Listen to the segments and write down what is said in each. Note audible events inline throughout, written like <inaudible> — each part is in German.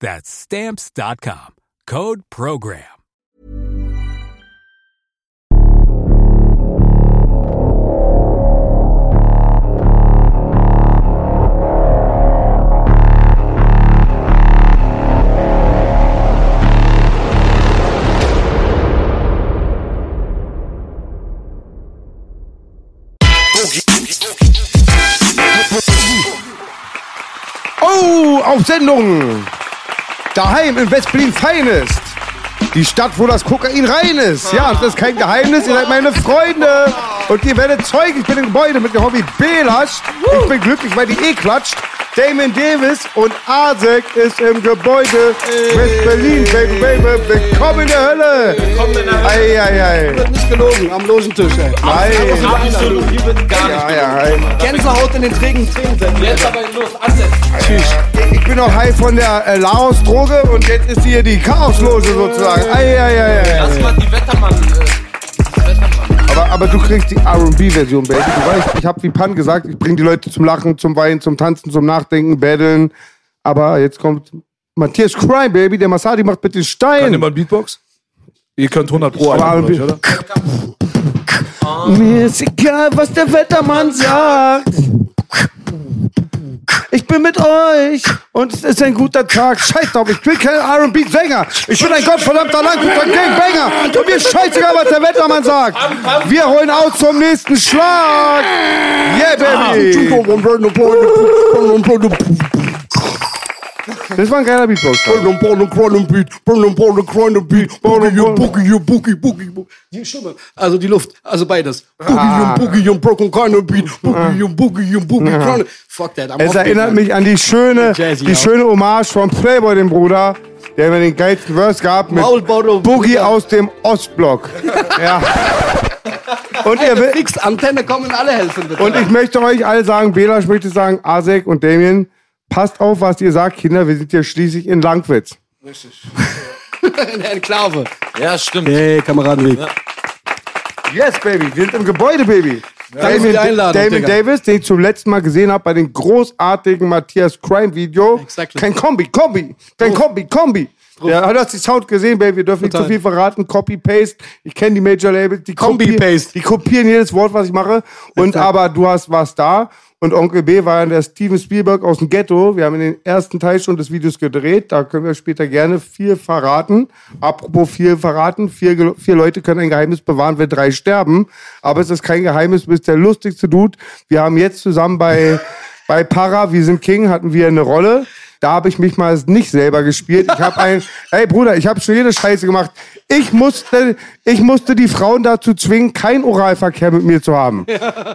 That's stamps.com. Code program. Oh, auf Sendung! Daheim in West-Berlin Feinest. Die Stadt, wo das Kokain rein ist. Ja, das ist kein Geheimnis. Ihr seid meine Freunde. Und ihr werdet Zeugen. Ich bin im Gebäude mit dem Hobby Belasch. Ich bin glücklich, weil die eh klatscht. Damon Davis und Asek ist im Gebäude. West-Berlin, Baby, Baby. Willkommen in der Hölle. Willkommen in der Hölle. Ei, ei, ei. Wird nicht gelogen, am Losentisch, ey. Nein. Absolut, hier wird gar Ja, nicht. ja, ei. Gänsehaut in den Trägen. Jetzt aber los, ansetzen. Ich bin noch high von der äh, Laos-Droge und jetzt ist hier die Chaoslose sozusagen. Ei, ei, ei, ei. Lass mal die Wettermann. Äh, Wettermann. Aber, aber du kriegst die R&B-Version, Baby. Du weißt, ich habe wie Pan gesagt, ich bringe die Leute zum Lachen, zum Weinen, zum Tanzen, zum Nachdenken, Battlen. Aber jetzt kommt Matthias Crime, Baby. Der Masadi macht bitte Kann Stein. jemand Beatbox? Ihr könnt 100 Pro R&B. oder? Mir ist egal, was der Wettermann sagt. Ich bin mit euch und es ist ein guter Tag. Scheiß drauf, ich bin kein R&B-Sänger. Ich bin ein gottverdammter Langguter Gangbanger. Und mir scheißegal, was der Wettermann sagt. Wir holen aus zum nächsten Schlag. Yeah, baby. Das war ein geiler Beatbox. Die Stimme, also die Luft, also beides. Boogie und Boogie und Broken Corner Beat, Boogie und Boogie und Boogie Corner. Fuck that, I'm Es erinnert mich an die schöne, die schöne Hommage von Playboy, dem Bruder, der mir den geilsten Verse gab mit Boogie aus dem Ostblock. <laughs> ja. Und ihr man. wi- Fix, Antenne kommen alle helfen, bitte. und ich möchte euch alle sagen, Bela, ich möchte sagen, Asek und Damien, passt auf, was ihr sagt, Kinder, wir sind ja schließlich in Langwitz. in der Enklave. Ja, stimmt. Hey, Kameradenweg. Yes, Baby, wir sind im Gebäude, Baby. Einladung, Damon Digga. Davis, den ich zum letzten Mal gesehen habe bei dem großartigen Matthias Crime Video. Exactly. Kein Kombi, Kombi, kein Kombi, Kombi. Ja, du hast die Sound gesehen, Baby. Wir dürfen nicht Total. zu viel verraten. Copy, Paste. Ich kenne die Major Labels. Die Kombi, kopieren- Paste. Die kopieren jedes Wort, was ich mache. Und aber du hast was da. Und Onkel B war der Steven Spielberg aus dem Ghetto. Wir haben in den ersten Teil schon des Videos gedreht. Da können wir später gerne viel verraten. Apropos viel verraten. Vier, vier Leute können ein Geheimnis bewahren, wenn drei sterben. Aber es ist kein Geheimnis, du bist der lustigste Dude. Wir haben jetzt zusammen bei, bei Para, wir sind King, hatten wir eine Rolle. Da habe ich mich mal nicht selber gespielt. Ich habe ein, <laughs> ey Bruder, ich habe schon jede Scheiße gemacht. Ich musste, ich musste die Frauen dazu zwingen, keinen Oralverkehr mit mir zu haben.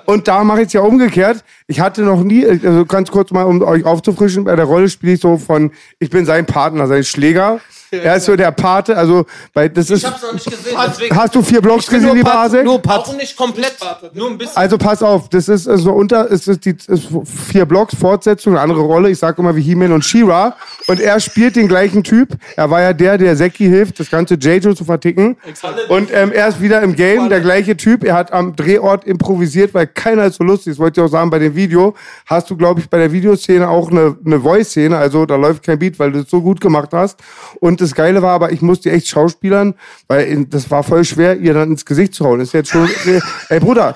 Und da mache ich es ja umgekehrt. Ich hatte noch nie, also ganz kurz mal, um euch aufzufrischen, bei der Rolle spiele ich so von, ich bin sein Partner, sein Schläger. <laughs> Er ist so der Pate, also, weil das ist. Ich hab's noch nicht gesehen, deswegen. Hast du vier Blogs gesehen, lieber Asek? Nur Pat. Auch nicht komplett, nur ein bisschen. Also pass auf, das ist äh, so unter, es ist die ist vier Blocks, Fortsetzung, eine andere Rolle. Ich sage immer wie He-Man und She-Ra. Und er spielt den gleichen Typ. Er war ja der, der Seki hilft, das ganze J-Jo zu verticken. Und ähm, er ist wieder im Game, der gleiche Typ. Er hat am Drehort improvisiert, weil keiner ist so lustig. Das wollte ich auch sagen bei dem Video. Hast du, glaube ich, bei der Videoszene auch eine, eine Voice-Szene. Also da läuft kein Beat, weil du es so gut gemacht hast. Und das Geile war aber, ich musste echt Schauspielern, weil das war voll schwer, ihr dann ins Gesicht zu hauen. Das ist jetzt schon, ey Bruder,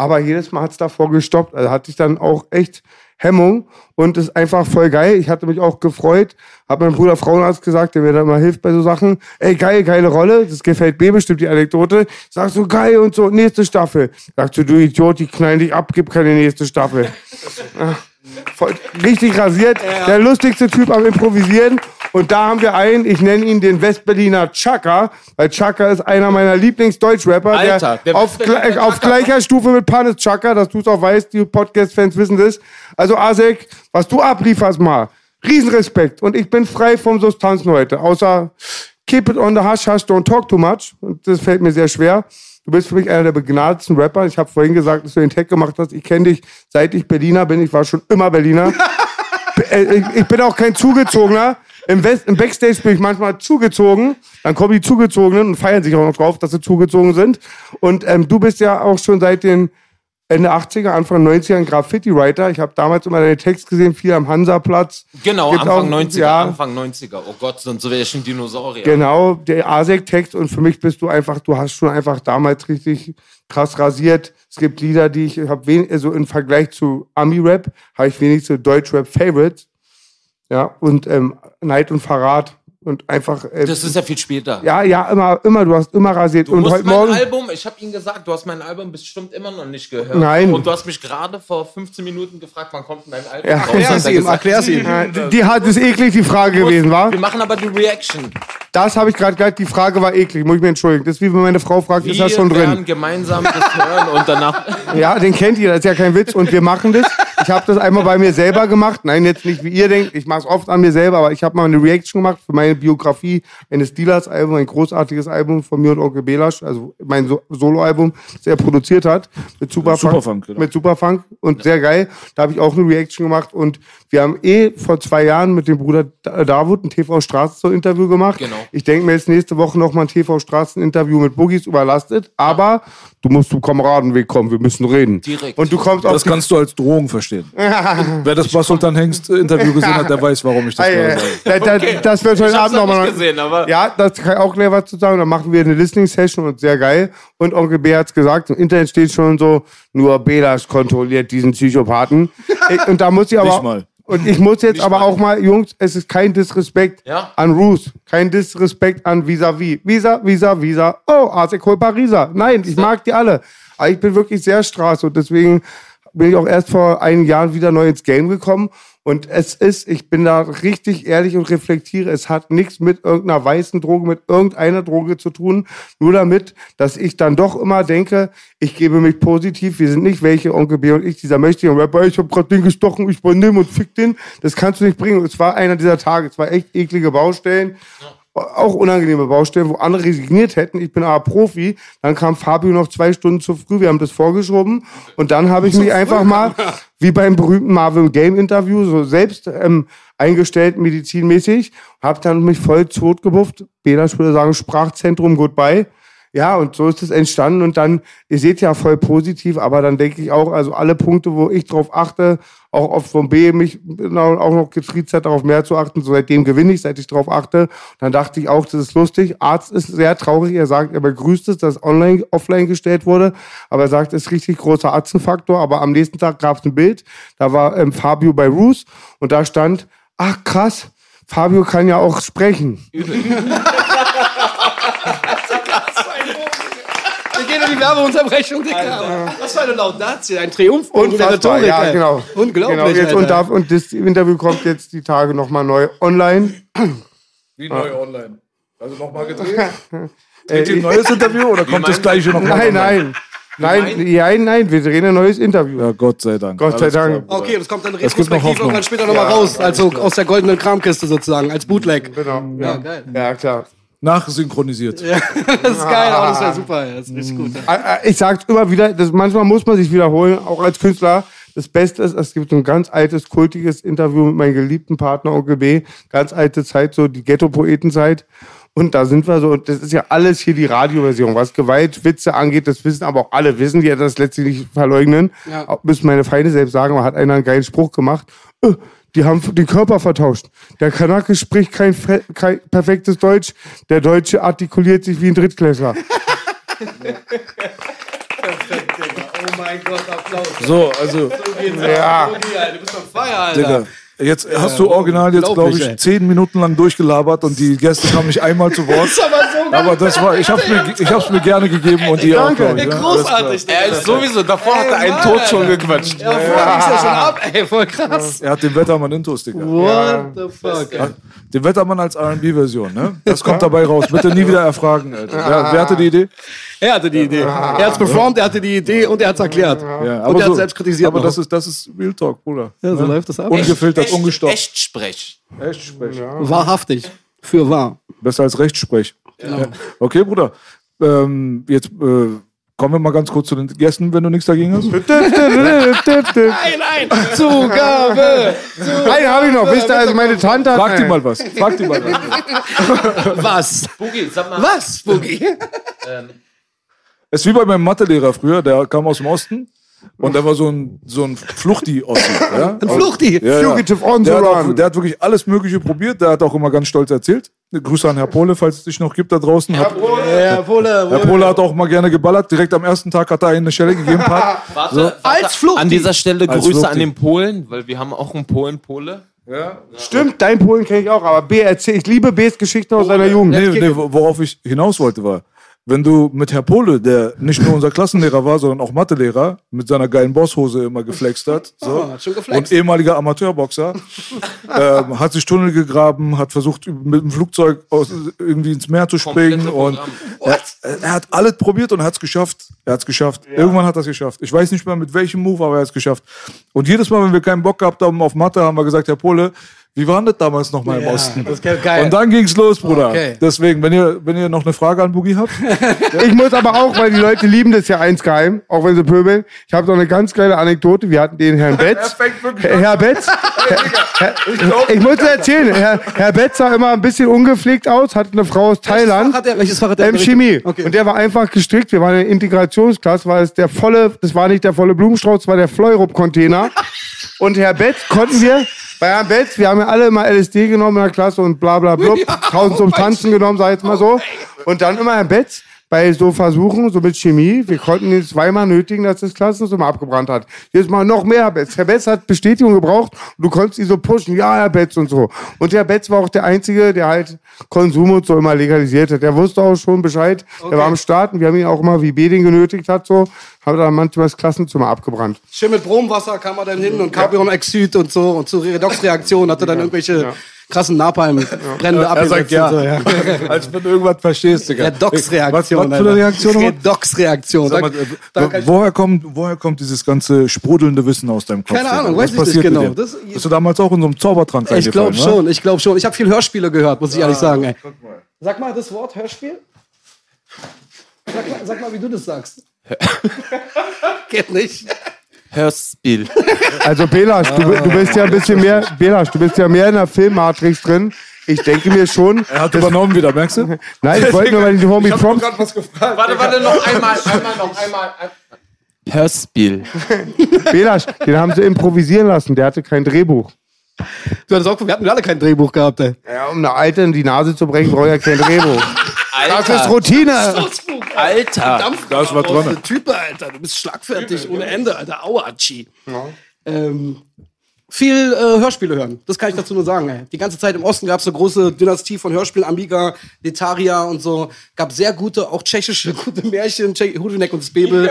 Aber jedes Mal hat's davor gestoppt. Also hatte ich dann auch echt Hemmung und ist einfach voll geil. Ich hatte mich auch gefreut, hab meinem Bruder Frauenarzt gesagt, der mir da mal hilft bei so Sachen. Ey, geil, geile Rolle, das gefällt mir bestimmt, die Anekdote. Sagst du, geil und so, nächste Staffel. Sagst du, du Idiot, die knallen dich ab, gib keine nächste Staffel. <laughs> Ah, voll, richtig rasiert, der lustigste Typ am Improvisieren. Und da haben wir einen, ich nenne ihn den Westberliner Chaka, weil Chaka ist einer meiner Lieblings-Deutschrapper, Alter, der der auf, gleich- auf gleicher Stufe mit Panis Chaka, dass du es auch weißt, die Podcast-Fans wissen das. Also Asek, was du ablieferst mal, Riesenrespekt. Und ich bin frei vom Substanzen heute, außer keep it on the hush hush, don't talk too much. Und das fällt mir sehr schwer. Du bist für mich einer der begnadetsten Rapper. Ich habe vorhin gesagt, dass du den Tag gemacht hast. Ich kenne dich, seit ich Berliner bin. Ich war schon immer Berliner. <laughs> Äh, ich, ich bin auch kein Zugezogener. Im, West, Im Backstage bin ich manchmal zugezogen. Dann kommen die Zugezogenen und feiern sich auch noch drauf, dass sie zugezogen sind. Und ähm, du bist ja auch schon seit den Ende 80er, Anfang 90er ein Graffiti-Writer. Ich habe damals immer deine Texte gesehen, viel am Hansaplatz. Genau, Gibt's Anfang auch- 90er, ja. Anfang 90er. Oh Gott, sonst wäre ich ein Dinosaurier. Genau, der ASEC-Text und für mich bist du einfach, du hast schon einfach damals richtig krass rasiert. Es gibt Lieder, die ich habe wenig, also im Vergleich zu Ami-Rap, habe ich wenigstens Deutsch-Rap-Favorites. Ja, und ähm, Neid und Verrat und einfach. Äh, Das ist ja viel später. ja, ja, immer, immer, du hast immer rasiert. Du und musst heute mein Morgen. Album, ich habe Ihnen gesagt, du hast mein Album bestimmt immer noch nicht gehört. Nein. Und du hast mich gerade vor 15 Minuten gefragt, wann kommt denn dein Album Ja. raus? Erklär Hat es er ihm, gesagt, erklär es ihm. Ja, die, die hat es eklig, die Frage gewesen, war. Wir machen aber die Reaction. Das habe ich gerade gesagt, die Frage war eklig, muss ich mir entschuldigen. Das ist wie wenn meine Frau fragt, ist Wir das schon werden drin? gemeinsam das hören und danach. <laughs> Ja, den kennt ihr, das ist ja kein Witz. Und wir machen das. Ich habe das einmal bei mir selber gemacht. Nein, jetzt nicht wie ihr denkt. Ich mache es oft an mir selber, aber ich habe mal eine Reaction gemacht für meine Biografie eines Dealers-Album, ein großartiges Album von mir und Onkel Belasch, also mein so Solo-Album, das er produziert hat. Mit Superfunk. Superfunk, genau. Mit Superfunk und sehr geil. Da habe ich auch eine Reaction gemacht und wir haben eh vor zwei Jahren mit dem Bruder Da- Davut ein TV Straßen-Interview gemacht. Genau. Ich denke mir jetzt nächste Woche noch mal ein TV Straßen-Interview mit Boogies überlastet, aber du musst zum Kameradenweg kommen, wir müssen reden. Direkt. Und du kommst auf Das kannst du als Drohung verstehen. <laughs> Wer das Bas Sultan Hengst Interview gesehen hat, der <laughs> weiß, warum ich das gerade ei, sage. da, da, Das wird heute Abend noch nochmal. nicht gesehen, aber- Ja, das kann ich auch gleich was zu sagen. Dann machen wir eine Listening-Session und sehr geil. Und Onkel B hat's gesagt, im Internet steht schon so, nur Belas kontrolliert diesen Psychopathen. Ich- <laughs> und da muss ich aber. Nicht mal. Und ich muss jetzt aber auch mal, Jungs, es ist kein Disrespekt Ja. an Ruth, kein Disrespekt an Vis-a-vis. Visa, Visa, Visa. Oh, Arsekol Pariser. Nein, ich mag die alle. Aber ich bin wirklich sehr Straße und deswegen bin ich auch erst vor einigen Jahren wieder neu ins Game gekommen. Und es ist, ich bin da richtig ehrlich und reflektiere, es hat nichts mit irgendeiner weißen Droge, mit irgendeiner Droge zu tun. Nur damit, dass ich dann doch immer denke, ich gebe mich positiv. Wir sind nicht welche, Onkel B und ich, dieser mächtige Rapper, ich habe gerade den gestochen, ich übernehme und fick den. Das kannst du nicht bringen. Es war einer dieser Tage. Es war echt eklige Baustellen. Auch unangenehme Baustellen, wo andere resigniert hätten. Ich bin aber Profi. Dann kam Fabio noch zwei Stunden zu früh. Wir haben das vorgeschoben. Und dann habe ich mich einfach mal, wie beim berühmten Marvin Game Interview, so selbst ähm, eingestellt, medizinmäßig, habe dann mich voll totgebufft. Bela würde sagen, Sprachzentrum, goodbye. Ja, und so ist es entstanden. Und dann, ihr seht ja voll positiv, aber dann denke ich auch, also alle Punkte, wo ich drauf achte, auch oft vom B mich auch noch getriezt hat, darauf mehr zu achten. So seitdem gewinne ich, seit ich drauf achte. dann dachte ich auch, das ist lustig. Arzt ist sehr traurig. Er sagt, er begrüßt es, dass online, offline gestellt wurde. Aber er sagt, es ist richtig großer Atzenfaktor. Aber am nächsten Tag gab es ein Bild. Da war ähm, Fabio bei Roos und da stand, ach krass, Fabio kann ja auch sprechen. <laughs> Wir gehen in die Werbeunterbrechung, Digga. Was für eine Laudatio, ein Triumph der Unfassbar, Rhetorik, ja, genau. Unglaublich, Genau, jetzt und, darf, und das Interview kommt jetzt die Tage nochmal neu online. Wie neu online. Also nochmal gedreht. <laughs> Dreht ihr ein neues Interview oder kommt das gleiche nochmal? Nein, nein. Nein, nein, nein, wir drehen ein neues Interview. Ja, Gott sei Dank. Gott sei Dank. Okay, das kommt dann retrospektiv Hoffnung. irgendwann später nochmal raus, also aus der goldenen Kramkiste sozusagen, als Bootleg. Genau. Ja, geil. ja klar. Nachsynchronisiert. <laughs> Das ist geil, aber das wäre super, ey. das ist richtig gut. Äh, äh, Ich sag's immer wieder, das, manchmal muss man sich wiederholen, auch als Künstler. Das Beste ist, es gibt so ein ganz altes, kultiges Interview mit meinem geliebten Partner Onkel B. Ganz alte Zeit, so die Ghetto-Poetenzeit. Und da sind wir so, und das ist ja alles hier die Radioversion. Was Gewaltwitze angeht, das wissen aber auch alle, wissen die ja das letztlich nicht verleugnen. Ja. Müssen meine Feinde selbst sagen, aber hat einer einen geilen Spruch gemacht. Äh, Die haben den Körper vertauscht. Der Kanake spricht kein, kein perfektes Deutsch. Der Deutsche artikuliert sich wie ein Drittklässler. <laughs> Oh mein Gott, Applaus. So, also, Ja. Du bist am Feier, Alter. Digga. Jetzt hast du original jetzt, glaube ey. ich, zehn Minuten lang durchgelabert und die Gäste kamen nicht einmal zu Wort. <laughs> Aber das war, ich hab's mir, ich hab's mir gerne gegeben und die auch, glaub ich. Ja. Großartig, Er ist sowieso, davor hat er einen Tod schon gequatscht. Ja, vorher ging's ja schon ab, ey, voll krass. Er hat den Wettermann Intus, Digga. What the fuck? Ja, Den Wettermann als R&B-Version, ne? Das kommt dabei raus. Bitte nie wieder erfragen, Alter. Wer, wer hatte die Idee? Er hatte die Idee. Er hat's performt, er hatte die Idee und er hat's erklärt. Ja, und er hat selbst kritisiert. Aber noch. das ist, das ist Real Talk, Bruder. ja, so läuft das ab. Ungefiltert, Echt, ungestoppt. echt sprech. Echt sprech. Wahrhaftig. Für wahr. Besser als Rechtssprech. Ja. Okay, Bruder. Ähm, jetzt äh, kommen wir mal ganz kurz zu den Gästen, wenn du nichts dagegen hast. Nein, nein. Zugabe. Einen habe ich noch. Wisst ihr, also meine Tante hat. Frag die mal was. Frag die mal was. <laughs> Was? Boogie, sag mal. Was, Boogie? Es ist wie bei meinem Mathelehrer früher, der kam aus dem Osten und der war so ein, so ein Fluchti-Ossi. <coughs> Ja? Ein Fluchti. Ja, ja. Fugitive on the Der hat, auch, der hat wirklich alles Mögliche probiert. Der hat auch immer ganz stolz erzählt. Grüße an Herr Pole, falls es dich noch gibt da draußen. Hat, Ja, Pole. Herr Pole hat auch mal gerne geballert. Direkt am ersten Tag hat er eine Stelle gegeben. <laughs> Warte, So, warte, als Fluchti. An dieser Stelle Als Grüße Fluchti. an den Polen, weil wir haben auch einen Polen-Pole. Stimmt, dein Polen kenne ich auch, aber B erzähl, ich liebe Bs Geschichten aus seiner Jugend. Nee, nee, worauf ich hinaus wollte war, wenn du mit Herr Pole, der nicht nur unser Klassenlehrer war, sondern auch Mathelehrer, mit seiner geilen Bosshose immer geflext hat, <laughs> so, Ah, hat schon geflext. und ehemaliger Amateurboxer, <laughs> ähm, hat sich Tunnel gegraben, hat versucht, mit dem Flugzeug aus, irgendwie ins Meer zu springen und er, er hat alles probiert und hat es geschafft. Er hat es geschafft. Irgendwann hat er es geschafft. Ich weiß nicht mehr mit welchem Move, aber er hat es geschafft. Und jedes Mal, wenn wir keinen Bock gehabt haben auf Mathe, haben wir gesagt, Herr Pole, wie war denn das damals nochmal im Ja, Osten? das geil. Und dann ging's los, Bruder. Okay. Deswegen, wenn ihr, wenn ihr noch eine Frage an Boogie habt, <laughs> Ich muss aber auch, weil die Leute lieben das ja eins geheim, auch wenn sie pöbeln. Ich habe noch eine ganz geile Anekdote. Wir hatten den Herrn Betz. Herr, Herr Betz. Herr, ich muss dir erzählen, Herr, Herr Betz sah immer ein bisschen ungepflegt aus, hatte eine Frau aus Thailand. Hat er, welches Fach hat er Ähm? Chemie. Okay. Und der war einfach gestrickt. Wir waren in der Integrationsklasse, war es der volle, das war nicht der volle Blumenstrauß, das war der Fleurup-Container. <laughs> Und Herr Betz konnten wir, bei Herrn Betz, wir haben ja alle immer LSD genommen in der Klasse und bla bla bla, <laughs> tausend zum Tanzen genommen, sag ich jetzt mal so. Und dann immer Herr Betz, bei so Versuchen, so mit Chemie, wir konnten ihn zweimal nötigen, dass das Klassenzimmer abgebrannt hat. Jetzt mal noch mehr, Herr Betz. Herr Betz hat Bestätigung gebraucht und du konntest ihn so pushen, ja, Herr Betz und so. Und Herr Betz war auch der Einzige, der halt Konsum und so immer legalisiert hat. Der wusste auch schon Bescheid. Der war am Start und wir haben ihn auch immer, wie B den genötigt hat, so, haben dann manchmal das Klassenzimmer abgebrannt. Schön mit Bromwasser kam er dann hin und Carbonexid und so und zur Redoxreaktion hatte dann irgendwelche krassen Napalm-Brände er abgesetzt. ja. so, ja. <laughs> als wenn du irgendwas verstehst, Digga. Redox-Reaktion. Was, was für eine Reaktion? Redox-Reaktion. Mal, Da- woher, kommt, woher kommt dieses ganze sprudelnde Wissen aus deinem Kopf? Keine Ahnung, Digga? weiß Was ich nicht genau. Das- Bist du damals auch in so einem Zaubertrank Ich glaube schon, ich glaube schon. Ich habe viel Hörspiele gehört, muss ich ehrlich sagen. Ey. Sag mal das Wort Hörspiel. Sag mal, sag mal wie du das sagst. <laughs> Geht nicht. Hörspiel. Also Belasch, du, du bist ja ein bisschen mehr, Belasch, du bist ja mehr in der Filmmatrix drin. Ich denke mir schon. Er hat übernommen wieder, merkst du? Nein, ich wollte nur mal die Homie Prompts. was gefragt. Warte, warte, noch einmal, einmal, noch einmal. ein- Hörspiel. Belasch, den haben sie improvisieren lassen. Der hatte kein Drehbuch. Du hattest auch, wir hatten alle kein Drehbuch gehabt, ey. Ja, um eine Alte in die Nase zu brechen, brauche ich ja kein Drehbuch. <laughs> Das ist Alter. Routine. Alter. Da ist was dran. Der Typ, Alter. Du bist schlagfertig ohne Ende, Alter. Aua, Chi. Ähm, viel äh, Hörspiele hören. Das kann ich dazu nur sagen. Ey. Die ganze Zeit im Osten gab es eine große Dynastie von Hörspielen, Amiga, Letaria und so. Gab sehr gute, auch tschechische <laughs> gute Märchen, Tschech Hurwinek und das Bebel.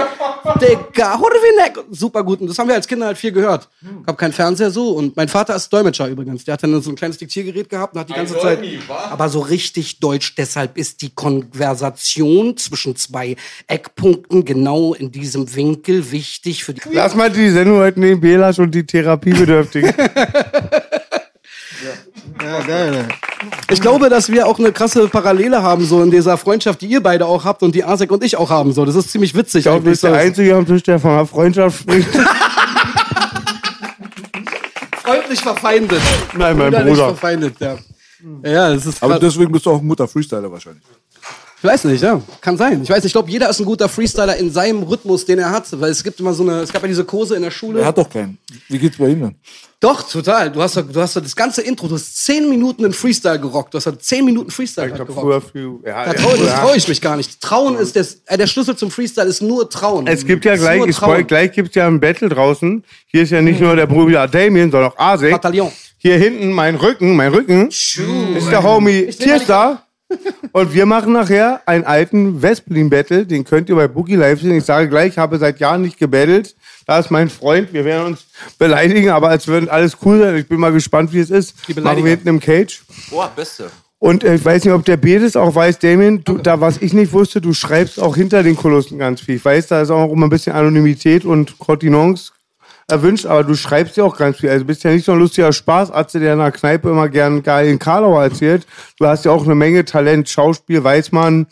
Digga, Hurwinek, super gut. Und das haben wir als Kinder halt viel gehört. Gab keinen Fernseher so. Und mein Vater ist Dolmetscher übrigens. Der hat dann so ein kleines Diktiergerät gehabt und hat die ganze Zeit. Aber so richtig deutsch. Deshalb ist die Konversation zwischen zwei Eckpunkten genau in diesem Winkel wichtig für die. Lass mal die Sendung heute nehmen, Belasch und die Therapiebedürftigen. <laughs> Ich glaube, dass wir auch eine krasse Parallele haben, so in dieser Freundschaft, die ihr beide auch habt und die Asek und ich auch haben. So, das ist ziemlich witzig. Ich glaube, du bist der. Einzige am Tisch, der von einer Freundschaft spricht. <laughs> freundlich verfeindet. Nein, mein Brüderlich Bruder. verfeindet, ja. Ja, das ist Aber deswegen bist du auch ein guter Freestyler wahrscheinlich. Ich weiß nicht, ja. Kann sein. Ich weiß, ich glaube, jeder ist ein guter Freestyler in seinem Rhythmus, den er hat. Weil es gibt immer so eine, es gab ja diese Kurse in der Schule. Er hat doch keinen. Wie geht's bei ihm denn? Doch, total. Du hast, doch- du hast das ganze Intro, du hast zehn Minuten in Freestyle gerockt. Du hast halt zehn Minuten Freestyle Ich hab gerockt. früher viel. Ja, Da traue ja. trau ich mich gar nicht. Trauen ist das, äh, der Schlüssel zum Freestyle ist nur Trauen. Es gibt ja gleich, ich spoil, gleich gibt's ja ein Battle draußen. Hier ist ja nicht nur der Bruder Damien, sondern auch Asek. Bataillon. Hier hinten mein Rücken, mein Rücken ist der Homie Tierstar. Und wir machen nachher einen alten Westberlin-Battle, den könnt ihr bei Boogie Live sehen. Ich sage gleich, ich habe seit Jahren nicht gebettelt. Da ist mein Freund, wir werden uns beleidigen, aber als würden alles cool sein. Ich bin mal gespannt, wie es ist. Die Machen wir hinten im Cage. Boah, beste. Und äh, ich weiß nicht, ob der B das auch weiß, Damien, du, da was ich nicht wusste, du schreibst auch hinter den Kulissen ganz viel. Ich weiß, da ist auch immer ein bisschen Anonymität und Kontinence erwünscht, aber du schreibst ja auch ganz viel. Also bist ja nicht so ein lustiger Spaßatze, der in der Kneipe immer gern geilen Karlauer erzählt. Du hast ja auch eine Menge Talent, Schauspiel, Weißmann,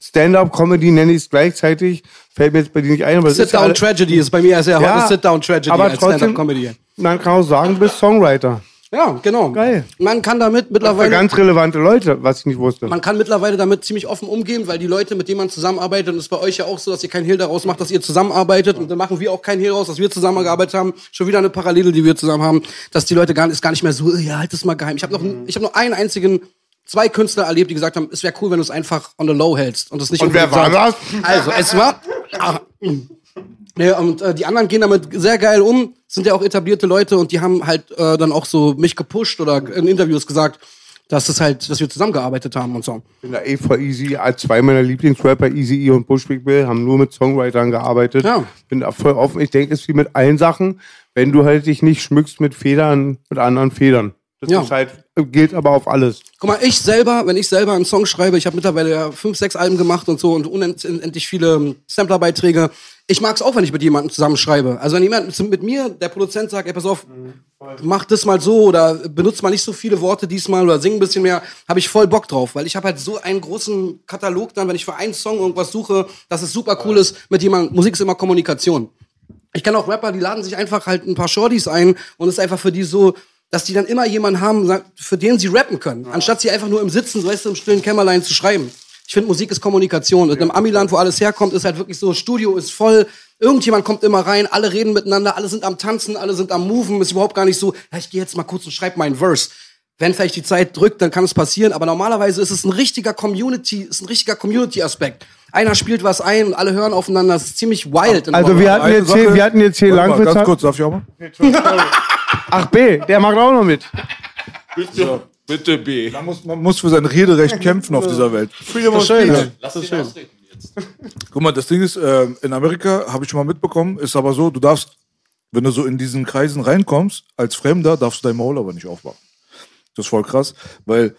Stand-up-Comedy nenne ich es gleichzeitig. Fällt mir jetzt bei dir nicht ein, aber es ist ist bei mir sehr Ja, heute Sit-Down Tragedy aber als Stand-Up-Comedy. Man kann auch sagen, du bist Songwriter. Ja, genau. Geil. Man kann damit mittlerweile ganz relevante Leute, was ich nicht wusste. Man kann mittlerweile damit ziemlich offen umgehen, weil die Leute, mit denen man zusammenarbeitet, und das ist bei euch ja auch so, dass ihr keinen Hehl daraus macht, dass ihr zusammenarbeitet, und dann machen wir auch keinen Hehl daraus, dass wir zusammengearbeitet haben. Schon wieder eine Parallele, die wir zusammen haben, dass die Leute gar, ist gar nicht mehr so, ja, halt das mal geheim. Ich habe noch, ich habe nur einen einzigen, zwei Künstler erlebt, die gesagt haben, es wäre cool, wenn du es einfach on the low hältst und das nicht Und wer war sagst. Also, es war, ah, ja, und äh, die anderen gehen damit sehr geil um, sind ja auch etablierte Leute und die haben halt äh, dann auch so mich gepusht oder in Interviews gesagt, dass es halt, dass wir zusammengearbeitet haben und so. Ich bin da eh voll easy. Zwei meiner Lieblingsrapper, Easy E und Bushwick Bill, haben nur mit Songwritern gearbeitet. Ja. Bin da voll offen. Ich denke, es ist wie mit allen Sachen, wenn du halt dich nicht schmückst mit Federn, mit anderen Federn. Das Ja. ist halt, gilt aber auf alles. Guck mal, ich selber, wenn ich selber einen Song schreibe, ich habe mittlerweile ja fünf, sechs Alben gemacht und so und unendlich viele ähm, Samplerbeiträge. Ich mag es auch, wenn ich mit jemandem zusammen schreibe. Also wenn jemand mit- mir, der Produzent sagt, ey, pass auf, mach das mal so oder benutzt mal nicht so viele Worte diesmal oder sing ein bisschen mehr, habe ich voll Bock drauf, weil ich habe halt so einen großen Katalog dann, wenn ich für einen Song irgendwas suche, dass es super cool ist mit jemandem. Musik ist immer Kommunikation. Ich kenne auch Rapper, die laden sich einfach halt ein paar Shorties ein und es ist einfach für die so, dass die dann immer jemanden haben, für den sie rappen können, anstatt sie einfach nur im Sitzen, so weißt du, im stillen Kämmerlein zu schreiben. Ich finde, Musik ist Kommunikation. Und im Amiland, wo alles herkommt, ist halt wirklich so, Studio ist voll, irgendjemand kommt immer rein, alle reden miteinander, alle sind am Tanzen, alle sind am Moven, ist überhaupt gar nicht so, ja, ich gehe jetzt mal kurz und schreibe meinen Verse. Wenn vielleicht die Zeit drückt, dann kann es passieren, aber normalerweise ist es ein richtiger Community, ist ein richtiger Community-Aspekt. Einer spielt was ein und alle hören aufeinander, es ist ziemlich wild. in Also wir hatten jetzt hier, wir hatten jetzt hier Warte mal, lang Ganz kurz, darf ich auch mal? <laughs> Ach B, der macht auch noch mit. Bitte, bitte B. Man muss, man muss für sein Rederecht kämpfen auf dieser Welt. Freedom of Speech. Lass ihn ausreden jetzt. Guck mal, das Ding ist, äh, in Amerika habe ich schon mal mitbekommen, ist aber so, du darfst, wenn du so in diesen Kreisen reinkommst, als Fremder, darfst du dein Maul aber nicht aufmachen. Das ist voll krass, weil,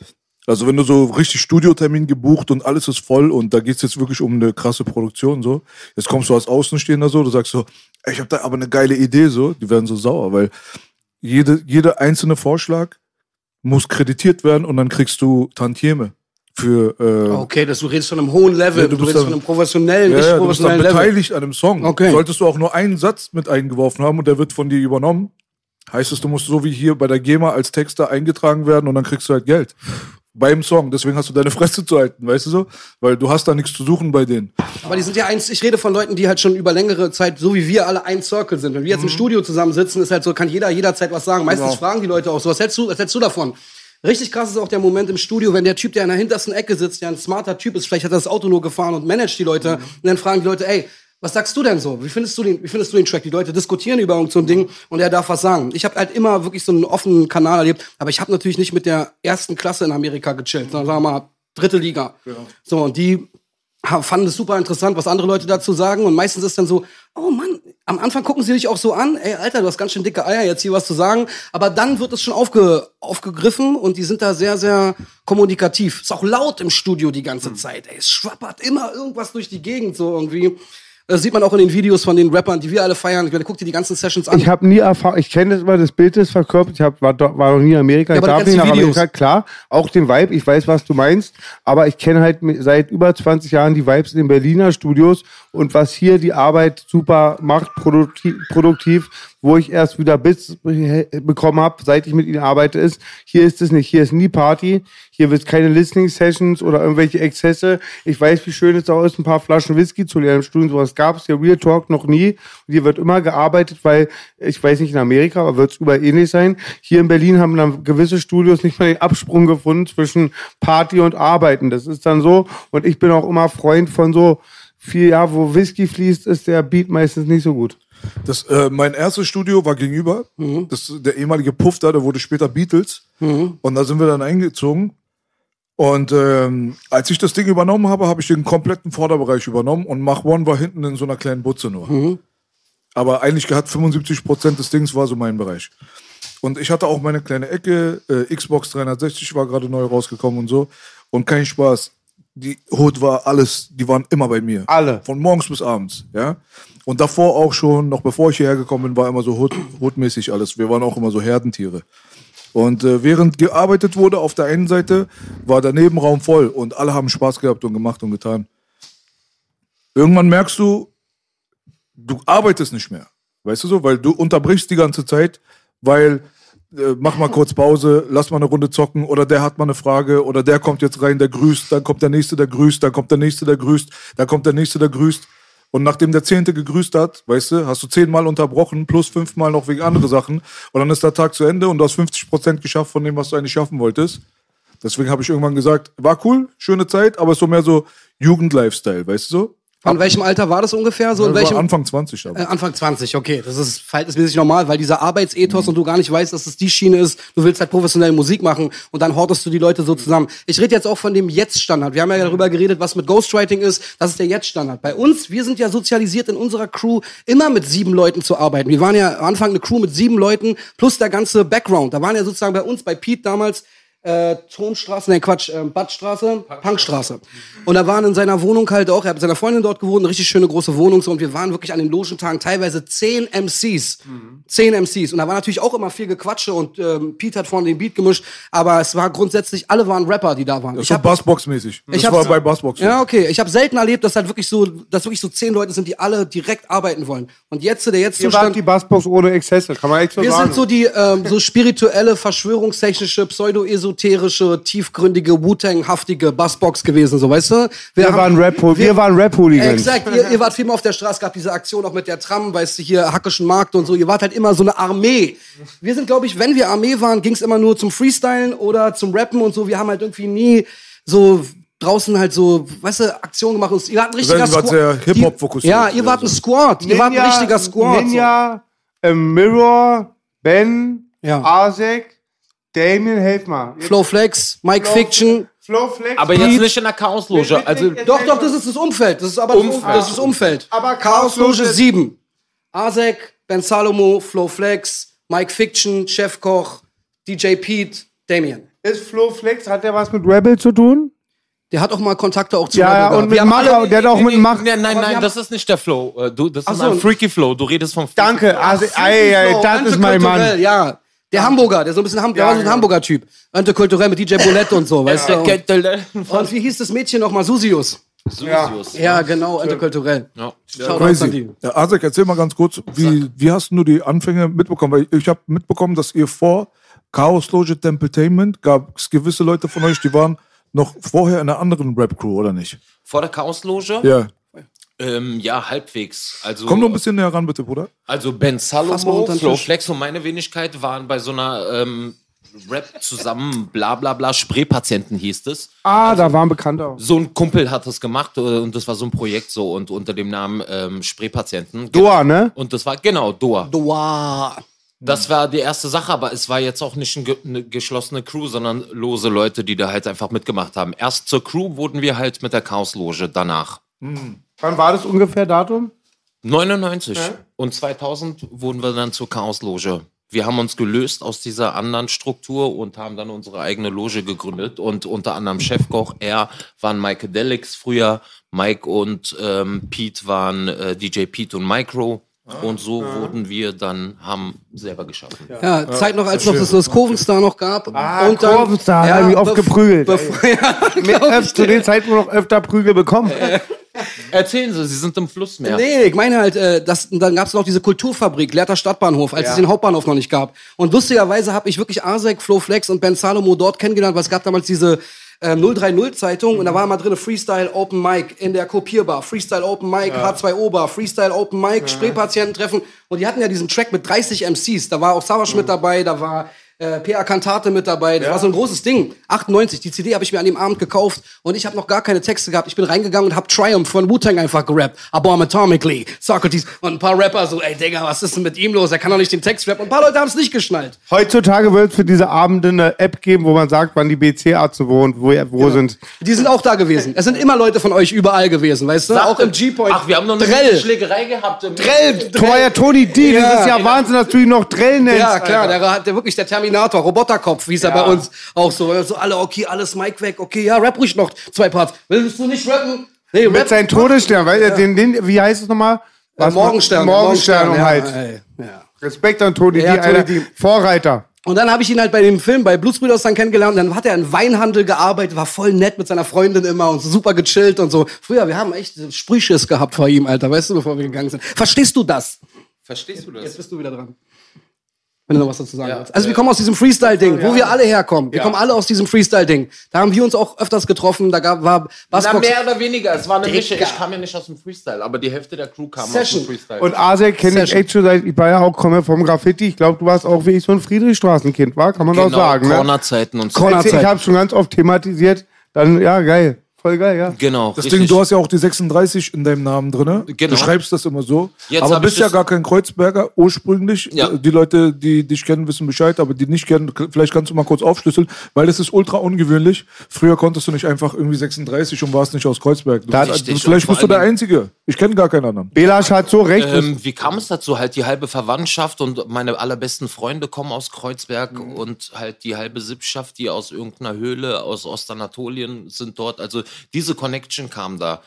also wenn du so richtig Studiotermin gebucht und alles ist voll und da geht's jetzt wirklich um eine krasse Produktion so, jetzt kommst du als Außenstehender so, du sagst so, ey, ich habe da aber eine geile Idee so, die werden so sauer, weil jede, jeder einzelne Vorschlag muss kreditiert werden und dann kriegst du Tantieme für äh, Okay, das, du redest von einem hohen Level, Ja, du, du redest dann- von einem professionellen, Ja, nicht ja, du bist dann professionellen Level. beteiligt an einem Song. Okay. Solltest du auch nur einen Satz mit eingeworfen haben und der wird von dir übernommen, heißt es, du musst so wie hier bei der GEMA als Texter eingetragen werden und dann kriegst du halt Geld. Beim Song. Deswegen hast du deine Fresse zu halten, weißt du so? Weil du hast da nichts zu suchen bei denen. Aber die sind ja eins, ich rede von Leuten, die halt schon über längere Zeit, so wie wir alle ein Circle sind. Wenn wir jetzt Mhm. im Studio zusammensitzen, ist halt so, kann jeder jederzeit was sagen. Meistens Genau. fragen die Leute auch so, was hältst du, was hältst du davon? Richtig krass ist auch der Moment im Studio, wenn der Typ, der in der hintersten Ecke sitzt, der ein smarter Typ ist, vielleicht hat er das Auto nur gefahren und managt die Leute, Mhm. und dann fragen die Leute, ey, was sagst du denn so? Wie findest du den, wie findest du den Track? Die Leute diskutieren über irgend so ein Ding und er darf was sagen. Ich habe halt immer wirklich so einen offenen Kanal erlebt, aber ich habe natürlich nicht mit der ersten Klasse in Amerika gechillt, sondern sagen wir mal dritte Liga. So, und die fanden es super interessant, was andere Leute dazu sagen. Und meistens ist dann so, oh Mann, am Anfang gucken sie dich auch so an, ey, Alter, du hast ganz schön dicke Eier, jetzt hier was zu sagen. Aber dann wird es schon aufge, aufgegriffen und die sind da sehr, sehr kommunikativ. Ist auch laut im Studio die ganze Zeit, ey. Es schwappert immer irgendwas durch die Gegend, so irgendwie. Das sieht man auch in den Videos von den Rappern, die wir alle feiern. Ich meine, guck dir die ganzen Sessions an. Ich habe nie Erfahrung, ich kenne das immer, das Bild ist verkörpert, ich hab, war, war noch nie in Amerika, Ja, ich darf nicht nach Videos. Amerika, klar, auch den Vibe, ich weiß, was du meinst, aber ich kenne halt seit über 20 Jahren die Vibes in den Berliner Studios und was hier die Arbeit super macht, produktiv, produktiv wo ich erst wieder Bits be- bekommen habe, seit ich mit ihnen arbeite, ist, hier ist es nicht, hier ist nie Party, hier wird keine Listening Sessions oder irgendwelche Exzesse. Ich weiß, wie schön es auch ist, ein paar Flaschen Whisky zu leeren im Studio, sowas gab es hier Real Talk noch nie. Und hier wird immer gearbeitet, weil, ich weiß nicht in Amerika, aber wird es überall ähnlich sein. Hier in Berlin haben dann gewisse Studios nicht mal den Absprung gefunden zwischen Party und Arbeiten. Das ist dann so. Und ich bin auch immer Freund von so viel, ja, wo Whisky fließt, ist der Beat meistens nicht so gut. Das, äh, mein erstes Studio war gegenüber. Das, der ehemalige Puff da, der wurde später Beatles. Und da sind wir dann eingezogen. Und ähm, als ich das Ding übernommen habe, habe ich den kompletten Vorderbereich übernommen und Mach One war hinten in so einer kleinen Butze nur. Aber eigentlich hat 75 Prozent des Dings war so mein Bereich. Und ich hatte auch meine kleine Ecke. Äh, Xbox 360 war gerade neu rausgekommen und so. Und kein Spaß. Die Hood war alles, die waren immer bei mir. Alle. Von morgens bis abends, ja. Und davor auch schon, noch bevor ich hierher gekommen bin, war immer so Hood, Hood-mäßig alles. Wir waren auch immer so Herdentiere. Und äh, während gearbeitet wurde auf der einen Seite, war der Nebenraum voll und alle haben Spaß gehabt und gemacht und getan. Irgendwann merkst du, du arbeitest nicht mehr. Weißt du so? Weil du unterbrichst die ganze Zeit, weil mach mal kurz Pause, lass mal eine Runde zocken oder der hat mal eine Frage oder der kommt jetzt rein, der grüßt, dann kommt der nächste, der grüßt, dann kommt der nächste, der grüßt, dann kommt der nächste, der grüßt. Und nachdem der Zehnte gegrüßt hat, weißt du, hast du zehnmal unterbrochen, plus fünfmal noch wegen andere Sachen. Und dann ist der Tag zu Ende und du hast 50 Prozent geschafft von dem, was du eigentlich schaffen wolltest. Deswegen habe ich irgendwann gesagt, war cool, schöne Zeit, aber ist so mehr so Jugend-Lifestyle, weißt du so? Von welchem Alter war das ungefähr? So in Das welchem? Anfang 20 aber. Äh, Anfang 20, okay. Das ist verhältnismäßig normal, weil dieser Arbeitsethos und du gar nicht weißt, dass es die Schiene ist. Du willst halt professionelle Musik machen und dann hortest du die Leute so zusammen. Ich rede jetzt auch von dem Jetzt-Standard. Wir haben ja darüber geredet, was mit Ghostwriting ist. Das ist der Jetzt-Standard. Bei uns, wir sind ja sozialisiert in unserer Crew, immer mit sieben Leuten zu arbeiten. Wir waren ja am Anfang eine Crew mit sieben Leuten plus der ganze Background. Da waren ja sozusagen bei uns, bei Pete damals, äh, Turmstraße, nein Quatsch, äh, Badstraße, Punkstraße. Und da waren in seiner Wohnung halt auch, er hat mit seiner Freundin dort gewohnt, eine richtig schöne große Wohnung so und wir waren wirklich an den Logentagen teilweise zehn MCs. Zehn MCs. Und da war natürlich auch immer viel Gequatsche und ähm, Pete hat vorne den Beat gemischt, aber es war grundsätzlich, alle waren Rapper, die da waren. Das Ich war Bassbox-mäßig. Das ich war bei Bassbox. ja, okay. Ich habe selten erlebt, dass halt wirklich so, dass wirklich so zehn Leute sind, die alle direkt arbeiten wollen. Und jetzt, der jetzt Ihr wart die Bassbox ohne Exzesse, kann man echt so Wir sagen. sind so die ähm, so spirituelle, verschwörungstechnische, pseudo-esoterische, tiefgründige, Wu-Tang-haftige Bassbox gewesen, so weißt du? wir waren Rap, wir, waren Rap-Hooligans. Exakt, ihr, ihr wart viel mehr auf der Straße, gab diese Aktion auch mit der Tram, weißt du, hier Hackischen Markt und so. Ihr wart halt immer so eine Armee. Wir sind, glaube ich, wenn wir Armee waren, ging es immer nur zum Freestylen oder zum Rappen und so. Wir haben halt irgendwie nie so draußen halt so, weißt du, Aktionen gemacht. Und ihr wart ein richtiger seid- wart Squad. sehr Die- Hip-Hop fokussiert, Ja, ihr wart ein also. Squad. Ihr wart ein richtiger Squad. so. Ninja, ähm, Mirror, Ben, Ja. Asek, Damien, helf mal. Jetzt Flow Flex, Mike Flow- Fiction. Flow Flex. Aber jetzt nicht in der Chaosloge. Also, Doch, doch, das ist das Umfeld. Das ist aber das, Umfeld. das ist das Umfeld. Aber Chaos Chaos Loge Loge- 7. Asek, Ben Salomo, Flo Flex, Mike Fiction, Chefkoch, DJ Pete, Damien. Ist Flo Flex, hat der was mit Rebel zu tun? Der hat auch mal Kontakte auch zu Ja, Rebel ja, und Wir mit haben Macher, alle- der hat auch mit Macher. Nein, nein, nein, das ist nicht der Flow. Äh, Du, das ist so. ein Freaky Flow. Du redest vom Danke, ey, ey, Flow, das ist mein Mann. Ja. Der Hamburger, der so ein bisschen Ham der war so ein ja. Hamburger Typ. Antikulturell mit DJ Bolette und so, weißt <laughs> du? Und, und wie hieß das Mädchen nochmal? Susius. Susius. Ja, genau, antikulturell. Ja. An Crazy. die. Ja, Asek, erzähl mal ganz kurz, wie, wie hast du die Anfänge mitbekommen? Weil ich habe mitbekommen, dass ihr vor Chaos Loge Entertainment gab es gewisse Leute von euch, die waren noch vorher in einer anderen Rap-Crew, oder nicht? Vor der Chaosloge? Ja. Ähm, ja, halbwegs. Also, Komm noch ein bisschen näher ran, bitte, Bruder. Also Ben Salomo, Flo. Flex und meine Wenigkeit waren bei so einer ähm, Rap zusammen, bla bla bla, Spreepatienten hieß es. Ah, da waren Bekannte. So ein Kumpel hat das gemacht äh, und das war so ein Projekt so und unter dem Namen ähm, Spreepatienten. Doa, ne? Und das war, genau, Doa. Wow. Das war die erste Sache, aber es war jetzt auch nicht eine geschlossene Crew, sondern lose Leute, die da halt einfach mitgemacht haben. Erst zur Crew wurden wir halt mit der Chaosloge danach. Wann war das ungefähr Datum? 99 und 2000 wurden wir dann zur Chaosloge. Wir haben uns gelöst aus dieser anderen Struktur und haben dann unsere eigene Loge gegründet und unter anderem Chefkoch, er waren Mycadelics früher, Mike und ähm, Pete waren äh, DJ Pete und Micro und so wurden wir dann, haben selber geschaffen. Ja, Zeit noch, als noch das, das Kurvenstar noch gab. Ah, Kurvenstar, da haben die oft geprügelt. bevor- <laughs> ja, ich zu den Zeiten noch öfter Prügel bekommen. Erzählen Sie, Sie sind im Flussmeer. Nee, ich meine halt, äh, das, dann gab es noch diese Kulturfabrik, Leerter Stadtbahnhof, als es den Hauptbahnhof noch nicht gab. Und lustigerweise habe ich wirklich Asek, Flo Flex und Ben Salomo dort kennengelernt, weil es gab damals diese äh, 030-Zeitung und da war mal drin Freestyle Open Mic in der Kopierbar, Freestyle Open Mic, H2O Bar, Freestyle Open Mic, Spraypatiententreffen und die hatten ja diesen Track mit 30 MCs, da war auch Savage mit dabei, da war äh, PA Cantate mit dabei. Das war so ein großes Ding. 98, die CD habe ich mir an dem Abend gekauft und ich habe noch gar keine Texte gehabt. Ich bin reingegangen und habe Triumph von Wu-Tang einfach gerappt. I bomb atomically, Socrates und ein paar Rapper so, ey Digga, was ist denn mit ihm los? Er kann doch nicht den Text rappen. Und ein paar Leute haben es nicht geschnallt. Heutzutage wird es für diese Abende eine App geben, wo man sagt, wann die BC-Ärzte wohnt, wo, wo sind. Die sind auch da gewesen. Es sind immer Leute von euch überall gewesen, weißt du? auch im G-Point. Ach, wir haben noch eine Drell. Schlägerei gehabt. Im Drell. Teuer Tony D, das Ja. ist ja Wahnsinn, dass du ihn noch Drell nennst. Ja, klar, Alter. der hat der wirklich der Terminator, Roboterkopf, wie es ja. bei uns auch so. So alle, okay, alles Mic weg, okay, ja, rap ruhig noch zwei Parts. Willst du nicht rappen? Nee, Mit seinem Todesstern, weil er den, den, wie heißt es nochmal? äh, Morgenstern. Morgenstern, um ja, halt. ja. Respekt an Tony Ja, D, Tony Alter. D. Vorreiter. Und dann habe ich ihn halt bei dem Film, bei Blutsbrüders dann kennengelernt. Dann hat er im Weinhandel gearbeitet, war voll nett mit seiner Freundin immer und so super gechillt und so. Früher, wir haben echt Sprühschiss gehabt vor ihm, Alter, weißt du, bevor wir gegangen sind. Verstehst du das? Verstehst du das? Jetzt bist du wieder dran. Wenn du noch was dazu sagen Ja, willst. Also wir kommen aus diesem Freestyle-Ding, wo wir alle herkommen. Wir Ja. kommen alle aus diesem Freestyle-Ding. Da haben wir uns auch öfters getroffen. Da gab, war Na, Bassbox. mehr oder weniger. Es war eine Digga. Mische. Ich kam ja nicht aus dem Freestyle, aber die Hälfte der Crew kam Session. aus dem Freestyle. Und Asek kenne ich echt schon seit, ich war ja auch, komme vom Graffiti. Ich glaube, du warst auch wie ich so ein Friedrichstraßenkind, war? Kann man doch sagen, ne? Cornerzeiten und so. Corner- Ich habe schon ganz oft thematisiert. Dann, ja, geil. Voll geil, ja. Genau, Das richtig. Ding, du hast ja auch die 36 in deinem Namen drin. Genau. Du schreibst das immer so. Jetzt aber bist ja gar kein Kreuzberger ursprünglich. Ja. Die Leute, die dich kennen, wissen Bescheid, aber die nicht kennen, vielleicht kannst du mal kurz aufschlüsseln, weil das ist ultra ungewöhnlich. Früher konntest du nicht einfach irgendwie 36 und warst nicht aus Kreuzberg. Du, Da- vielleicht Richtig, bist du der Einzige. Ich kenne gar keinen anderen. Belasch hat so recht. Ähm, wie kam es dazu? Halt die halbe Verwandtschaft und meine allerbesten Freunde kommen aus Kreuzberg Mhm. und halt die halbe Sippschaft, die aus irgendeiner Höhle aus Ostanatolien sind dort. Also diese Connection kam da.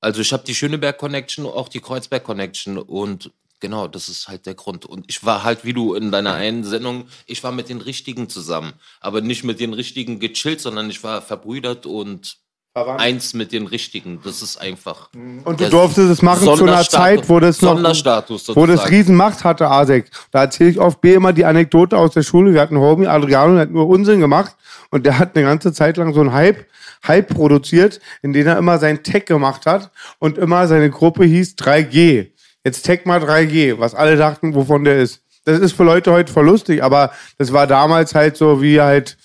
Also ich habe die Schöneberg Connection, auch die Kreuzberg Connection und genau, das ist halt der Grund. Und ich war halt, wie du in deiner <laughs> einen Sendung, ich war mit den Richtigen zusammen, aber nicht mit den Richtigen gechillt, sondern ich war verbrüdert und eins mit den Richtigen. Das ist einfach. Und du durftest es machen zu einer Zeit, wo das noch, wo das. Riesenmacht hatte, Asek. Da erzähle ich oft B immer die Anekdote aus der Schule. Wir hatten einen Homie, Adriano, der hat nur Unsinn gemacht. Und der hat eine ganze Zeit lang so einen Hype, Hype produziert, in dem er immer sein Tech gemacht hat. Und immer seine Gruppe hieß 3G. Jetzt Tech mal 3G, was alle dachten, wovon der ist. Das ist für Leute heute voll lustig, aber das war damals halt so wie halt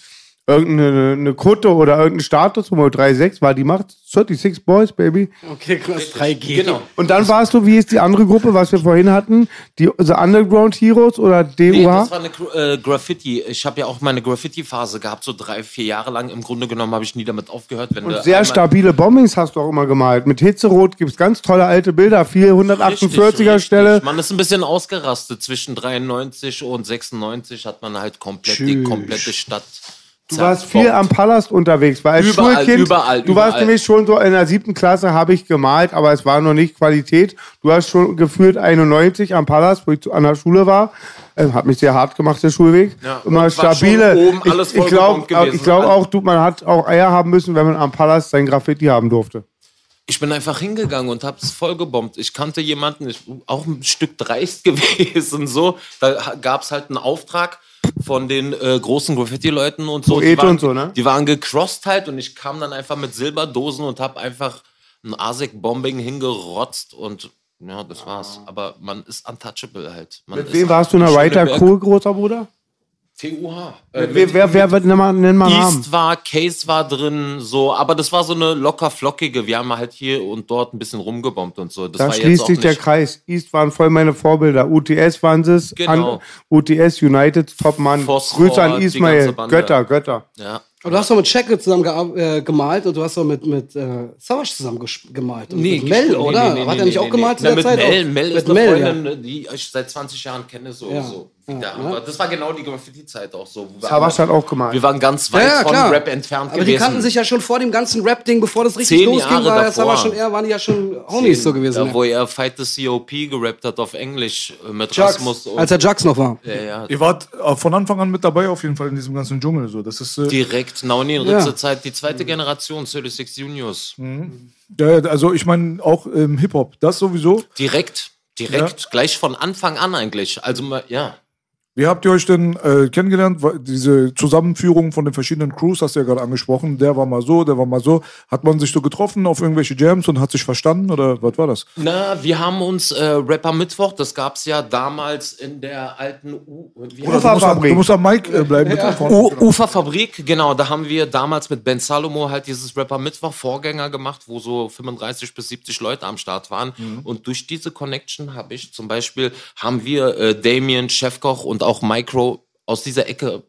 irgendeine eine Kutte oder irgendein Status, wo 3.6 war die Macht. 36 Boys, Baby. Okay, krass, 3G. Genau. Und dann warst du, wie ist die andere Gruppe, was wir vorhin hatten? Die The Underground Heroes oder DUH? Nee, das war eine äh, Graffiti. Ich habe ja auch meine Graffiti-Phase gehabt, so drei, vier Jahre lang. Im Grunde genommen habe ich nie damit aufgehört. Wenn du und sehr stabile Bombings hast du auch immer gemalt. Mit Hitzerot gibt's ganz tolle alte Bilder. 448er Richtig, Stelle. Man ist ein bisschen ausgerastet. Zwischen 93 und 96 hat man halt komplett die komplette Stadt. Du warst viel am Palast unterwegs, weil als Überall, Schulkind, überall, du warst überall. nämlich schon so in der siebten Klasse habe ich gemalt, aber es war noch nicht Qualität. Du hast schon gefühlt 91 am Palast, wo ich zu- an der Schule war. Ähm, hat mich sehr hart gemacht, der Schulweg. Ja, Immer stabile. oben alles ich ich glaube glaub auch, du, man hat auch Eier haben müssen, wenn man am Palast sein Graffiti haben durfte. Ich bin einfach hingegangen und hab's vollgebombt. Ich kannte jemanden, ich, auch ein Stück dreist <laughs> gewesen, so. Da gab's halt einen Auftrag von den äh, großen Graffiti-Leuten und so. Poete die waren, und so, ne? Die waren gecrossed halt und ich kam dann einfach mit Silberdosen und hab einfach ein ASIC-Bombing hingerotzt und ja, das war's. Aber man ist untouchable halt. Man Mit wem warst du in der Writer Crew, großer Bruder? TUH. Äh, Wer, wer, wer wird, nenn mal, nenn mal Namen. East war, Case war drin, so, aber das war so eine locker flockige. Wir haben halt hier und dort ein bisschen rumgebombt und so. Das Da war jetzt schließt auch sich der Kreis. East waren voll meine Vorbilder. UTS waren es. Genau. An, UTS United, Top-Mann. Phosphor, Grüße an Ismail. Götter, Götter. Ja. Und du hast doch mit Checker zusammen äh, gemalt und du hast doch mit, mit äh, Savage zusammen gemalt. Und mit Mel, nee, oder? nee, nee, Hat er nee, nicht nee, auch gemalt nee. zu der mit Zeit? Mel, auch? Mel mit ist eine Mel, ja. Freundin, die ich seit 20 Jahren kenne, so. Ja. so. Ja, Ja, ja. aber das war genau die Graffiti-Zeit auch so. wo wir Savas alle- hat auch gemalt. Wir waren ganz weit Ja, ja, von klar. Rap entfernt Aber gewesen. die kannten sich ja schon vor dem ganzen Rap-Ding, bevor das richtig Zehn losging, Jahre war davor. aber schon eher, waren die ja schon Homies so gewesen. Ja, Ja, wo er Fight the COP gerappt hat auf Englisch äh, mit Jux, Rasmus. Und, als er Jux noch war. ja, ja, Ihr wart äh, von Anfang an mit dabei auf jeden Fall in diesem ganzen Dschungel. So. Das ist, äh, direkt Direkt, Nauni in Ja. Ritze-Zeit, die zweite Generation, 36 Juniors. Ja, also ich meine auch im Hip-Hop, das sowieso. Direkt, direkt, gleich von Anfang an eigentlich. Also, ja. Wie habt ihr euch denn äh, kennengelernt? Diese Zusammenführung von den verschiedenen Crews, hast du ja gerade angesprochen. Der war mal so, der war mal so. Hat man sich so getroffen auf irgendwelche Jams und hat sich verstanden oder was war das? Na, wir haben uns äh, Rapper Mittwoch, das gab's ja damals in der alten U heißt du, musst, am- Mic äh, bleiben. Von- U Uferfabrik, genau, da haben wir damals mit Ben Salomo halt dieses Rapper Mittwoch Vorgänger gemacht, wo so 35 bis 70 Leute am Start waren. Mhm. Und durch diese Connection habe ich zum Beispiel, haben wir äh, Damien, Chefkoch und auch Micro aus dieser Ecke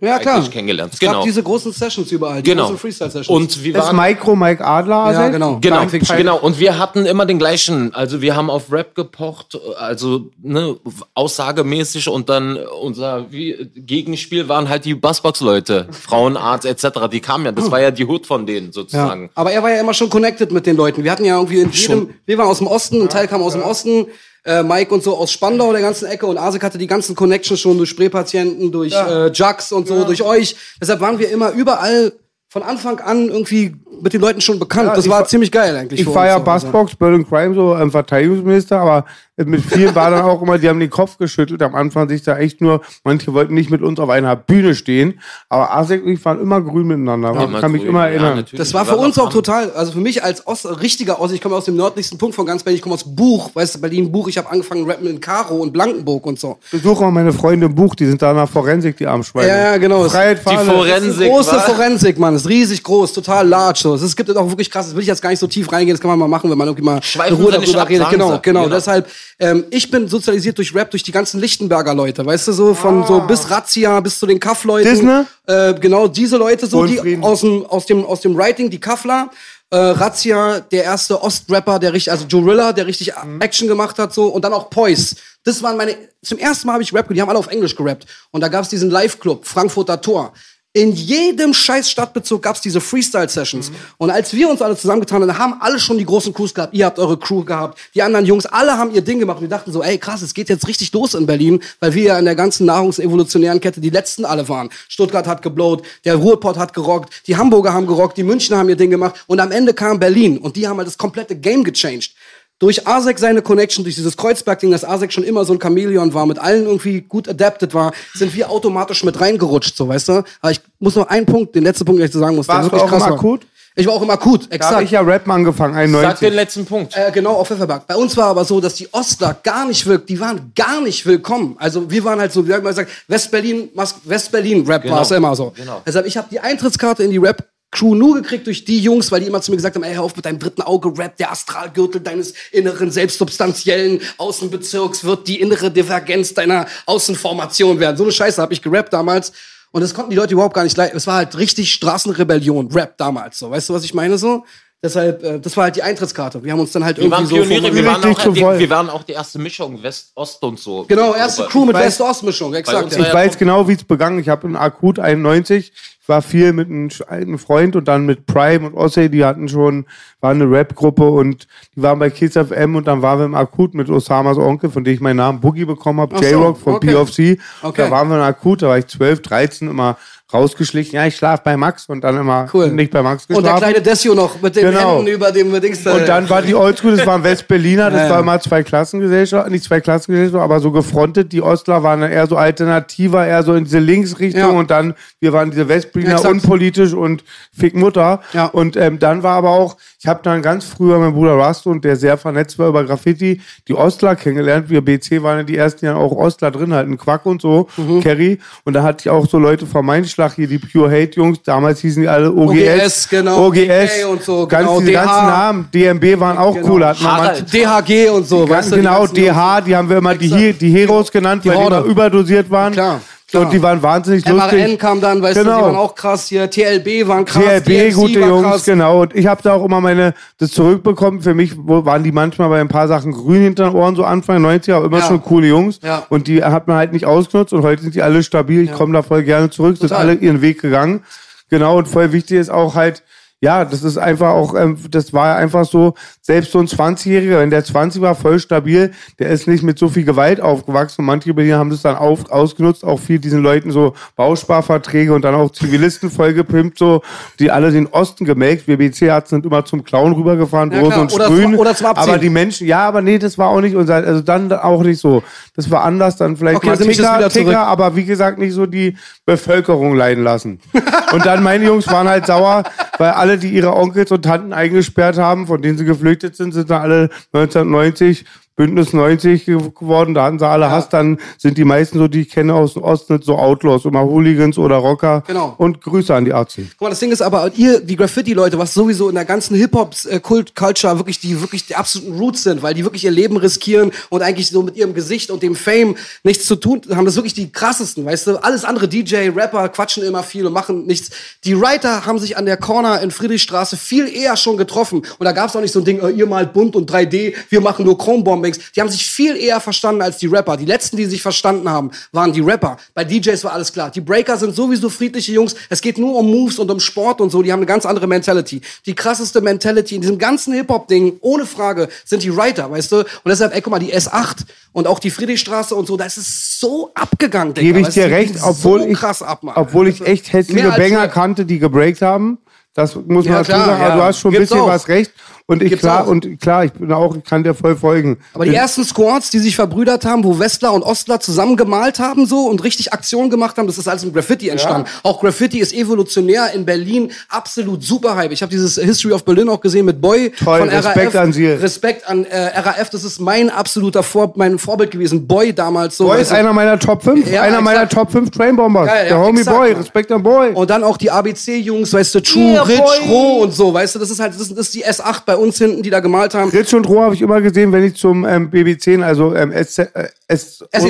Ja, klar. kennengelernt. Es genau. gab diese großen Sessions überall, die genau. großen Freestyle-Sessions. Und wir Das waren Micro Mike Adler. ja, Asek? genau. Genau, genau. Und wir hatten immer den gleichen. Also wir haben auf Rap gepocht, also ne, aussagemäßig und dann unser wie, Gegenspiel waren halt die Bassbox-Leute, Frauenarzt etc. Die kamen ja, das war ja die Hut von denen Ja. sozusagen. Aber er war ja immer schon connected mit den Leuten. Wir hatten ja irgendwie in jedem, wir waren aus dem Osten, ein Teil kam aus dem Osten, äh, Mike und so aus Spandau, der ganzen Ecke und Asik hatte die ganzen Connections schon durch Spraypatienten, durch äh, Jugs und so, durch euch. Deshalb waren wir immer überall von Anfang an irgendwie mit den Leuten schon bekannt. Ja, das war war- ziemlich geil eigentlich. Ich war ja so. Also, Bassbox, Berlin Crime, so ähm, Verteidigungsminister, aber mit vielen war dann auch immer, die haben den Kopf geschüttelt. Am Anfang sich da echt nur, manche wollten nicht mit uns auf einer Bühne stehen, aber Asek und ich waren immer grün miteinander. Ich Immer kann mich grün, immer ja, erinnern. natürlich. Das war für uns auch total, also für mich als Ost, richtiger Ost, ich komme aus dem nördlichsten Punkt von ganz Berlin, ich komme aus Buch, weißt du, Berlin Buch, ich habe angefangen rappen in Karo und Blankenburg und so. Ich besuche auch meine Freunde im Buch, die sind da nach Forensik, die Armschweine. Ja, ja, genau. Freiheit Die. Forensik. Das ist eine große wa? Forensik, Mann. Das ist riesig groß, total large. So. Es gibt auch wirklich krass. Das will ich jetzt gar nicht so tief reingehen. Das kann man mal machen, wenn man irgendwie mal Schweifen in Ruhe darüber ab, redet. Genau, genau. Genau. Deshalb, ähm, ich bin sozialisiert durch Rap, durch die ganzen Lichtenberger Leute. Weißt du, so von so bis Razzia bis zu den Kaff-Leuten. Disney? Äh, genau, diese Leute, so die aus dem, aus dem, aus dem Writing, die Kaffler. Äh, Razzia, der erste Ostrapper, der richtig, also Jorilla, der richtig Action gemacht hat, so, und dann auch Poise. Das waren meine, zum ersten Mal habe ich Rap, gehört, die haben alle auf Englisch gerappt. Und da gab es diesen Live-Club, Frankfurter Tor. In jedem scheiß Stadtbezirk gab es diese Freestyle-Sessions. Und als wir uns alle zusammengetan haben, haben alle schon die großen Crews gehabt. Ihr habt eure Crew gehabt. Die anderen Jungs, alle haben ihr Ding gemacht. Und wir dachten so, ey krass, es geht jetzt richtig los in Berlin, weil wir ja in der ganzen nahrungsevolutionären Kette die letzten alle waren. Stuttgart hat geblowt, der Ruhrpott hat gerockt, die Hamburger haben gerockt, die Münchner haben ihr Ding gemacht. Und am Ende kam Berlin. Und die haben halt das komplette Game gechanged durch Asek seine Connection, durch dieses Kreuzberg-Ding, dass Asek schon immer so ein Chamäleon war, mit allen irgendwie gut adapted war, sind wir automatisch mit reingerutscht, so, weißt du? Aber ich muss noch einen Punkt, den letzten Punkt, den ich zu sagen muss, der Warst du wirklich auch im krass war. Akut? Ich war auch im Akut, Da habe exakt. ich ja Rap angefangen, Sag 91. den letzten Punkt. Äh, genau, auf Pfefferberg. Bei uns war aber so, dass die Ostler gar nicht wirk, die waren gar nicht willkommen. Also wir waren halt so, wir haben mal gesagt, Westberlin, Mas- Westberlin Rap Genau. war es immer so. Genau. Deshalb, ich habe die Eintrittskarte in die Rap Crew nur gekriegt durch die Jungs, weil die immer zu mir gesagt haben, ey, hör auf mit deinem dritten Auge Rap, der Astralgürtel deines inneren selbstsubstanziellen Außenbezirks wird die innere Divergenz deiner Außenformation werden. So eine Scheiße habe ich gerappt damals. Und das konnten die Leute überhaupt gar nicht leiden. Es war halt richtig Straßenrebellion, Rap damals so. Weißt du, was ich meine so? Deshalb, äh, das war halt die Eintrittskarte. Wir haben uns dann halt Wir waren irgendwie so Pioniere, wir waren, auch, zu voll. wir, wir waren auch die erste Mischung West-Ost und so. Genau, erste Crew mit West-Ost-Mischung, exakt. Ja. Ich ja weiß genau, wie es begann. Ich habe in Akut 91, ich war viel mit einem alten Freund und dann mit Prime und Ossey, die hatten schon, war eine Rap-Gruppe und die waren bei Kids FM und dann waren wir im Akut mit Osamas Onkel, von dem ich meinen Namen Boogie bekommen habe, so, J-Rock von okay. POC. Okay. Da waren wir in Akut, da war ich 12, 13, immer rausgeschlichen. Ja, ich schlaf bei Max und dann immer Cool. nicht bei Max Und der geschlafen. kleine Desio noch mit den Genau. Händen über dem Dings. Und dann war die Oldschool, das waren Westberliner, das Ja, ja. war immer zwei Klassengesellschaft, nicht zwei Klassengesellschaften, aber so gefrontet. Die Ostler waren eher so alternativer, eher so in diese Linksrichtung Ja. und dann, wir waren diese Westberliner Exakt. unpolitisch und fick Mutter. Ja. Und ähm, dann war aber auch, ich habe dann ganz früher mein Bruder Rust und der sehr vernetzt war über Graffiti, die Ostler kennengelernt. Wir BC waren ja die ersten, die dann auch Ostler drin hatten, Quack und so, Mhm. Kerry. Und da hatte ich auch so Leute vom Mainschlag hier, die Pure Hate Jungs, damals hießen die alle OGS. OGS, genau, OGS. Und so, ganz genau, diese DH. ganzen Namen. DMB waren auch Genau. cool. Hatten manche- DHG und so, weißt du? die genau, DH, die haben wir immer die, Exakt. Die Heroes genannt, Die weil die Horde. immer überdosiert waren. Klar, klar. Und die waren wahnsinnig MRN lustig. kam dann, weißt du, Genau. die waren auch krass hier. TLB waren krass. TLB, DMC gute Jungs, krass. genau. Und ich habe da auch immer meine, das zurückbekommen. Für mich waren die manchmal bei ein paar Sachen grün hinter den Ohren, so Anfang 90er, aber immer Ja. schon coole Jungs. Ja. Und die hat man halt nicht ausgenutzt und heute sind die alle stabil. Ich komme da voll gerne zurück, sind Total. alle ihren Weg gegangen. Genau, und voll wichtig ist auch halt, ja, das ist einfach auch, ähm, das war einfach so, selbst so ein 20-Jähriger, wenn der 20 war, voll stabil, der ist nicht mit so viel Gewalt aufgewachsen. Und manche Berliner haben das dann auf, ausgenutzt, auch viel diesen Leuten so Bausparverträge und dann auch Zivilisten vollgepimpt, so, die alle den Osten gemelkt. Wir BC sind immer zum Clown rübergefahren, Ja, Rose und Oder zum- oder zum Abziehen. aber die Menschen, ja, aber nee, das war auch nicht unser, also dann auch nicht so. Das war anders, dann vielleicht Okay, mal also Ticker. Ticker, aber wie gesagt, nicht so die Bevölkerung leiden lassen. <laughs> Und dann meine Jungs waren halt sauer, weil alle, die ihre Onkels und Tanten eingesperrt haben, von denen sie geflüchtet sind, sind dann alle 1990 Bündnis 90 ge- geworden, da hatten sie alle Hass, dann sind die meisten so, die ich kenne aus dem Osten, so Outlaws, immer Hooligans oder Rocker. Genau. Und Grüße an die Arzi. Guck mal, das Ding ist aber, ihr, die Graffiti-Leute, was sowieso in der ganzen Hip-Hop-Culture wirklich die, wirklich die absoluten Roots sind, weil die wirklich ihr Leben riskieren und eigentlich so mit ihrem Gesicht und dem Fame nichts zu tun haben, das wirklich die krassesten, weißt du? Alles andere, DJ, Rapper, quatschen immer viel und machen nichts. Die Writer haben sich an der Corner in Friedrichstraße viel eher schon getroffen und da gab es auch nicht so ein Ding, äh, ihr malt bunt und 3D, wir machen nur Chrome-Bombings. Die haben sich viel eher verstanden als die Rapper. Die letzten, die sich verstanden haben, waren die Rapper. Bei DJs war alles klar. Die Breaker sind sowieso friedliche Jungs. Es geht nur um Moves und um Sport und so. Die haben eine ganz andere Mentality. Die krasseste Mentality in diesem ganzen Hip-Hop-Ding, ohne Frage, sind die Writer, weißt du? Und deshalb, ey, guck mal, die S8 und auch die Friedrichstraße und so, da ist es so abgegangen, Digga. Gebe ich Weißt dir du, recht, obwohl so ich, ab, obwohl ich echt hässliche Banger kannte, die gebreakt haben. Das muss man Ja, dazu sagen, aber ja. du hast schon ein bisschen was recht. Und ich Gibt's klar, auch. und klar, ich bin auch, ich kann dir voll folgen. Aber die ersten Squads, die sich verbrüdert haben, wo Westler und Ostler zusammen gemalt haben so und richtig Aktion gemacht haben, das ist alles im Graffiti entstanden. Auch Graffiti ist evolutionär in Berlin absolut super Hype. Ich habe dieses History of Berlin auch gesehen mit Boy Toll, von Respekt RAF. an Sie. Respekt an äh, RAF, das ist mein absoluter Vor mein Vorbild gewesen. Boy damals so. Boy ist du. einer meiner Top 5, Ja, einer meiner exakt. Top 5 Trainbombers. Ja, ja, der Homie exakt, Boy, Mann. Respekt an Boy. Und dann auch die ABC-Jungs, weißt du, True, Yeah, Rich. Roh und so, weißt du, das ist halt, das ist, das ist die S8 bei uns hinten, die da gemalt haben. Rich und Roh habe ich immer gesehen, wenn ich zum ähm, BB10, also ähm, SZ, äh.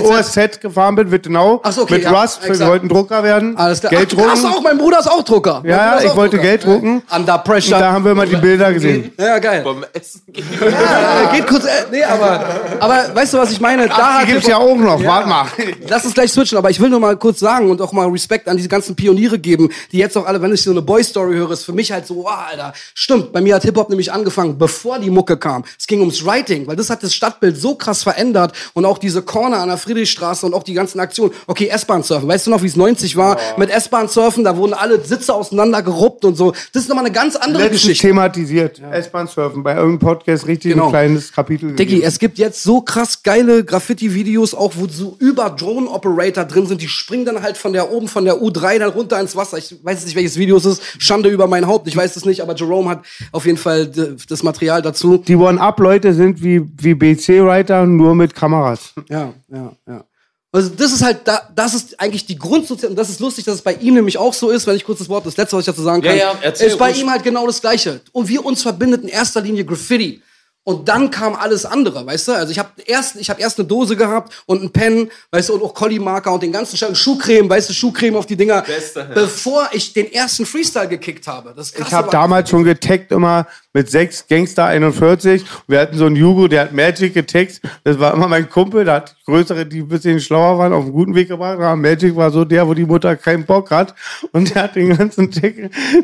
OSZ gefahren bin, Wittenau. Ach so, okay, mit ja, Rust, wir wollten Drucker werden. Alles klar. Geld Ach, drucken. auch, mein Bruder ist auch Drucker. Ja, ist ich wollte Drucker. Geld drucken. Under Und Pressure. da haben wir mal die Bilder gesehen. Ja, geil. Beim Essen. <laughs> Ja, geht kurz, äh, nee, aber, aber weißt du, was ich meine? Da die gibt's Hip-Hop- ja auch noch, warte mal. Lass uns gleich switchen, aber ich will nur mal kurz sagen und auch mal Respekt an diese ganzen Pioniere geben, die jetzt auch alle, wenn ich so eine Boy-Story höre, ist für mich halt so, wow, Alter, stimmt, bei mir hat Hip-Hop nämlich angefangen, bevor die Mucke kam. Es ging ums Writing, weil das hat das Stadtbild so krass verändert und auch diese Corner an der Friedrichstraße und auch die ganzen Aktionen. Okay, S-Bahn-Surfen, weißt du noch, wie es 90 war? Mit S-Bahn-Surfen, da wurden alle Sitze auseinander geruppt und so. Das ist nochmal eine ganz andere Letztens Geschichte. thematisiert. S-Bahn surfen bei irgendeinem Podcast richtig Genau. ein kleines Kapitel. Diggi, es gibt jetzt so krass geile Graffiti-Videos, auch wo so über Drone-Operator drin sind. Die springen dann halt von der oben, von der U3 dann runter ins Wasser. Ich weiß jetzt nicht, welches Video es ist. Schande über mein Haupt. Ich weiß es nicht, aber Jerome hat auf jeden Fall d- das Material dazu. die One-Up-Leute sind wie, wie BC-Writer, nur mit Kameras. Ja, ja, ja. Also das ist halt, da, das ist eigentlich die Grundsozial und das ist lustig, dass es bei ihm nämlich auch so ist, wenn ich kurz das Wort, das letzte, was ich dazu sagen kann, Ja, ja, erzähl ist bei ruhig. ihm halt genau das Gleiche. Und wir uns verbindet in erster Linie Graffiti. Und dann kam alles andere, weißt du? Also ich habe erst, ich habe erst eine Dose gehabt und einen Pen, weißt du, und auch Collie-Marker und den ganzen Scheiß, Schuhcreme, weißt du, Schuhcreme auf die Dinger, Beste, ja. bevor ich den ersten Freestyle gekickt habe. Das Ich habe damals schon getaggt immer mit sechs Gangster 41. Wir hatten so einen Jugo, der hat Magic getaggt. Das war immer mein Kumpel, der hat größere, die ein bisschen schlauer waren, auf einen guten Weg gebracht. Aber Magic war so der, wo die Mutter keinen Bock hat. Und der hat den ganzen Tag,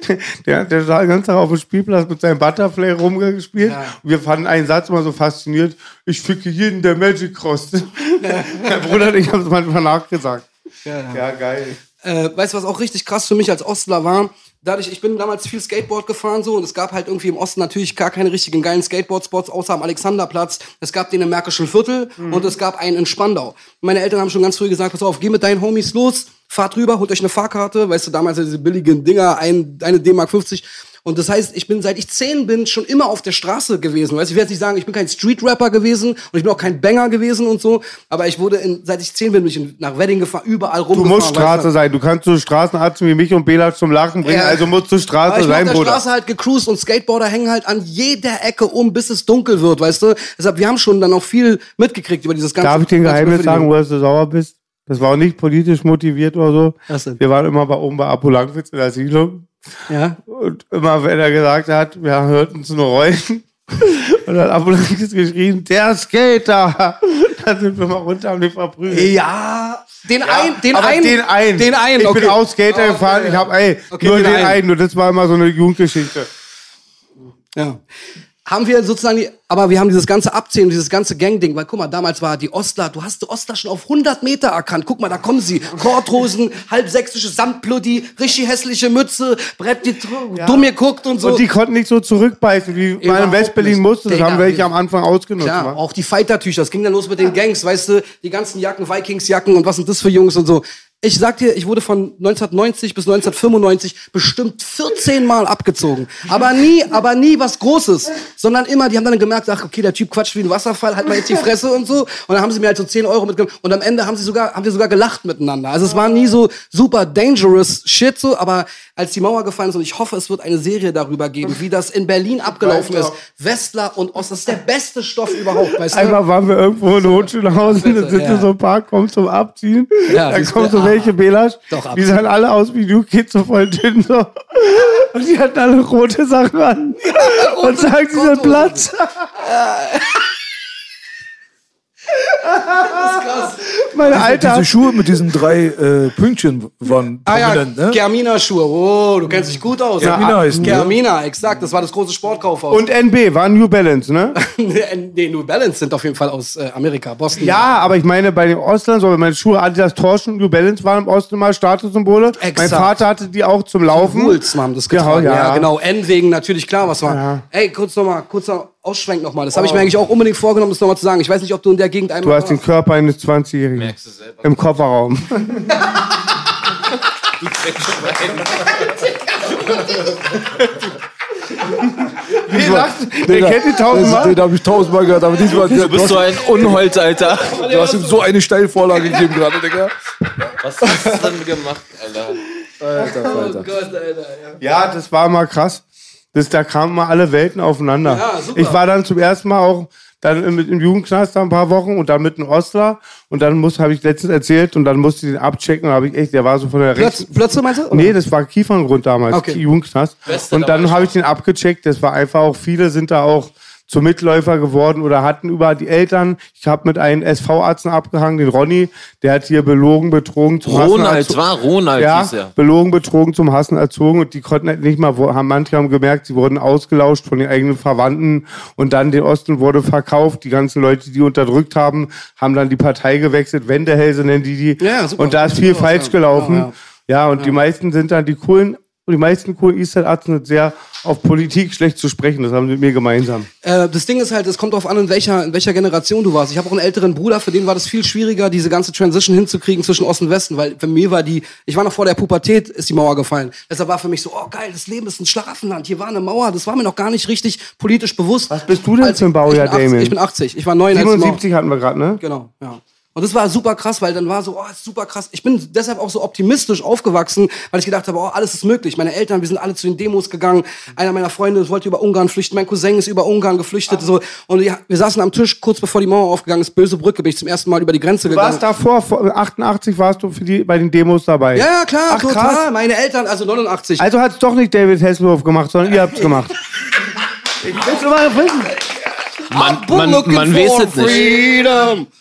<laughs> der, der sah den ganzen Tag auf dem Spielplatz mit seinem Butterfly rumgespielt. Ja. Und wir fanden einen Satz immer so fasziniert. Ich ficke jeden, der Magic kostet. <laughs> mein Bruder ich haben es manchmal nachgesagt. Ja, geil. äh, weißt du, was auch richtig krass für mich als Ostler war? Dadurch, ich bin damals viel Skateboard gefahren so und es gab halt irgendwie im Osten natürlich gar keine richtigen geilen Skateboard-Spots außer am Alexanderplatz. Es gab den im Märkischen Viertel und es gab einen in Spandau. Meine Eltern haben schon ganz früh gesagt, pass auf, geh mit deinen Homies los, fahrt rüber, holt euch eine Fahrkarte, weißt du, damals diese billigen Dinger, ein, eine D-Mark 50. Und das heißt, ich bin, seit ich zehn bin, schon immer auf der Straße gewesen. Weißt du, ich werde jetzt nicht sagen, ich bin kein Street-Rapper gewesen und ich bin auch kein Banger gewesen und so, aber ich wurde, in, seit ich zehn bin, bin ich in, nach Wedding gefahren, überall Du rumgefahren. musst Straße weißt du? sein. Du kannst so Straßenarzt wie mich und Bela zum Lachen bringen. Ja. Also musst du Aber Straße ich bin auf sein, der Bruder. Straße halt gecruised und Skateboarder hängen halt an jeder Ecke um, bis es dunkel wird, weißt du? Deshalb, wir haben schon dann auch viel mitgekriegt über dieses ganze. Darf ich dir ein Geheimnis sagen, wo du sauer bist? Das war auch nicht politisch motiviert oder so. Denn? Wir waren immer bei oben bei Apo Langwitz in der Siedlung. Ja. Und immer, wenn er gesagt hat, wir hörten uns nur rollen. <laughs> Und dann hat Apo Langwitz geschrien, der Skater. Dann sind wir mal runter, haben den verprügelt. Ja. Den einen, den aber einen. den einen. Den einen, Ich okay. bin auch Skater Okay, gefahren. ja. Ich habe, ey, Okay, nur den den, einen. einen. Nur das war immer so eine Jugendgeschichte. Ja. Haben wir sozusagen, die, aber wir haben dieses ganze Abzählen, dieses ganze Gang-Ding, weil guck mal, damals war die Ostler, du hast die Ostler schon auf 100 Meter erkannt. Guck mal, da kommen sie. Korthosen, halbsächsische Samtbluddi, richtig hässliche Mütze, Brett, die ja. dumm geguckt und so. Und die konnten nicht so zurückbeißen, wie man in Westberlin musste. Das Digga, haben welche am Anfang ausgenutzt. Klar, auch die Fighter-Tücher. Das ging dann los mit den Gangs, weißt du, die ganzen Jacken, Vikings-Jacken und was sind das für Jungs und so. Ich sag dir, ich wurde von 1990 bis 1995 bestimmt 14 Mal abgezogen. Aber nie, aber nie was Großes. Sondern immer, die haben dann gemerkt, ach, okay, der Typ quatscht wie ein Wasserfall, halt mal jetzt die Fresse und so. Und dann haben sie mir halt so 10 Euro mitgenommen. Und am Ende haben sie sogar, haben wir sogar gelacht miteinander. Also es war nie so super dangerous shit so, aber als die Mauer gefallen ist, und ich hoffe, es wird eine Serie darüber geben, wie das in Berlin abgelaufen ist. Westler und Ost, das ist der beste Stoff überhaupt, weißt du? Einmal waren wir irgendwo in Hochschulhausen, da sind ja. so ein paar, kommen zum Abziehen. Ja, dann kommt so welche Belasch. Doch, die sahen alle aus wie du, geht so voll dünn so. Und die hatten alle rote Sachen an. und sagen, sie sind Platz. Das ist krass. Meine diese, Alter. Diese Schuhe mit diesen drei äh, Pünktchen waren ah, prominent, ja, ne? Germina-Schuhe. Oh, du kennst dich gut aus. Germina ja, heißt Germina, exakt. Das war das große Sportkaufhaus. Und NB war New Balance, ne? <laughs> nee, New Balance sind auf jeden Fall aus äh, Amerika, Boston. Ja, aber ich meine, bei den Ostern, so meine Schuhe Adidas Torschen New Balance waren im Osten mal Statussymbole. Exakt. Mein Vater hatte die auch zum Laufen. Wolves haben das getragen. Ja, ja, genau. N wegen natürlich klar, was war. Ja. Ey, kurz nochmal, kurzer Ausschwenk nochmal. Das habe ich mir eigentlich auch unbedingt vorgenommen, das nochmal zu sagen. Ich weiß nicht, ob du in der Gegend einmal. Du hast den Körper eines 20-Jährigen. Merkst du selber. Im Kofferraum. <laughs> du Wie lacht? Der kennt die tausendmal? Den habe ich tausendmal gehört, aber diesmal. Du bist so ein Unholz, Alter. Du hast ihm so eine Steilvorlage gegeben gerade, Digga. Was hast du dann gemacht, Alter? Alter, Alter. Oh Gott, Alter. Ja. ja, das war mal krass. Das, da kamen mal alle Welten aufeinander. Ja, super. Ich war dann zum ersten Mal auch dann im, im Jugendknast da ein paar Wochen und dann mit einem Ostler und dann muss habe ich letztens erzählt und dann musste ich den abchecken und habe ich echt der war so von der Plötz, Plötze meinst du? Oder? Nee, das war Kieferngrund damals, okay. Jugendknast. Beste und dann habe ich den abgecheckt, das war einfach auch viele sind da auch zum Mitläufer geworden oder hatten über die Eltern. Ich habe mit einem SV-Arzt abgehangen, den Ronny, der hat hier belogen, betrogen zum Ronald, Hassen erzogen. war Ronald, ja, hieß er. belogen, betrogen zum Hassen erzogen und die konnten halt nicht mal, haben manche haben gemerkt, sie wurden ausgelauscht von den eigenen Verwandten und dann den Osten wurde verkauft. Die ganzen Leute, die unterdrückt haben, haben dann die Partei gewechselt. Wendehälse nennen die die. Ja, super. Und da ist viel falsch gelaufen. Ja, ja. ja und die meisten sind dann die coolen und die meisten coolen Eastside-Arzt sind sehr auf Politik schlecht zu sprechen. Das haben sie mit mir gemeinsam. Äh, das Ding ist halt, es kommt darauf an, in welcher, in welcher Generation du warst. Ich habe auch einen älteren Bruder, für den war das viel schwieriger, diese ganze Transition hinzukriegen zwischen Osten und Westen, weil für mir war die, ich war noch vor der Pubertät, ist die Mauer gefallen. Deshalb war für mich so, oh geil, das Leben ist ein Schlaraffenland. Hier war eine Mauer, das war mir noch gar nicht richtig politisch bewusst. Was bist du denn für ein Baujahr, Damien? Ich bin 80, ich war 9 77 hatten wir gerade, ne? Genau, ja. Und das war super krass, weil dann war so, oh, super krass. Ich bin deshalb auch so optimistisch aufgewachsen, weil ich gedacht habe, oh, alles ist möglich. Meine Eltern, wir sind alle zu den Demos gegangen. Einer meiner Freunde wollte über Ungarn flüchten. Mein Cousin ist über Ungarn geflüchtet. So. Und wir, wir saßen am Tisch, kurz bevor die Mauer aufgegangen ist, Böse Brücke, bin ich zum ersten Mal über die Grenze du gegangen. Du warst davor, vor 88 warst du für die, bei den Demos dabei. Ja, klar, Ach, total. Krass. Meine Eltern, also 89. Also hat es doch nicht David Hasselhoff gemacht, sondern ihr habt es <laughs> gemacht. ich will's nur mal wissen. Man, man, man weiß es nicht.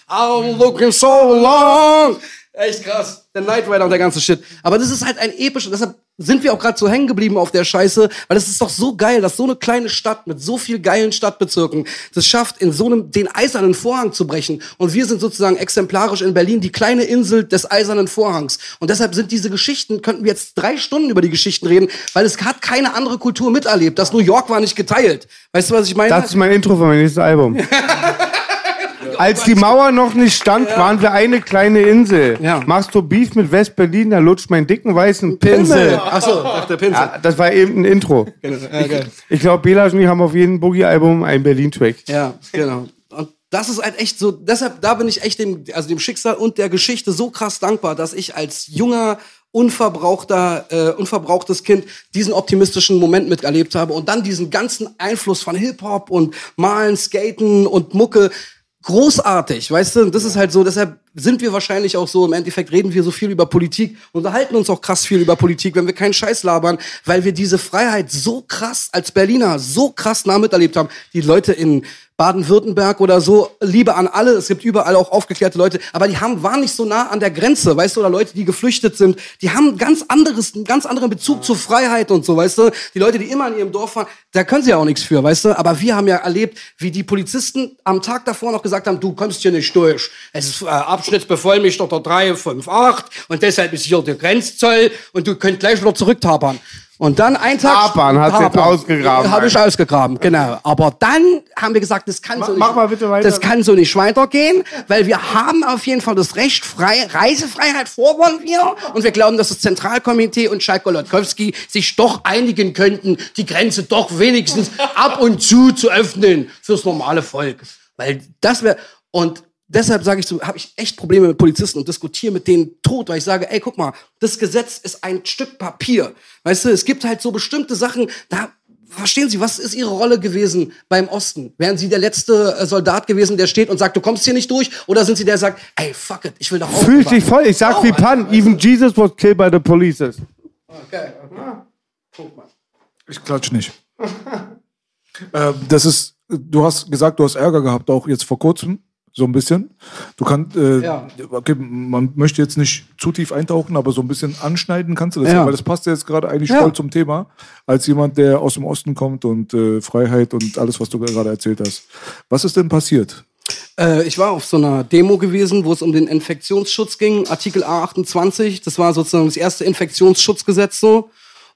I'm looking so long. Echt krass. Der Knight Rider und der ganze Shit. Aber das ist halt ein epischer, deshalb sind wir auch gerade so hängen geblieben auf der Scheiße, weil es ist doch so geil, dass so eine kleine Stadt mit so viel geilen Stadtbezirken das schafft, in so einem, den eisernen Vorhang zu brechen. Und wir sind sozusagen exemplarisch in Berlin die kleine Insel des eisernen Vorhangs. Und deshalb sind diese Geschichten, könnten wir jetzt drei Stunden über die Geschichten reden, weil es hat keine andere Kultur miterlebt. Das New York war nicht geteilt. Weißt du, was ich meine? Das ist mein Intro für mein nächstes Album. <laughs> Als die Mauer noch nicht stand, waren wir eine kleine Insel. Ja. Machst du Beef mit West-Berlin, da lutscht mein dicken weißen Pinsel. Achso, der Pinsel. Ja, das war eben ein Intro. <laughs> Genau. Ja, ich ich glaube, Bela und ich haben auf jedem Boogie-Album einen Berlin-Track. Ja, genau. Und das ist halt echt so, deshalb, da bin ich echt dem, also dem Schicksal und der Geschichte so krass dankbar, dass ich als junger, unverbrauchter, äh, unverbrauchtes Kind diesen optimistischen Moment miterlebt habe und dann diesen ganzen Einfluss von Hip-Hop und Malen, Skaten und Mucke großartig, weißt du? Das ist halt so, deshalb sind wir wahrscheinlich auch so, im Endeffekt reden wir so viel über Politik, unterhalten uns auch krass viel über Politik, wenn wir keinen Scheiß labern, weil wir diese Freiheit so krass als Berliner, so krass nah miterlebt haben. Die Leute in Baden-Württemberg oder so, Liebe an alle, es gibt überall auch aufgeklärte Leute, aber die haben, waren nicht so nah an der Grenze, weißt du, oder Leute, die geflüchtet sind, die haben ganz anderes, einen ganz anderen Bezug zur Freiheit und so, weißt du, die Leute, die immer in ihrem Dorf waren, da können sie ja auch nichts für, weißt du, aber wir haben ja erlebt, wie die Polizisten am Tag davor noch gesagt haben, du kommst hier nicht durch, es ist äh, Abschnittsbevollmächtigter 358 und deshalb ist hier der Grenzzoll und du könnt gleich wieder zurücktabern. Und dann ein Tag. Tapern, hat's jetzt ausgegraben. Habe ich ausgegraben, genau. Aber dann haben wir gesagt, das kann so nicht. mach mal bitte weiter. Das kann so nicht weitergehen, weil wir haben auf jeden Fall das Recht, frei, Reisefreiheit fordern wir. Und wir glauben, dass das Zentralkomitee und Schalk Golodkowski sich doch einigen könnten, die Grenze doch wenigstens ab und zu zu öffnen fürs normale Volk. Weil das wäre, und deshalb sage ich so, habe ich echt Probleme mit Polizisten und diskutiere mit denen tot, weil ich sage, ey, guck mal, das Gesetz ist ein Stück Papier. Weißt du, es gibt halt so bestimmte Sachen, da verstehen Sie, was ist Ihre Rolle gewesen beim Osten? Wären Sie der letzte äh, Soldat gewesen, der steht und sagt, du kommst hier nicht durch? Oder sind Sie der, der sagt, ey, fuck it, ich will doch auch. Fühl dich voll. Ich sag wie Pan, even Jesus was killed by the police. Okay, okay. Guck mal. Ich klatsch nicht. <laughs> äh, das ist, du hast gesagt, du hast Ärger gehabt, auch jetzt vor kurzem, so ein bisschen. Du kannst, äh, Ja. okay, man möchte jetzt nicht zu tief eintauchen, aber so ein bisschen anschneiden kannst du das, Ja. weil das passt ja jetzt gerade eigentlich Ja. voll zum Thema, als jemand, der aus dem Osten kommt und äh, Freiheit und alles, was du gerade erzählt hast. Was ist denn passiert? Äh, ich war auf so einer Demo gewesen, wo es um den Infektionsschutz ging, Artikel A28. Das war sozusagen das erste Infektionsschutzgesetz so.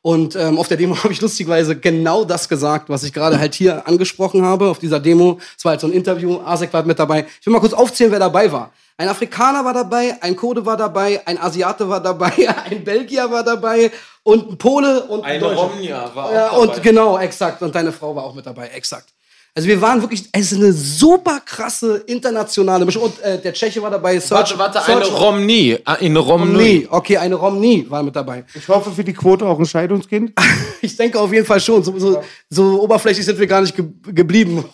Und ähm, auf der Demo <laughs> habe ich lustigerweise genau das gesagt, was ich gerade halt hier angesprochen habe. Auf dieser Demo, es war halt so ein Interview, Asek war halt mit dabei. Ich will mal kurz aufzählen, wer dabei war. Ein Afrikaner war dabei, ein Kurde war dabei, ein Asiate war dabei, <laughs> ein Belgier war dabei und ein Pole und ein Eine Deutscher. Romnia war auch Ja, dabei. und genau, exakt. Und deine Frau war auch mit dabei, exakt. Also wir waren wirklich, es ist eine super krasse internationale Mischung. Und äh, der Tscheche war dabei. Serge, Warte, warte, eine Serge Romney. Ah, Eine Romney. Romney. Okay, eine Romney war mit dabei. Ich hoffe für die Quote auch ein Scheidungskind. <laughs> Ich denke auf jeden Fall schon. So, so, so oberflächlich sind wir gar nicht ge geblieben. <laughs>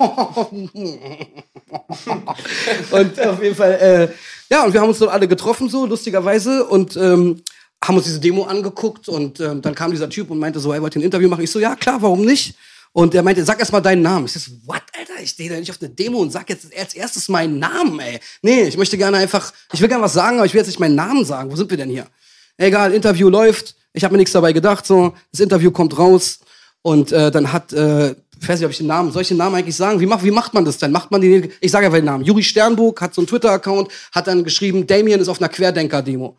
und auf jeden Fall, äh, ja, und wir haben uns dann alle getroffen, so lustigerweise, und ähm, haben uns diese Demo angeguckt. Und ähm, dann kam dieser Typ und meinte so, er wollte ein Interview machen. Ich so, ja, klar, warum nicht? Und er meinte, sag erst mal deinen Namen. Ich so, what, Alter? Ich stehe da nicht auf eine Demo und sag jetzt als erstes meinen Namen, ey. Nee, ich möchte gerne einfach, ich will gerne was sagen, aber ich will jetzt nicht meinen Namen sagen. Wo sind wir denn hier? Egal, Interview läuft. Ich habe mir nichts dabei gedacht. So, das Interview kommt raus und äh, dann hat, äh, ich weiß nicht, ob ich den Namen, den Namen eigentlich sagen? Wie, macht, wie macht man das denn? Macht man den? Ich sage einfach den Namen. Juri Sternburg hat so einen Twitter-Account, hat dann geschrieben, Damien ist auf einer Querdenker-Demo.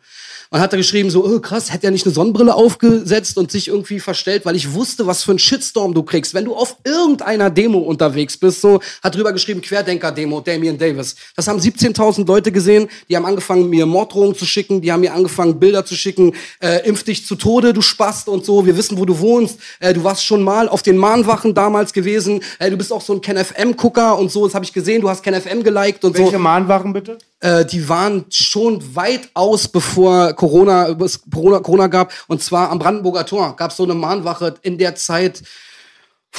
Und hat er geschrieben, so, oh, krass, hätte er nicht eine Sonnenbrille aufgesetzt und sich irgendwie verstellt, weil ich wusste, was für ein Shitstorm du kriegst, wenn du auf irgendeiner Demo unterwegs bist. So, hat drüber geschrieben, Querdenker-Demo, Damien Davis. Das haben 17.000 Leute gesehen, die haben angefangen, mir Morddrohungen zu schicken, die haben mir angefangen, Bilder zu schicken, äh, impf dich zu Tode, du Spast und so, wir wissen, wo du wohnst, äh, du warst schon mal auf den Mahnwachen damals gewesen, äh, du bist auch so ein KenFM-Gucker und so, das habe ich gesehen, du hast KenFM geliked und so. Welche Mahnwachen bitte? Äh, die waren schon weit aus, bevor Corona, es Corona, Corona gab. Und zwar am Brandenburger Tor gab es so eine Mahnwache in der Zeit.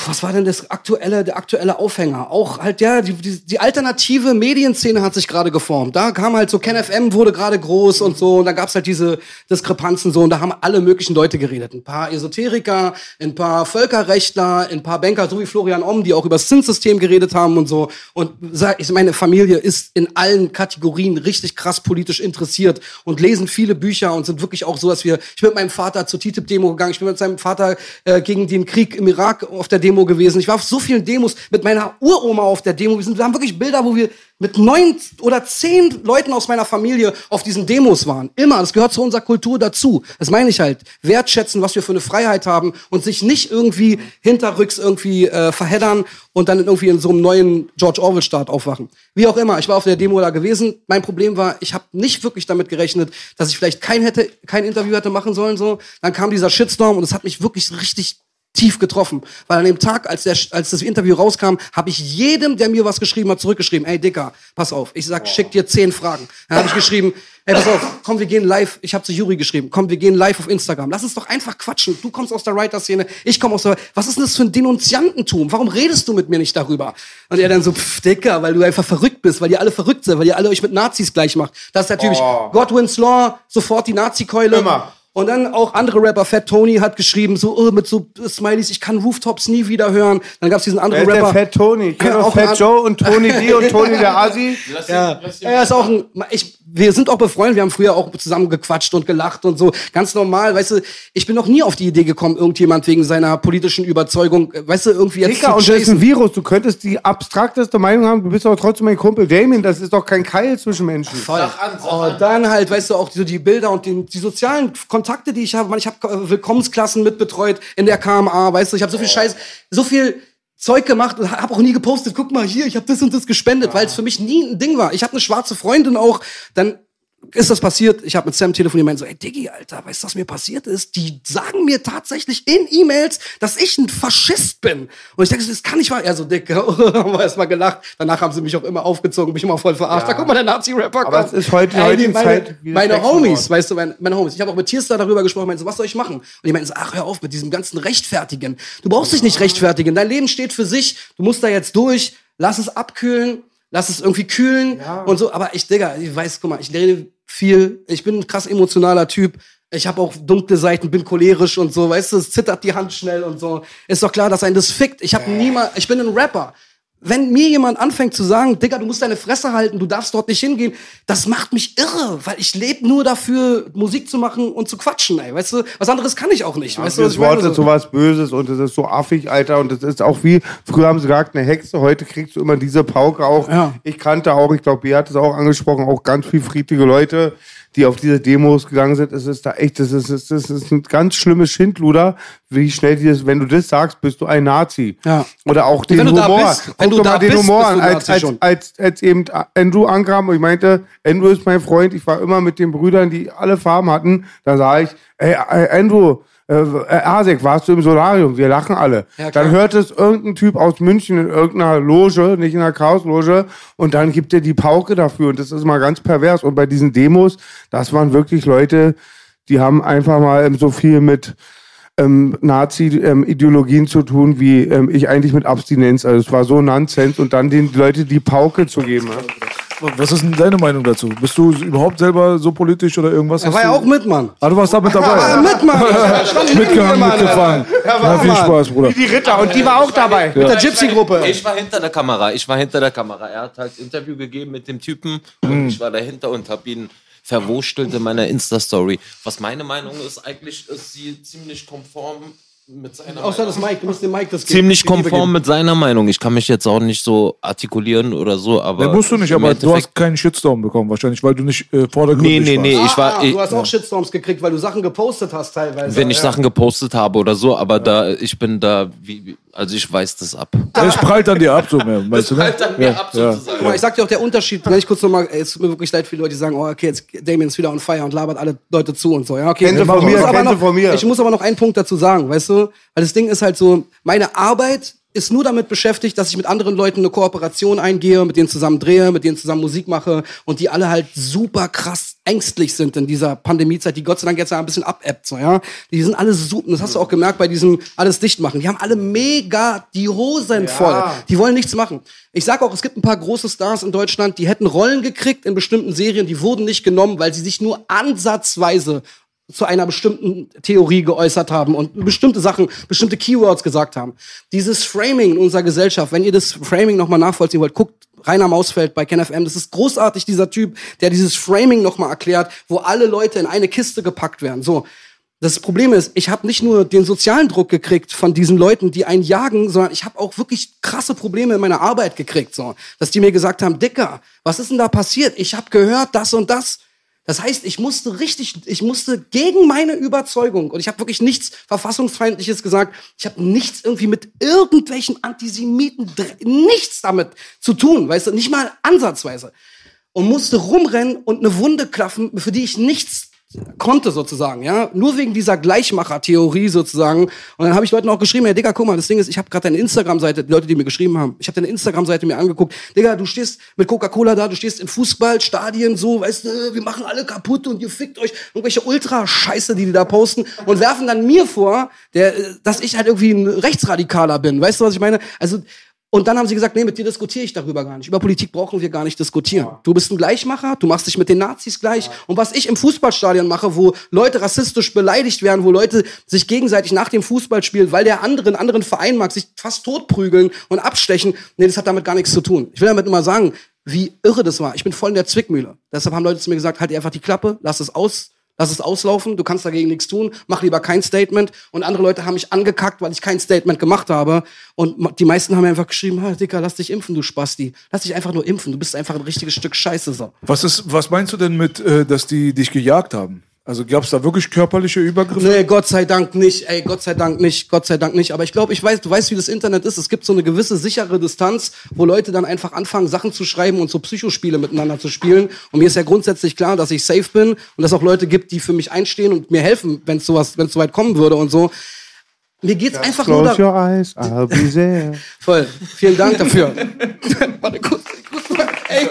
Was war denn das aktuelle, der aktuelle Aufhänger? Auch halt, ja, die, die, die alternative Medienszene hat sich gerade geformt. Da kam halt so, KenFM wurde gerade groß und so, und da gab's halt diese Diskrepanzen so, und da haben alle möglichen Leute geredet. Ein paar Esoteriker, ein paar Völkerrechtler, ein paar Banker, so wie Florian Omm, die auch über das Zinssystem geredet haben und so. Und ich, meine Familie ist in allen Kategorien richtig krass politisch interessiert und lesen viele Bücher und sind wirklich auch so, dass wir, ich bin mit meinem Vater zur TTIP-Demo gegangen, ich bin mit seinem Vater äh, gegen den Krieg im Irak auf der Demo gewesen. Ich war auf so vielen Demos mit meiner Uroma auf der Demo. Wir, sind, wir haben wirklich Bilder, wo wir mit neun oder zehn Leuten aus meiner Familie auf diesen Demos waren. Immer. Das gehört zu unserer Kultur dazu. Das meine ich halt. Wertschätzen, was wir für eine Freiheit haben und sich nicht irgendwie hinterrücks irgendwie äh, verheddern und dann irgendwie in so einem neuen George Orwell-Staat aufwachen. Wie auch immer. Ich war auf der Demo da gewesen. Mein Problem war, ich habe nicht wirklich damit gerechnet, dass ich vielleicht kein hätte, kein Interview hätte machen sollen. So, dann kam dieser Shitstorm und es hat mich wirklich richtig tief getroffen. Weil an dem Tag, als, der, als das Interview rauskam, habe ich jedem, der mir was geschrieben hat, zurückgeschrieben, ey Dicker, pass auf, ich sag, schick dir zehn Fragen. Dann habe ich geschrieben, ey, pass auf, komm, wir gehen live, ich habe zu Juri geschrieben, komm, wir gehen live auf Instagram. Lass uns doch einfach quatschen. Du kommst aus der Writer-Szene, ich komme aus der... Was ist denn das für ein Denunziantentum? Warum redest du mit mir nicht darüber? Und er dann so, pff, Dicker, weil du einfach verrückt bist, weil ihr alle verrückt seid, weil ihr alle euch mit Nazis gleich macht. Das ist natürlich Oh. Godwin's Law, sofort die Nazi-Keule. Immer. Und dann auch andere Rapper, Fat Tony hat geschrieben, so oh, mit so Smileys, ich kann Rooftops nie wieder hören. Dann gab's diesen anderen Wer ist Rapper. der Fat Tony? Ich kenne Ja, auch Fat an- Joe und Tony D und Tony der Asi. <laughs> Ja, er ist auch ein, ich, wir sind auch befreundet, wir haben früher auch zusammen gequatscht und gelacht und so. Ganz normal, weißt du, ich bin noch nie auf die Idee gekommen, irgendjemand wegen seiner politischen Überzeugung, weißt du, irgendwie jetzt Dicker, zu und das ist ein Virus. Du könntest die abstrakteste Meinung haben, du bist aber trotzdem mein Kumpel Damien. Das ist doch kein Keil zwischen Menschen. Voll. Und dann halt, weißt du, auch so die Bilder und den, die sozialen Kontakte, die ich habe. Man, Ich habe äh, Willkommensklassen mitbetreut in der KMA, weißt du, ich habe so viel Scheiß, so viel Zeug gemacht und habe auch nie gepostet. Guck mal hier, ich habe das und das gespendet, weil es für mich nie ein Ding war. Ich habe eine schwarze Freundin auch, dann ist das passiert. Ich habe mit Sam telefoniert und meinte so, ey Diggi, Alter, weißt du, was mir passiert ist? Die sagen mir tatsächlich in E-Mails, dass ich ein Faschist bin. Und ich denke, das kann nicht wahr. Er so, dick, <laughs> haben wir erstmal gelacht. Danach haben sie mich auch immer aufgezogen, mich immer voll verarscht. Da guck mal, der Nazi-Rapper Aber kommt. es ist heute- Ey, heute die- meine, Zeit, meine Homies, weißt du, meine, meine Homies. Ich habe auch mit Tierstar darüber gesprochen, meinte so, was soll ich machen? Und die meinten so, ach, hör auf mit diesem ganzen Rechtfertigen. Du brauchst dich nicht rechtfertigen. Dein Leben steht für sich. Du musst da jetzt durch. Lass es abkühlen. Lass es irgendwie kühlen und so. Aber ich, Digga, ich weiß, guck mal, ich rede viel. Ich bin ein krass emotionaler Typ. Ich habe auch dunkle Seiten, bin cholerisch und so, weißt du, es zittert die Hand schnell und so. Ist doch klar, dass ein das fickt. Ich habe niemals, ich bin ein Rapper. Wenn mir jemand anfängt zu sagen, Digga, du musst deine Fresse halten, du darfst dort nicht hingehen, das macht mich irre, weil ich lebe nur dafür, Musik zu machen und zu quatschen, ey. Weißt du, was anderes kann ich auch nicht. weißt du, was das? Wort ist sowas Böses und es ist so affig, Alter. Und es ist auch wie, früher haben sie gesagt, eine Hexe, heute kriegst du immer diese Pauke auch. Ja. Ich kannte auch, ich glaube, Bea hat es auch angesprochen, auch ganz viel friedliche Leute, die auf diese Demos gegangen sind. Es ist da echt, das ist, das ist, das ist ein ganz schlimmes Schindluder, wie schnell die das, wenn du das sagst, bist du ein Nazi. Ja. Oder auch den Humor. bist, Guck mal den bist, Humor an, als, als, als, als eben Andrew ankam und ich meinte, Andrew ist mein Freund, ich war immer mit den Brüdern, die alle Farben hatten, da sah ich, ey, Andrew, äh, äh, Asek, warst du im Solarium? Wir lachen alle. Ja, dann hört es irgendein Typ aus München in irgendeiner Loge, nicht in einer Chaosloge, und dann gibt er die Pauke dafür. Und das ist mal ganz pervers. Und bei diesen Demos, das waren wirklich Leute, die haben einfach mal ähm, so viel mit ähm, Nazi-Ideologien zu tun, wie ähm, ich eigentlich mit Abstinenz. Also es war so Nonsens. Und dann den Leuten die Pauke zu geben. Ja? Was ist denn deine Meinung dazu? Bist du überhaupt selber so politisch oder irgendwas? Er war ja auch mit, Mann. Ah, du warst da mit dabei. mit, Mann. Ich stand neben Mitgehangen, dir, Mann, mitgefahren. Ja, viel Mann. Spaß, Bruder. Wie die Ritter. Und die war auch dabei. Mit der Gypsy-Gruppe. Ich war hinter der Kamera. Ich war hinter der Kamera. Er hat halt Interview gegeben mit dem Typen und ich war dahinter und habe ihn verwurstelt in meiner Insta-Story. Was meine Meinung ist, eigentlich ist sie ziemlich konform mit seiner Außer das Meinung. Mike, du musst dem Mike das geben. Ziemlich konform mit seiner Meinung. Ich kann mich jetzt auch nicht so artikulieren oder so, aber. Nee, musst du nicht, aber du hast keinen Shitstorm bekommen, wahrscheinlich, weil du nicht äh, vordergründig Nee, nee, nee. warst. Ich war, ah, ich, du hast auch Shitstorms gekriegt, weil du Sachen gepostet hast teilweise. wenn ich ja. Sachen gepostet habe oder so, aber da, ich bin da, wie, also ich weiß das ab. <laughs> Es prallt an dir ab, so mehr, <laughs> weißt du, ne? prallt an mir ab, sozusagen. Guck mal, ich sag dir auch der Unterschied, wenn ich kurz nochmal, es tut mir wirklich leid für die Leute, die sagen, oh, okay, jetzt Damien ist wieder on fire und labert alle Leute zu und so. Ja, okay. Kennt ihr von Ich mir, muss aber noch, von mir. Ich muss aber noch einen Punkt dazu sagen, weißt du? Weil das Ding ist halt so, meine Arbeit ist nur damit beschäftigt, dass ich mit anderen Leuten eine Kooperation eingehe, mit denen zusammen drehe, mit denen zusammen Musik mache und die alle halt super krass ängstlich sind in dieser Pandemiezeit, die Gott sei Dank jetzt ja ein bisschen abebbt, so, ja. Die sind alle super, das hast du auch gemerkt bei diesem alles dicht machen. Die haben alle mega die Hosen voll. Die wollen nichts machen. Ich sag auch, es gibt ein paar große Stars in Deutschland, die hätten Rollen gekriegt in bestimmten Serien, die wurden nicht genommen, weil sie sich nur ansatzweise zu einer bestimmten Theorie geäußert haben und bestimmte Sachen, bestimmte Keywords gesagt haben. Dieses Framing in unserer Gesellschaft, wenn ihr das Framing nochmal nachvollziehen wollt, guckt Rainer Mausfeld bei KenFM. Das ist großartig, dieser Typ, der dieses Framing nochmal erklärt, wo alle Leute in eine Kiste gepackt werden. So. Das Problem ist, ich habe nicht nur den sozialen Druck gekriegt von diesen Leuten, die einen jagen, sondern ich habe auch wirklich krasse Probleme in meiner Arbeit gekriegt, so, dass die mir gesagt haben, Dicker, was ist denn da passiert? Ich habe gehört das und das. Das heißt, ich musste richtig, ich musste gegen meine Überzeugung und ich habe wirklich nichts verfassungsfeindliches gesagt. Ich habe nichts irgendwie mit irgendwelchen Antisemiten, nichts damit zu tun, weißt du, nicht mal ansatzweise. Und musste rumrennen und eine Wunde klaffen, für die ich nichts konnte sozusagen, ja, nur wegen dieser Gleichmacher-Theorie sozusagen. Und dann habe ich Leuten auch geschrieben, hey Digga, guck mal, das Ding ist, ich habe gerade deine Instagram-Seite, die Leute, die mir geschrieben haben, ich habe deine Instagram-Seite mir angeguckt. Digga, du stehst mit Coca-Cola da, du stehst in Fußballstadien so, weißt du, wir machen alle kaputt und ihr fickt euch irgendwelche Ultra-Scheiße, die die da posten und werfen dann mir vor, der, dass ich halt irgendwie ein Rechtsradikaler bin. Weißt du, was ich meine? Also Und dann haben sie gesagt, nee, mit dir diskutiere ich darüber gar nicht. Über Politik brauchen wir gar nicht diskutieren. Du bist ein Gleichmacher, du machst dich mit den Nazis gleich. Und was ich im Fußballstadion mache, wo Leute rassistisch beleidigt werden, wo Leute sich gegenseitig nach dem Fußballspiel, weil der andere einen anderen Verein mag, sich fast totprügeln und abstechen, nee, das hat damit gar nichts zu tun. Ich will damit nur mal sagen, wie irre das war. Ich bin voll in der Zwickmühle. Deshalb haben Leute zu mir gesagt, halt einfach die Klappe, lass es aus, lass es auslaufen, du kannst dagegen nichts tun, mach lieber kein Statement. Und andere Leute haben mich angekackt, weil ich kein Statement gemacht habe. Und die meisten haben mir einfach geschrieben, ha, Dicker, lass dich impfen, du Spasti. Lass dich einfach nur impfen, du bist einfach ein richtiges Stück Scheiße. So. Was, ist, was meinst du denn mit, äh, dass die dich gejagt haben? Also gab es da wirklich körperliche Übergriffe? Nee, Gott sei Dank nicht. Ey, Gott sei Dank nicht. Gott sei Dank nicht. Aber ich glaube, ich weiß, du weißt, wie das Internet ist. Es gibt so eine gewisse sichere Distanz, wo Leute dann einfach anfangen, Sachen zu schreiben und so Psychospiele miteinander zu spielen. Und mir ist ja grundsätzlich klar, dass ich safe bin und dass es auch Leute gibt, die für mich einstehen und mir helfen, wenn es sowas, wenn es soweit kommen würde und so. Mir geht's Just einfach nur Close your eyes, I'll be there. <laughs> Voll. Vielen Dank dafür. <laughs> Warte kurz, kurz mal. Ey.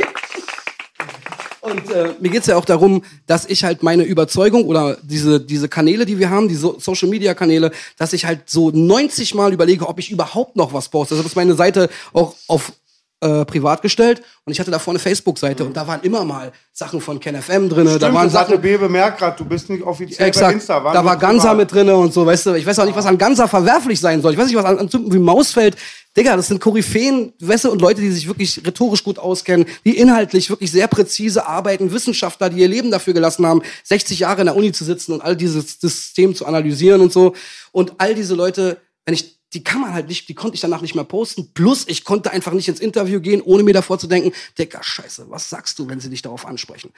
Und äh, mir geht's ja auch darum, dass ich halt meine Überzeugung oder diese, diese Kanäle, die wir haben, die so Social Media Kanäle, dass ich halt so 90 Mal überlege, ob ich überhaupt noch was poste. Also, dass meine Seite auch auf äh, privat gestellt und ich hatte davor eine Facebook-Seite mhm. und da waren immer mal Sachen von KenFM drin. Stimmt, da waren das Sachen. hatte B bemerkt gerade, du bist nicht offiziell Exakt. bei Insta. da war Gansa mit drin und so, weißt du. Ich weiß auch nicht, was an Gansa verwerflich sein soll. Ich weiß nicht, was an, an wie Mausfeld. Digga, das sind Koryphäen, weißt du, und Leute, die sich wirklich rhetorisch gut auskennen, die inhaltlich wirklich sehr präzise arbeiten, Wissenschaftler, die ihr Leben dafür gelassen haben, 60 Jahre in der Uni zu sitzen und all dieses System zu analysieren und so. Und all diese Leute, wenn ich die kann man halt nicht, die konnte ich danach nicht mehr posten. Plus, ich konnte einfach nicht ins Interview gehen, ohne mir davor zu denken, Digga, scheiße, was sagst du, wenn sie dich darauf ansprechen?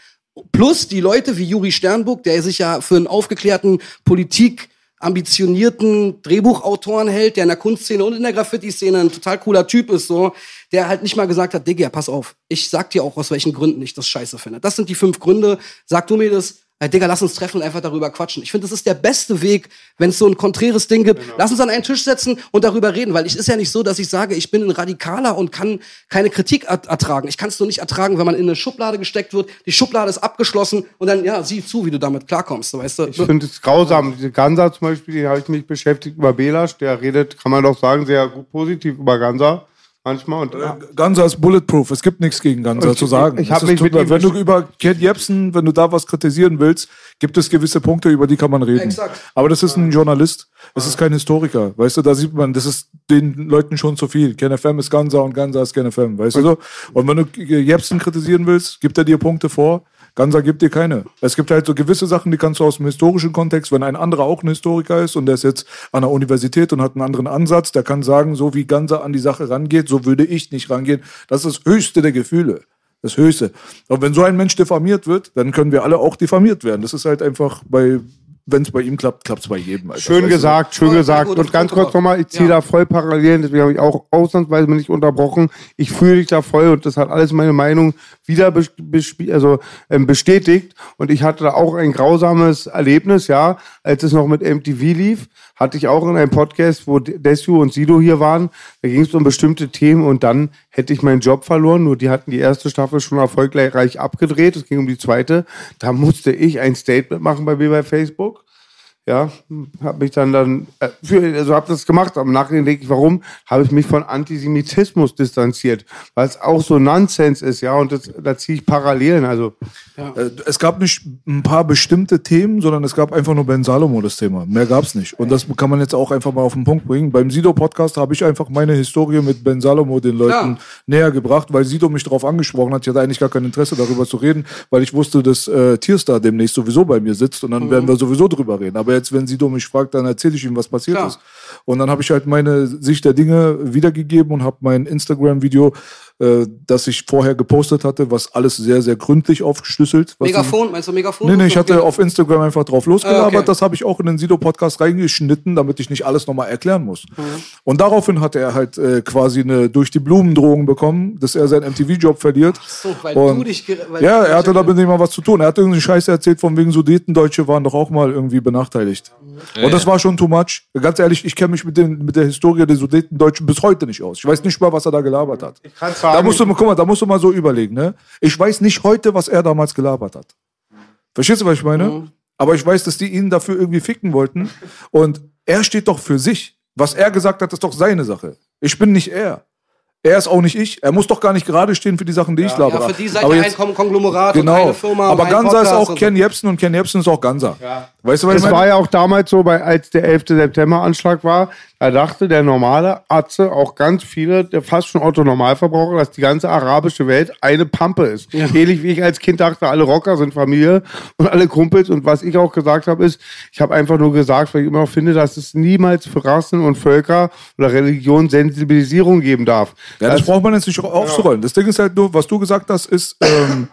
Plus die Leute wie Juri Sternburg, der sich ja für einen aufgeklärten Politik ambitionierten Drehbuchautoren hält, der in der Kunstszene und in der Graffiti-Szene ein total cooler Typ ist, so, der halt nicht mal gesagt hat, Digga, pass auf, ich sag dir auch, aus welchen Gründen ich das scheiße finde. Das sind die fünf Gründe. Sag du mir das, Hey, Digga, lass uns treffen und einfach darüber quatschen. Ich finde, das ist der beste Weg, wenn es so ein konträres Ding gibt. Genau. Lass uns an einen Tisch setzen und darüber reden, weil es ist ja nicht so, dass ich sage, ich bin ein Radikaler und kann keine Kritik ertragen. Ich kann es nur nicht ertragen, wenn man in eine Schublade gesteckt wird, die Schublade ist abgeschlossen und dann, ja, sieh zu, wie du damit klarkommst, weißt du? Ich finde es grausam. Diese Gansa zum Beispiel, die habe ich mich beschäftigt über Belasch, der redet, kann man doch sagen, sehr gut positiv über Gansa manchmal. Und, ja. Ganser ist bulletproof. Es gibt nichts gegen Ganser zu sagen. Ich, ich mich mit wenn du über Ken Jebsen, wenn du da was kritisieren willst, gibt es gewisse Punkte, über die kann man reden. Exakt. Aber das ist ein Journalist. Es ist kein Historiker. Weißt du, da sieht man, das ist den Leuten schon zu viel. Ken FM ist Ganser und Ganser ist Ken FM. Weißt du so? Und wenn du Jebsen kritisieren willst, gibt er dir Punkte vor. Gansa gibt dir keine. Es gibt halt so gewisse Sachen, die kannst du aus dem historischen Kontext, wenn ein anderer auch ein Historiker ist und der ist jetzt an der Universität und hat einen anderen Ansatz, der kann sagen, so wie Gansa an die Sache rangeht, so würde ich nicht rangehen. Das ist das höchste der Gefühle. Das Höchste. Und wenn so ein Mensch diffamiert wird, dann können wir alle auch diffamiert werden. Das ist halt einfach bei wenn es bei ihm klappt, klappt es bei jedem. Alter. Schön gesagt, schön gesagt. Und ganz kurz nochmal, ich ziehe ja. da voll Parallelen, deswegen habe ich auch ausnahmsweise nicht unterbrochen. Ich fühle dich da voll und das hat alles meine Meinung wieder also, ähm, bestätigt. Und ich hatte da auch ein grausames Erlebnis, ja, als es noch mit MTV lief, hatte ich auch in einem Podcast, wo Desu und Sido hier waren. Da ging es um bestimmte Themen und dann hätte ich meinen Job verloren. Nur die hatten die erste Staffel schon erfolgreich abgedreht. Es ging um die zweite. Da musste ich ein Statement machen bei mir bei Facebook ja, habe mich dann dann äh, für, also habe das gemacht. Am Nachhinein denke ich, warum habe ich mich von Antisemitismus distanziert, weil es auch so Nonsens ist, ja, und das, da ziehe ich Parallelen. Also ja. Äh, es gab nicht ein paar bestimmte Themen, sondern es gab einfach nur Ben Salomo das Thema. Mehr gab's nicht. Und das kann man jetzt auch einfach mal auf den Punkt bringen. Beim Sido Podcast habe ich einfach meine Historie mit Ben Salomo den Leuten ja. näher gebracht, weil Sido mich darauf angesprochen hat. Ich hatte eigentlich gar kein Interesse darüber zu reden, weil ich wusste, dass äh, Tierstar demnächst sowieso bei mir sitzt und dann mhm. werden wir sowieso drüber reden. Aber jetzt, wenn Sido mich fragt, dann erzähle ich ihm, was passiert Klar. ist. Und dann habe ich halt meine Sicht der Dinge wiedergegeben und habe mein Instagram-Video äh, das ich vorher gepostet hatte, was alles sehr, sehr gründlich aufgeschlüsselt. Megafon, meinst du Megafon? Nee, nee, ich hatte auf Instagram einfach drauf losgelabert. Ah, okay. Das habe ich auch in den Sido-Podcast reingeschnitten, damit ich nicht alles nochmal erklären muss. Mhm. Und daraufhin hat er halt äh, quasi eine durch die Blumendrohung bekommen, dass er seinen MTV-Job verliert. Ach so, weil Und, du dich... Weil ja, er hatte damit nicht mal was zu tun. Er hat irgendwie Scheiße erzählt, von wegen Sudetendeutsche waren doch auch mal irgendwie benachteiligt. Mhm. Und das war schon too much. Ganz ehrlich, ich kenne mich mit, den, mit der Historie der Sudetendeutschen bis heute nicht aus. Ich weiß nicht mal, was er da gelabert hat. Ich kann's da musst du, guck mal, da musst du mal so überlegen, ne? Ich weiß nicht heute, was er damals gelabert hat. Verstehst du, was ich meine? Mhm. Aber ich weiß, dass die ihn dafür irgendwie ficken wollten. Und er steht doch für sich. Was er gesagt hat, ist doch seine Sache. Ich bin nicht er. Er ist auch nicht ich. Er muss doch gar nicht gerade stehen für die Sachen, die ich labere. Ja, für die seid Aber ihr jetzt- ein Kon- Konglomerat und Genau. eine Firma. Aber und ein Gansa ist auch und Ken Jebsen und Ken Jebsen ist auch Gansa. Weißt du, was ich Das meine? war ja auch damals so, bei, als der 11. September-Anschlag war. Da dachte der normale Atze, auch ganz viele, der fast schon Otto-Normalverbraucher, dass die ganze arabische Welt eine Pampe ist. Ähnlich wie ich als Kind dachte, alle Rocker sind Familie und alle Kumpels. Und was ich auch gesagt habe, ist, ich habe einfach nur gesagt, weil ich immer noch finde, dass es niemals für Rassen und Völker oder Religion Sensibilisierung geben darf. Ja, das braucht man jetzt nicht aufzurollen. Das Ding ist halt nur, was du gesagt hast, ist ähm,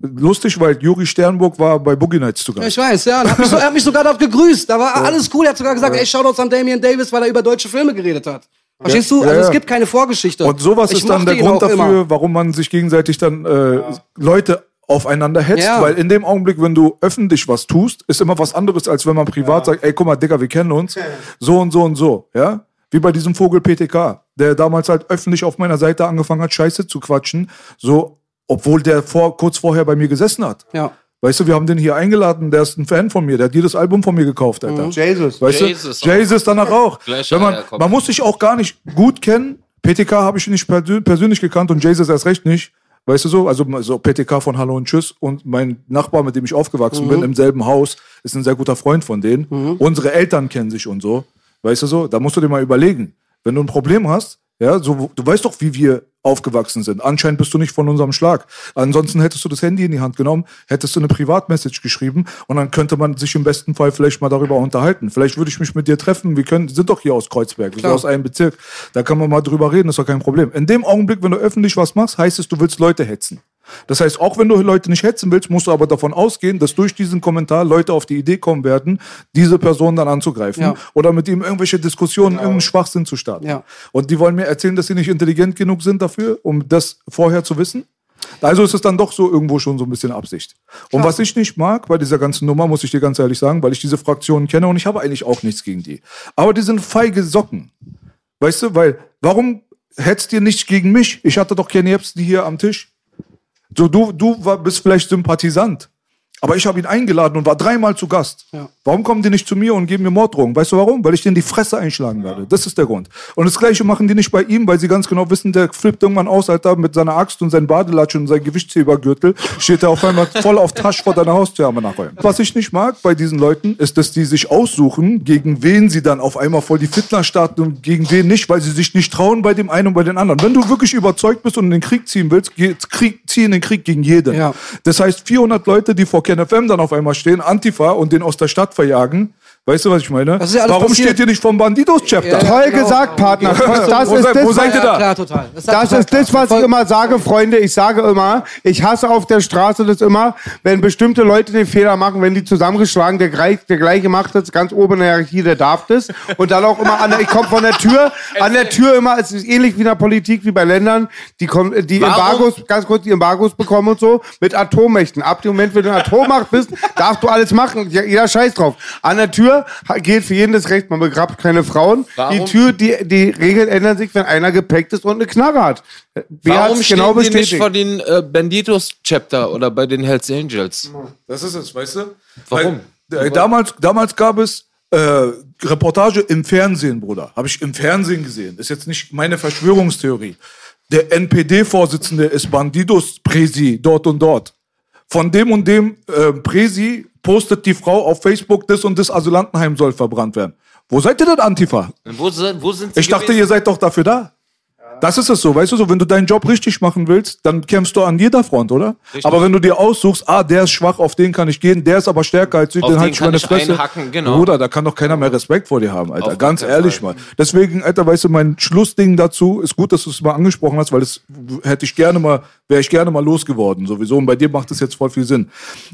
lustig, weil Juri Sternburg war bei Boogie Nights zu Gast. Ich weiß, ja. und Hat mich so, er hat mich sogar dort gegrüßt. Da war alles cool. Er hat sogar gesagt, ey, Shoutouts an Damian Davis, weil er über deutsche Filme geredet hat. Verstehst du? Ja, Also ja. es gibt keine Vorgeschichte. Und sowas Ich ist dann der Grund dafür, immer. warum man sich gegenseitig dann äh, Leute aufeinander hetzt, Ja. weil in dem Augenblick, wenn du öffentlich was tust, ist immer was anderes, als wenn man privat sagt, ey, guck mal, Digga, wir kennen uns, so und so und so, ja? Wie bei diesem Vogel PTK, der damals halt öffentlich auf meiner Seite angefangen hat, Scheiße zu quatschen, so, obwohl der vor, kurz vorher bei mir gesessen hat. Ja. Weißt du, wir haben den hier eingeladen, der ist ein Fan von mir, der hat jedes Album von mir gekauft, Alter. Jesus. Weißt Jesus du? Jesus danach auch. Wenn man, man muss sich auch gar nicht gut kennen. PTK habe ich nicht persö- persönlich gekannt und Jesus erst recht nicht. Weißt du so? Also so PTK von Hallo und Tschüss und mein Nachbar, mit dem ich aufgewachsen Mhm. bin, im selben Haus, ist ein sehr guter Freund von denen. Unsere Eltern kennen sich und so. Weißt du so? Da musst du dir mal überlegen. Wenn du ein Problem hast, ja, so, du weißt doch, wie wir aufgewachsen sind. Anscheinend bist du nicht von unserem Schlag. Ansonsten hättest du das Handy in die Hand genommen, hättest du eine Privatmessage geschrieben und dann könnte man sich im besten Fall vielleicht mal darüber unterhalten. Vielleicht würde ich mich mit dir treffen. Wir können, sind doch hier aus Kreuzberg, wir sind aus einem Bezirk. Da kann man mal drüber reden, ist doch kein Problem. In dem Augenblick, wenn du öffentlich was machst, heißt es, du willst Leute hetzen. Das heißt, auch wenn du Leute nicht hetzen willst, musst du aber davon ausgehen, dass durch diesen Kommentar Leute auf die Idee kommen werden, diese Person dann anzugreifen Ja. oder mit ihm irgendwelche Diskussionen, irgendeinen Schwachsinn zu starten. Ja. Und die wollen mir erzählen, dass sie nicht intelligent genug sind dafür, um das vorher zu wissen. Also ist es dann doch so irgendwo schon so ein bisschen Absicht. Und was ich nicht mag bei dieser ganzen Nummer, muss ich dir ganz ehrlich sagen, weil ich diese Fraktionen kenne und ich habe eigentlich auch nichts gegen die. Aber die sind feige Socken. Weißt du, weil, warum hetzt ihr nicht gegen mich? Ich hatte doch keine Jebsen hier am Tisch. So, du, du bist vielleicht Sympathisant. Aber ich habe ihn eingeladen und war dreimal zu Gast. Ja. Warum kommen die nicht zu mir und geben mir Morddrohungen? Weißt du warum? Weil ich denen die Fresse einschlagen werde. Das ist der Grund. Und das Gleiche machen die nicht bei ihm, weil sie ganz genau wissen, der flippt irgendwann aus, Alter, mit seiner Axt und seinem Badelatsch und seinem Gewichtshebergürtel steht er auf einmal voll auf Tasch vor deiner Haustür am nachher. Was ich nicht mag bei diesen Leuten, ist, dass die sich aussuchen, gegen wen sie dann auf einmal voll die Fitner starten und gegen wen nicht, weil sie sich nicht trauen bei dem einen und bei den anderen. Wenn du wirklich überzeugt bist und in den Krieg ziehen willst, Krieg, zieh in den Krieg gegen jeden. Ja. Das heißt, 400 Leute, die vor KenFM dann auf einmal stehen, Antifa und den aus der Stadt verjagen. Weißt du, was ich meine? Das ist ja alles Warum passiert. steht ihr nicht vom Bandidos-Chapter? Ja, Toll genau. gesagt, Partner. Das Wo ist das, wo seid ihr da? klar, total. Das, Das total ist das, was ich immer sage, Freunde. Ich sage immer, ich hasse auf der Straße das immer, wenn bestimmte Leute den Fehler machen, wenn die zusammengeschlagen, der, gleich, der gleiche macht das, ganz oben in der Hierarchie, der darf das. Und dann auch immer an der, ich komme von der Tür, an der Tür immer, es ist ähnlich wie in der Politik, wie bei Ländern, die, kommen, die Warum? Embargos, ganz kurz, die Embargos bekommen und so, mit Atommächten. Ab dem Moment, wenn du eine Atommacht bist, darfst du alles machen. Ja, Jeder scheiß drauf. An der Tür ha- gilt für jeden das Recht, man begrabt keine Frauen. Warum? Die Tür, die, die Regeln ändern sich, wenn einer gepackt ist und eine Knarre hat. Wer Warum hat's stehen genau die nicht bestätigt? vor den äh, Banditos-Chapter oder bei den Hells Angels? Das ist es, weißt du? Warum? Weil, äh, damals, damals gab es äh, Reportage im Fernsehen, Bruder. Habe ich im Fernsehen gesehen. Ist jetzt nicht meine Verschwörungstheorie. Der NPD-Vorsitzende ist Bandidos-Presi dort und dort. Von dem und dem äh, Presi postet die Frau auf Facebook, das und das Asylantenheim soll verbrannt werden. Wo seid ihr denn, Antifa? Wo, sind- wo sind sie Ich dachte, gewesen? ihr seid doch dafür da. Das ist es so, weißt du so, wenn du deinen Job richtig machen willst, dann kämpfst du an jeder Front, oder? Aber wenn du dir aussuchst, ah, der ist schwach, auf den kann ich gehen, der ist aber stärker als ich, Auf den halt ich meine Fresse. einhacken, genau. Bruder, da kann doch keiner mehr Respekt vor dir haben, Alter. Auf Ganz ehrlich mal. Deswegen, Alter, weißt du, mein Schlussding dazu ist gut, dass du es mal angesprochen hast, weil das hätte ich gerne mal, wäre ich gerne mal losgeworden, sowieso. Und bei dir macht das jetzt voll viel Sinn.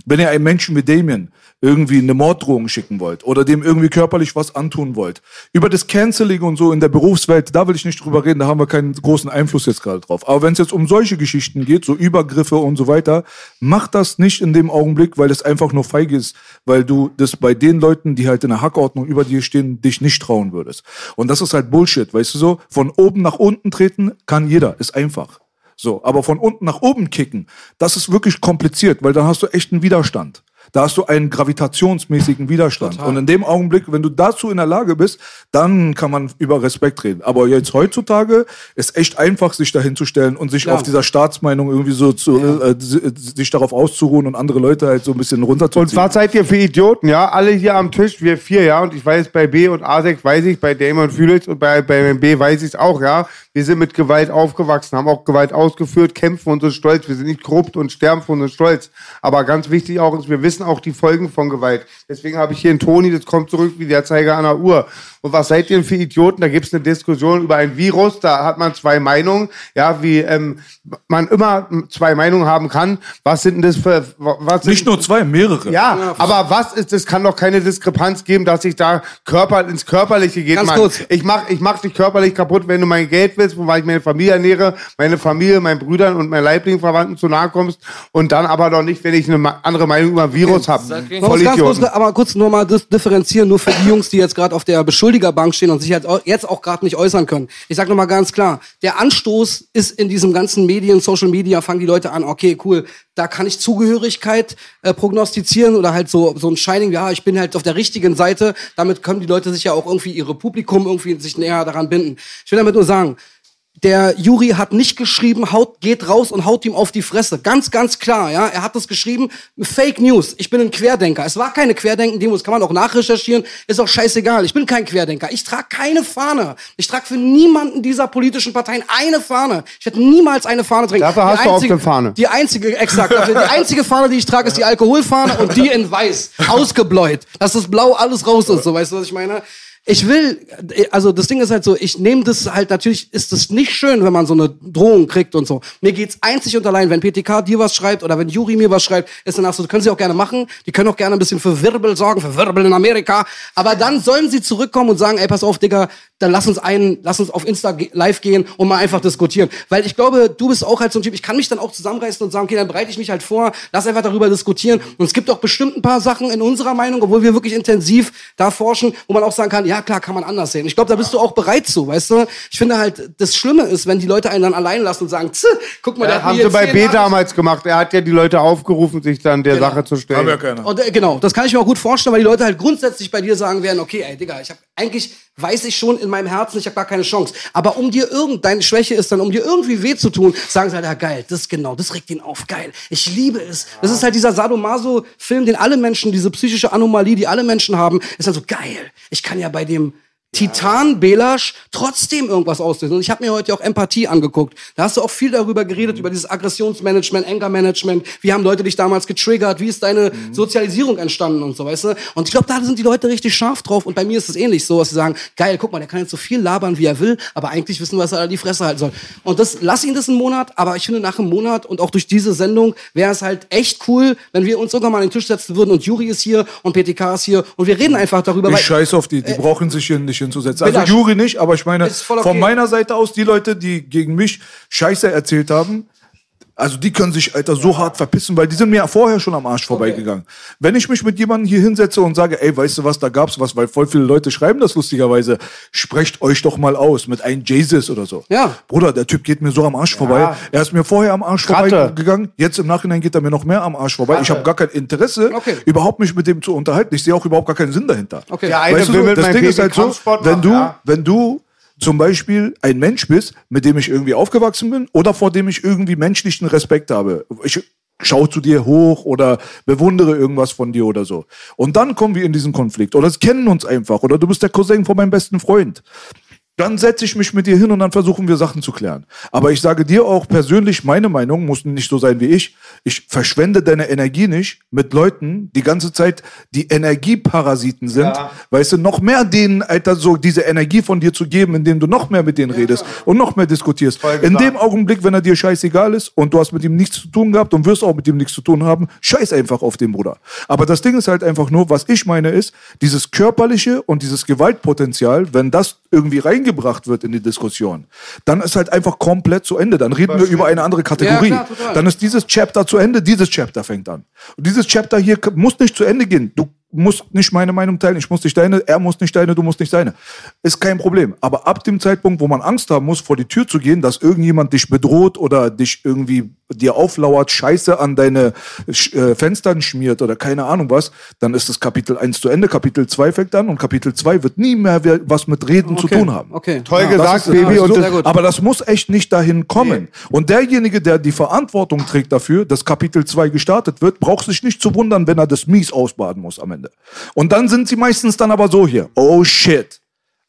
Wenn ihr einem Menschen wie Damien irgendwie eine Morddrohung schicken wollt oder dem irgendwie körperlich was antun wollt, über das Canceling und so in der Berufswelt, da will ich nicht drüber reden, da haben wir keinen großen Einfluss jetzt gerade drauf. Aber wenn es jetzt um solche Geschichten geht, so Übergriffe und so weiter, macht das nicht in dem Augenblick, weil es einfach nur feige ist, weil du das bei den Leuten, die halt in der Hackordnung über dir stehen, dich nicht trauen würdest. Und das ist halt Bullshit, weißt du so? Von oben nach unten treten kann jeder, ist einfach. So, aber von unten nach oben kicken, das ist wirklich kompliziert, weil dann hast du echt einen Widerstand. Da hast du einen gravitationsmäßigen Widerstand. Total. Und in dem Augenblick, wenn du dazu in der Lage bist, dann kann man über Respekt reden. Aber jetzt heutzutage ist echt einfach, sich dahin zu stellen und sich Ja. auf dieser Staatsmeinung irgendwie so zu, äh, sich darauf auszuruhen und andere Leute halt so ein bisschen runterzuziehen. Und was seid ihr für Idioten, ja? Alle hier am Tisch, wir vier, ja? Und ich weiß, bei B und ASEC weiß ich, bei Damon Felix und bei, bei B weiß ich es auch, ja? Wir sind mit Gewalt aufgewachsen, haben auch Gewalt ausgeführt, kämpfen und sind stolz. Wir sind nicht korrupt und sterben von uns stolz. Aber ganz wichtig auch ist, wir wissen auch die Folgen von Gewalt. Deswegen habe ich hier einen Toni, das kommt zurück wie der Zeiger der Uhr. Und was seid ihr denn für Idioten? Da gibt es eine Diskussion über ein Virus, da hat man zwei Meinungen, ja, wie ähm, man immer zwei Meinungen haben kann. Was sind denn das für, was sind Nicht nur zwei, mehrere. ja, aber was ist, es kann doch keine Diskrepanz geben, dass ich da Körper, ins Körperliche geht. Ganz Mann. kurz. Ich mach, ich mach dich körperlich kaputt, wenn du mein Geld willst, wobei ich meine Familie ernähre, meine Familie, meinen Brüdern und meinen Leiblingverwandten zu nahe kommst und dann aber doch nicht, wenn ich eine andere Meinung über ein Virus habe. aber kurz nur mal differenzieren, nur für die Jungs, die jetzt gerade auf der Beschuldigerbank stehen und sich jetzt auch gerade nicht äußern können. Ich sag noch mal ganz klar, der Anstoß ist in diesem ganzen Medien, Social Media, fangen die Leute an, okay, cool, da kann ich Zugehörigkeit äh, prognostizieren oder halt so, so ein Shining, ja, ich bin halt auf der richtigen Seite. Damit können die Leute sich ja auch irgendwie ihre Publikum irgendwie sich näher daran binden. Ich will damit nur sagen, der Juri hat nicht geschrieben, haut, geht raus und haut ihm auf die Fresse. Ganz, ganz klar, ja. Er hat das geschrieben, Fake News. Ich bin ein Querdenker. Es war keine Querdenken-Demo, das kann man auch nachrecherchieren. Ist auch scheißegal. Ich bin kein Querdenker. Ich trage keine Fahne. Ich trage für niemanden dieser politischen Parteien eine Fahne. Ich werde niemals eine Fahne trinken. Dafür hast Die du auch eine Fahne. Die einzige, exakt. Die einzige Fahne, die ich trage, ist die Alkoholfahne und die in weiß. Ausgebläut. Dass das Blau alles raus ist. So, weißt du, was ich meine? Ich will, also das Ding ist halt so, ich nehme das halt, natürlich ist es nicht schön, wenn man so eine Drohung kriegt und so. Mir geht's einzig und allein, wenn PTK dir was schreibt oder wenn Juri mir was schreibt, ist danach so, können sie auch gerne machen. Die können auch gerne ein bisschen für Wirbel sorgen, für Wirbel in Amerika. Aber dann sollen sie zurückkommen und sagen, ey, pass auf, Digga, dann lass uns einen, lass uns auf Insta live gehen und mal einfach diskutieren. Weil ich glaube, du bist auch halt so ein Typ, ich kann mich dann auch zusammenreißen und sagen, okay, dann bereite ich mich halt vor, lass einfach darüber diskutieren. Und es gibt auch bestimmt ein paar Sachen in unserer Meinung, obwohl wir wirklich intensiv da forschen, wo man auch sagen kann, ja klar, kann man anders sehen. Ich glaube, da bist du auch bereit zu, weißt du? Ich finde halt, das Schlimme ist, wenn die Leute einen dann allein lassen und sagen, "Tz, guck mal, der Ja, haben sie bei B damals gemacht. Er hat ja die Leute aufgerufen, sich dann der Sache zu stellen. Haben ja keiner. Und, äh, genau, das kann ich mir auch gut vorstellen, weil die Leute halt grundsätzlich bei dir sagen werden, okay, ey, Digga, ich habe eigentlich weiß ich schon in meinem Herzen, ich habe gar keine Chance. Aber um dir irgend deine Schwäche ist dann, um dir irgendwie weh zu tun, sagen sie halt, ja geil, das genau, das regt ihn auf, geil. Ich liebe es. Das ist halt dieser Sadomaso-Film, den alle Menschen, diese psychische Anomalie, die alle Menschen haben, ist dann so geil. Ich kann ja bei dem Titan Belasch trotzdem irgendwas auslösen. Und ich habe mir heute auch Empathie angeguckt. Da hast du auch viel darüber geredet, über dieses Aggressionsmanagement, Anger-Management. Wie haben Leute dich damals getriggert? Wie ist deine Sozialisierung entstanden und so, weißt du? Und ich glaube, da sind die Leute richtig scharf drauf. Und bei mir ist es ähnlich so, dass sie sagen, geil, guck mal, der kann jetzt so viel labern, wie er will, aber eigentlich wissen wir, was er an die Fresse halten soll. Und das, lass ihn das einen Monat, aber ich finde, nach einem Monat und auch durch diese Sendung wäre es halt echt cool, wenn wir uns sogar mal an den Tisch setzen würden und Juri ist hier und PTK ist hier und wir reden einfach darüber. Ich scheiß auf die, die brauchen sich hier nicht hinzusetzen. Also. Juri nicht, aber ich meine, okay. von meiner Seite aus, die Leute, die gegen mich Scheiße erzählt haben, also die können sich, Alter, so hart verpissen, weil die sind mir ja vorher schon am Arsch vorbeigegangen. Wenn ich mich mit jemandem hier hinsetze und sage, ey, weißt du was, da gab's was, weil voll viele Leute schreiben das lustigerweise, sprecht euch doch mal aus mit einem Jesus oder so. Ja. Bruder, der Typ geht mir so am Arsch vorbei. Er ist mir vorher am Arsch vorbeigegangen. Jetzt im Nachhinein geht er mir noch mehr am Arsch vorbei. Ich habe gar kein Interesse, Okay. überhaupt mich mit dem zu unterhalten. Ich sehe auch überhaupt gar keinen Sinn dahinter. Okay. Der eine Weißt du, will so, mit das Ding ist halt so, wenn du, ja. wenn du zum Beispiel ein Mensch bist, mit dem ich irgendwie aufgewachsen bin oder vor dem ich irgendwie menschlichen Respekt habe. Ich schaue zu dir hoch oder bewundere irgendwas von dir oder so. Und dann kommen wir in diesen Konflikt oder es kennen uns einfach oder du bist der Cousin von meinem besten Freund. Dann setze ich mich mit dir hin und dann versuchen wir Sachen zu klären. Aber ich sage dir auch persönlich, meine Meinung muss nicht so sein wie ich. Ich verschwende deine Energie nicht mit Leuten, die ganze Zeit die Energieparasiten sind. Ja. Weißt du, noch mehr denen, Alter, so diese Energie von dir zu geben, indem du noch mehr mit denen redest und noch mehr diskutierst. In dem Augenblick, wenn er dir scheißegal ist und du hast mit ihm nichts zu tun gehabt und wirst auch mit ihm nichts zu tun haben, scheiß einfach auf den Bruder. Aber das Ding ist halt einfach nur, was ich meine ist, dieses körperliche und dieses Gewaltpotenzial, wenn das irgendwie reingebracht wird in die Diskussion, dann ist halt einfach komplett zu Ende. Dann reden wir über eine andere Kategorie. Ja, klar, dann ist dieses Chapter zu Ende, dieses Chapter fängt an. Und dieses Chapter hier muss nicht zu Ende gehen. Du musst nicht meine Meinung teilen, ich muss nicht deine, er muss nicht deine, du musst nicht seine. Ist kein Problem. Aber ab dem Zeitpunkt, wo man Angst haben muss, vor die Tür zu gehen, dass irgendjemand dich bedroht oder dich irgendwie dir auflauert, Scheiße an deine äh, Fenstern schmiert oder keine Ahnung was, dann ist das Kapitel 1 zu Ende, Kapitel 2 fängt an und Kapitel 2 wird nie mehr was mit Reden zu tun haben. Okay. Toll Ja, gesagt, Baby. ja, das, aber das muss echt nicht dahin kommen. Und derjenige, der die Verantwortung trägt dafür, dass Kapitel 2 gestartet wird, braucht sich nicht zu wundern, wenn er das mies ausbaden muss am Ende. Und dann sind sie meistens dann aber so hier. Oh shit.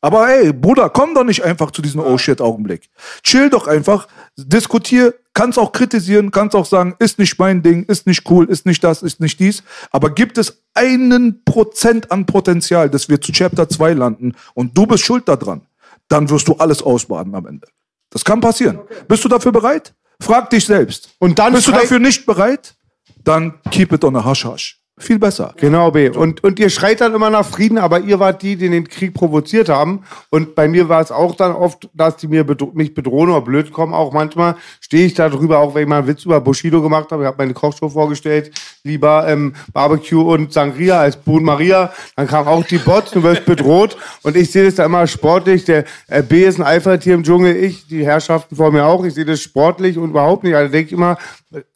Aber ey, Bruder, komm doch nicht einfach zu diesem Oh shit Augenblick. Chill doch einfach, diskutier, kannst auch kritisieren, kannst auch sagen, ist nicht mein Ding, ist nicht cool, ist nicht das, ist nicht dies. Aber gibt es einen Prozent an Potenzial, dass wir zu Chapter 2 landen und du bist schuld daran, dann wirst du alles ausbaden am Ende. Das kann passieren. Bist du dafür bereit? Frag dich selbst. Und dann bist du dafür nicht bereit? Dann keep it on a hush hush. Viel besser. Genau, B. Und, und ihr schreit dann immer nach Frieden, aber ihr wart die, die den Krieg provoziert haben. Und bei mir war es auch dann oft, dass die mir bedro mich bedrohen oder blöd kommen. Auch manchmal stehe ich da drüber, auch wenn ich mal einen Witz über Bushido gemacht habe. Ich habe meine Kochshow vorgestellt, lieber ähm, Barbecue und Sangria als Boon Maria. Dann kam auch die Bots, du wirst bedroht. Und ich sehe das da immer sportlich. Der äh, B ist ein Alpha-Tier im Dschungel, ich, die Herrschaften vor mir auch. Ich sehe das sportlich und überhaupt nicht. Also denke ich immer,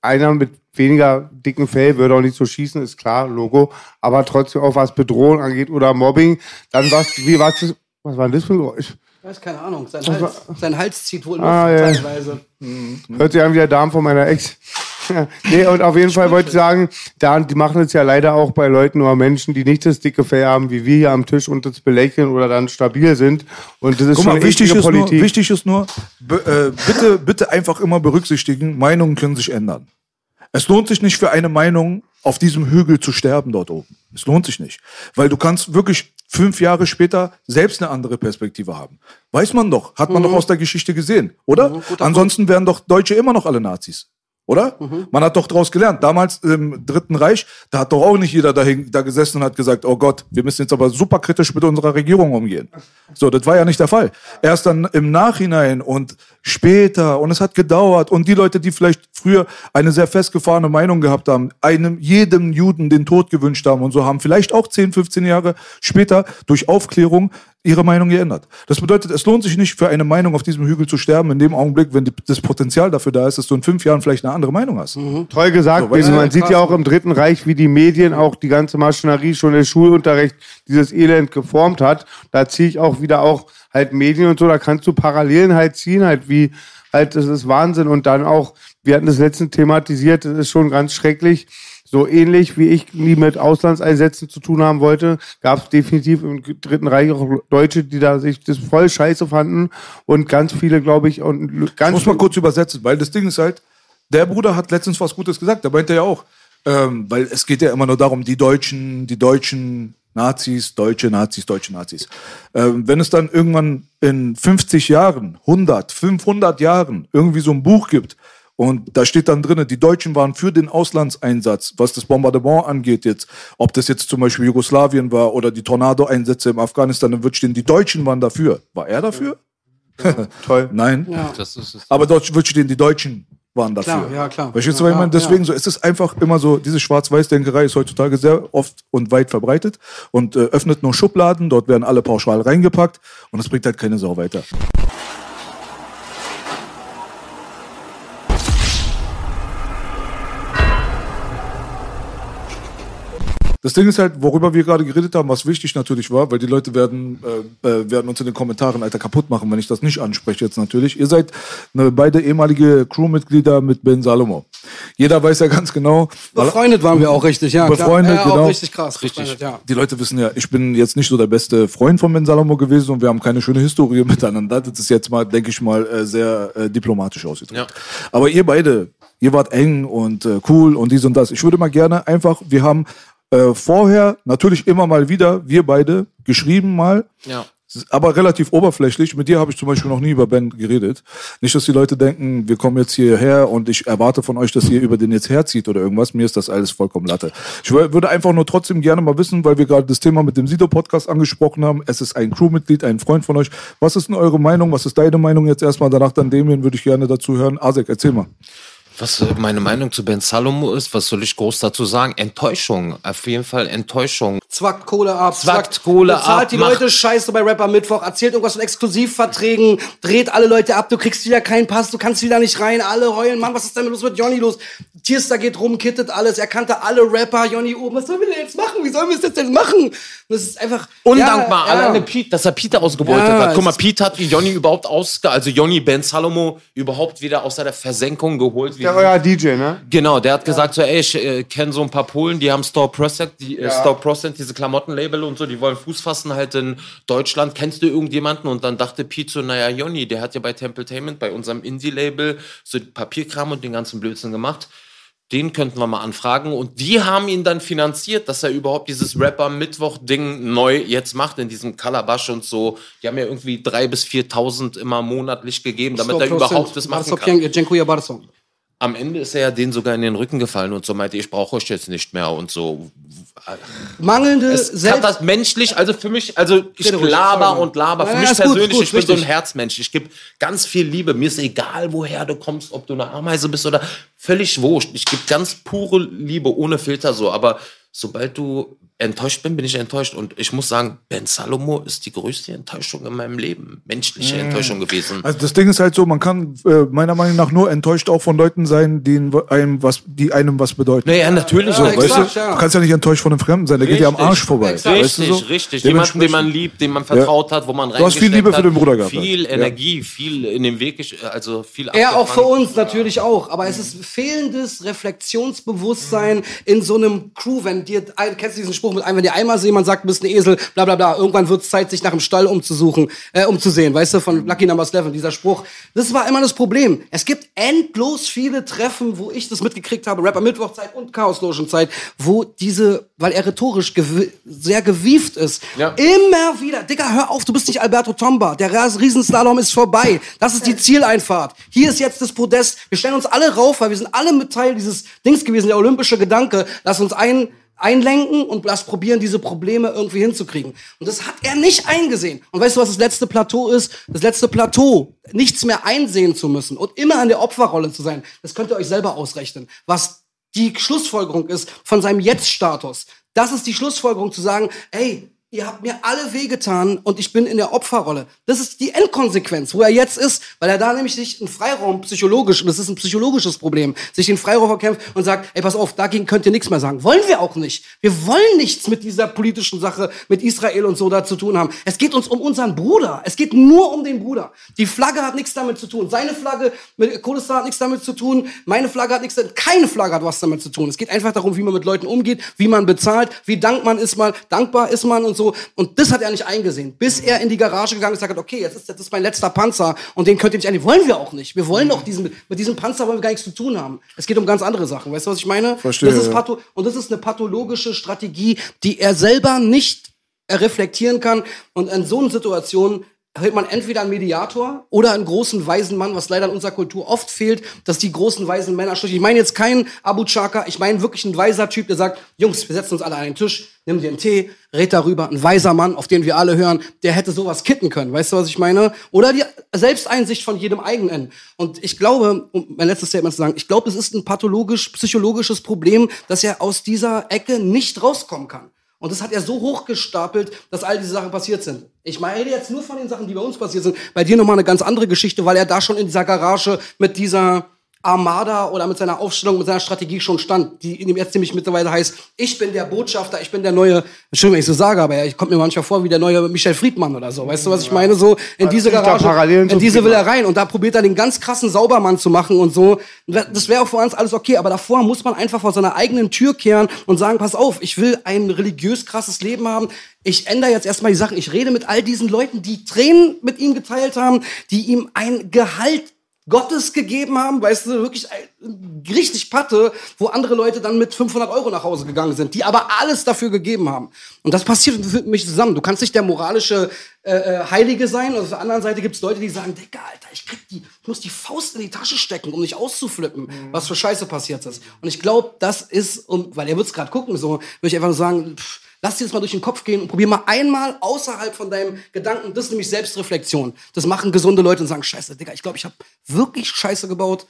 einer mit weniger dicken Fell würde auch nicht so schießen, ist klar, Logo. Aber trotzdem auch was Bedrohung angeht oder Mobbing, dann was, wie was, das- was war denn das für ein Geräusch? Ich weiß keine Ahnung. Sein Hals, sein Hals zieht wohl Luft Ah, ja. teilweise. Hört sich an wie der Darm von meiner Ex. <laughs> nee, und auf jeden Fall wollte ich sagen, da, die machen es ja leider auch bei Leuten oder Menschen, die nicht das dicke Fell haben, wie wir hier am Tisch und das belächeln oder dann stabil sind. Und das ist Guck schon mal, wichtig ist, nur, Politik. wichtig ist nur, äh, bitte, bitte einfach immer berücksichtigen, Meinungen können sich ändern. Es lohnt sich nicht für eine Meinung auf diesem Hügel zu sterben dort oben. Es lohnt sich nicht. Weil du kannst wirklich fünf Jahre später selbst eine andere Perspektive haben. Weiß man doch, hat man doch aus der Geschichte gesehen, oder? Ansonsten wären doch Deutsche immer noch alle Nazis. Oder? Man hat doch daraus gelernt. Damals im Dritten Reich, da hat doch auch nicht jeder dahin, da gesessen und hat gesagt, oh Gott, wir müssen jetzt aber super kritisch mit unserer Regierung umgehen. So, das war ja nicht der Fall. Erst dann im Nachhinein und später und es hat gedauert und die Leute, die vielleicht früher eine sehr festgefahrene Meinung gehabt haben, einem jedem Juden den Tod gewünscht haben und so haben vielleicht auch 10, 15 Jahre später durch Aufklärung ihre Meinung geändert. Das bedeutet, es lohnt sich nicht für eine Meinung auf diesem Hügel zu sterben, in dem Augenblick, wenn die, das Potenzial dafür da ist, dass du in fünf Jahren vielleicht eine andere Meinung hast. Toll gesagt, So, du, man sieht ja auch im Dritten Reich, wie die Medien auch die ganze Maschinerie schon im Schulunterricht dieses Elend geformt hat. Da ziehe ich auch wieder auch halt Medien und so, da kannst du Parallelen halt ziehen, halt wie, halt, das ist Wahnsinn. Und dann auch, wir hatten das letztens thematisiert, das ist schon ganz schrecklich. So ähnlich wie ich nie mit Auslandseinsätzen zu tun haben wollte, gab es definitiv im Dritten Reich auch Deutsche, die da sich das voll scheiße fanden und ganz viele, glaube ich, und Ich ganz muss mal kurz übersetzen, weil das Ding ist halt, der Bruder hat letztens was Gutes gesagt, da meinte er ja auch, ähm, weil es geht ja immer nur darum, die Deutschen, die Deutschen Nazis, deutsche Nazis, deutsche Nazis. Ähm, wenn es dann irgendwann in 50 Jahren, 100, 500 Jahren irgendwie so ein Buch gibt und da steht dann drin, die Deutschen waren für den Auslandseinsatz, was das Bombardement angeht jetzt, ob das jetzt zum Beispiel Jugoslawien war oder die Tornado-Einsätze im Afghanistan, dann wird stehen, die Deutschen waren dafür. War er dafür? <laughs> toll. Nein. Ja. Das ist es. Aber dort wird stehen, die Deutschen waren dafür. Klar, ja, klar. Verstehst du, Ja, was ich meine? ja, Deswegen so, es ist einfach immer so, diese Schwarz-Weiß-Denkerei ist heutzutage sehr oft und weit verbreitet und äh, öffnet nur Schubladen, dort werden alle pauschal reingepackt und es bringt halt keine Sau weiter. Das Ding ist halt, worüber wir gerade geredet haben, was wichtig natürlich war, weil die Leute werden, äh, äh, werden uns in den Kommentaren alter kaputt machen, wenn ich das nicht anspreche jetzt natürlich. Ihr seid ne, beide ehemalige Crewmitglieder mit Ben Salomo. Jeder weiß ja ganz genau, Befreundet waren wir auch richtig, ja. Befreundet, klar. ja, genau. Auch richtig krass. Richtig. Ja. die Leute wissen ja, ich bin jetzt nicht so der beste Freund von Ben Salomo gewesen und wir haben keine schöne Historie <laughs> miteinander. Das ist jetzt mal, denke ich mal, äh, sehr äh, diplomatisch ausgedrückt. Ja. Aber ihr beide, ihr wart eng und äh, cool und dies und das. Ich würde mal gerne einfach, wir haben äh, vorher natürlich immer mal wieder, wir beide, geschrieben mal, Ja. aber relativ oberflächlich. Mit dir habe ich zum Beispiel noch nie über Ben geredet. Nicht, dass die Leute denken, wir kommen jetzt hierher und ich erwarte von euch, dass ihr über den jetzt herzieht oder irgendwas. Mir ist das alles vollkommen Latte. Ich wür- würde einfach nur trotzdem gerne mal wissen, weil wir gerade das Thema mit dem Sido-Podcast angesprochen haben. Es ist ein Crewmitglied, ein Freund von euch. Was ist denn eure Meinung? Was ist deine Meinung jetzt erstmal? Danach dann Damien würde ich gerne dazu hören. Asek, erzähl mal. Was äh, meine Meinung zu Ben Salomo ist, was soll ich groß dazu sagen? Enttäuschung, auf jeden Fall Enttäuschung. zwackt Kohle ab, Zwackt Kohle bezahlt ab, die macht- Leute Scheiße bei Rapper Mittwoch, erzählt irgendwas von Exklusivverträgen, dreht alle Leute ab, du kriegst wieder keinen Pass, du kannst wieder nicht rein, alle heulen, Mann, was ist denn los mit Johnny los? Tierstar geht rum, kittet alles, er kannte alle Rapper, Johnny oben, was sollen wir denn jetzt machen? Wie sollen wir es jetzt denn machen? Das ist einfach Undankbar, ja, ja. alleine Pete, dass er Pete ausgebeutet Ja, hat. Guck mal, Pete hat Jonny überhaupt ausge, also Jonny Ben Salomo überhaupt wieder aus seiner Versenkung geholt. Wie Der euer DJ, ne? Genau, der hat gesagt so, ey, ich äh, kenne so ein paar Polen, die haben Store Procent, die äh, Store Procent, diese Klamottenlabel und so, die wollen Fuß fassen halt in Deutschland. Kennst du irgendjemanden? Und dann dachte Pete so, naja, Jonny, der hat ja bei Templetainment, bei unserem Indie-Label, so Papierkram und den ganzen Blödsinn gemacht. Den könnten wir mal anfragen. Und die haben ihn dann finanziert, dass er überhaupt dieses Rapper-Mittwoch-Ding neu jetzt macht, in diesem Kalabash und so. Die haben ja irgendwie 3.000 bis 4.000 immer monatlich gegeben, damit er überhaupt das machen kann. Dziękuję bardzo. Am Ende ist er ja denen sogar in den Rücken gefallen und so meinte, ich brauche euch jetzt nicht mehr und so. Mangelnde Es Selbst das menschlich, also für mich, also ich laber und laber. Für Ja, mich persönlich, gut, ich bin so ein richtig. Herzmensch. Ich gebe ganz viel Liebe. Mir ist egal, woher du kommst, ob du eine Ameise bist oder völlig wurscht. Ich gebe ganz pure Liebe, ohne Filter so. Aber sobald du enttäuscht bin, bin ich enttäuscht. Und ich muss sagen, Ben Salomo ist die größte Enttäuschung in meinem Leben. Menschliche Enttäuschung gewesen. Also das Ding ist halt so, man kann äh, meiner Meinung nach nur enttäuscht auch von Leuten sein, die einem was, die einem was bedeuten. Naja, natürlich. So, Ja, weißt exakt, du? ja. du kannst ja nicht enttäuscht von einem Fremden sein, der geht dir am Arsch vorbei. Exakt. Weißt du Richtig, so? richtig. Jemanden, den man liebt, dem man vertraut hat, wo man Du hast viel Liebe für den Bruder gehabt, Viel ja. Energie, viel in den Weg, also viel Er auch für uns natürlich auch, aber es ist fehlendes Reflexionsbewusstsein in so einem Crew, wenn dir, ein- kennst du diesen Spruch mit einem, wenn dir einmal so jemand sagt, du bist ein Esel, bla bla bla, irgendwann wird es Zeit, sich nach dem Stall umzusuchen, äh, umzusehen, weißt du, von Lucky Number 11, dieser Spruch. Das war immer das Problem. Es gibt endlos viele Treffen, wo ich das mitgekriegt habe, Rapper Mittwochzeit und Chaos Zeit, wo diese, weil er rhetorisch gewi sehr gewieft ist, Ja. immer wieder, Digga, hör auf, du bist nicht Alberto Tomba. Der Riesenslalom ist vorbei. Das ist die Zieleinfahrt. Hier ist jetzt das Podest. Wir stellen uns alle rauf, weil wir sind alle mit Teil dieses Dings gewesen, der olympische Gedanke. Lass uns ein, einlenken und lass probieren, diese Probleme irgendwie hinzukriegen. Und das hat er nicht eingesehen. Und weißt du, was das letzte Plateau ist? Das letzte Plateau, nichts mehr einsehen zu müssen und immer in der Opferrolle zu sein, das könnt ihr euch selber ausrechnen. Was die Schlussfolgerung ist von seinem Jetzt-Status. Das ist die Schlussfolgerung zu sagen, ey, ihr habt mir alle wehgetan und ich bin in der Opferrolle. Das ist die Endkonsequenz, wo er jetzt ist, weil er da nämlich sich einen Freiraum psychologisch, und das ist ein psychologisches Problem, sich den Freiraum verkämpft und sagt, ey, pass auf, dagegen könnt ihr nichts mehr sagen. Wollen wir auch nicht. Wir wollen nichts mit dieser politischen Sache, mit Israel und so da zu tun haben. Es geht uns um unseren Bruder. Es geht nur um den Bruder. Die Flagge hat nichts damit zu tun. Seine Flagge mit Kurdistan hat nichts damit zu tun. Meine Flagge hat nichts, keine Flagge hat was damit zu tun. Es geht einfach darum, wie man mit Leuten umgeht, wie man bezahlt, wie dank man ist man, dankbar ist man und so. Und das hat er nicht eingesehen, bis er in die Garage gegangen ist und gesagt hat, okay, jetzt ist das ist mein letzter Panzer und den könnt ihr nicht einnehmen. Wollen wir auch nicht. Wir wollen doch diesen, mit diesem Panzer wollen wir gar nichts zu tun haben. Es geht um ganz andere Sachen. Weißt du, was ich meine? Verstehe, Das ist patho und das ist eine pathologische Strategie, die er selber nicht reflektieren kann. Und in so einer Situation hält man entweder einen Mediator oder einen großen weisen Mann, was leider in unserer Kultur oft fehlt, dass die großen weisen Männer schlicht. Ich meine jetzt keinen Abu Chaka, ich meine wirklich einen weiser Typ, der sagt, Jungs, wir setzen uns alle an einen Tisch, nimm dir einen Tee, red darüber, ein weiser Mann, auf den wir alle hören, der hätte sowas kitten können, weißt du, was ich meine? Oder die Selbsteinsicht von jedem eigenen. Und ich glaube, um mein letztes Statement zu sagen, ich glaube, es ist ein pathologisch-psychologisches Problem, dass er aus dieser Ecke nicht rauskommen kann. Und das hat er so hochgestapelt, dass all diese Sachen passiert sind. Ich meine jetzt nur von den Sachen, die bei uns passiert sind. Bei dir nochmal eine ganz andere Geschichte, weil er da schon in dieser Garage mit dieser Armada oder mit seiner Aufstellung, mit seiner Strategie schon stand, die in ihm jetzt nämlich mittlerweile heißt, ich bin der Botschafter, ich bin der neue, Entschuldigung, wenn ich so sage, aber ich kommt mir manchmal vor wie der neue Michel Friedmann oder so. Weißt du, was ich meine? So in diese sieht da Garage, Parallelen in diese will er rein und da probiert er den ganz krassen Saubermann zu machen und so. Das wäre auch vor uns alles okay, aber davor muss man einfach vor seiner eigenen Tür kehren und sagen, pass auf, ich will ein religiös krasses Leben haben. Ich ändere jetzt erstmal die Sachen. Ich rede mit all diesen Leuten, die Tränen mit ihm geteilt haben, die ihm ein Gehalt Gottes gegeben haben, weißt du, wirklich richtig Patte, wo andere Leute dann mit 500 Euro nach Hause gegangen sind, die aber alles dafür gegeben haben. Und das passiert für mich zusammen. Du kannst nicht der moralische äh, äh, Heilige sein und auf der anderen Seite gibt es Leute, die sagen, Digga, Alter, ich krieg die, ich muss die Faust in die Tasche stecken, um nicht auszuflippen, was für Scheiße passiert ist. Und ich glaube, das ist, um, weil er wird's gerade gucken, so, würde ich einfach nur sagen, pff, Lass dir das mal durch den Kopf gehen und probier mal einmal außerhalb von deinem Gedanken, das ist nämlich Selbstreflexion. Das machen gesunde Leute und sagen, scheiße, Digga, ich glaube, ich habe wirklich Scheiße gebaut.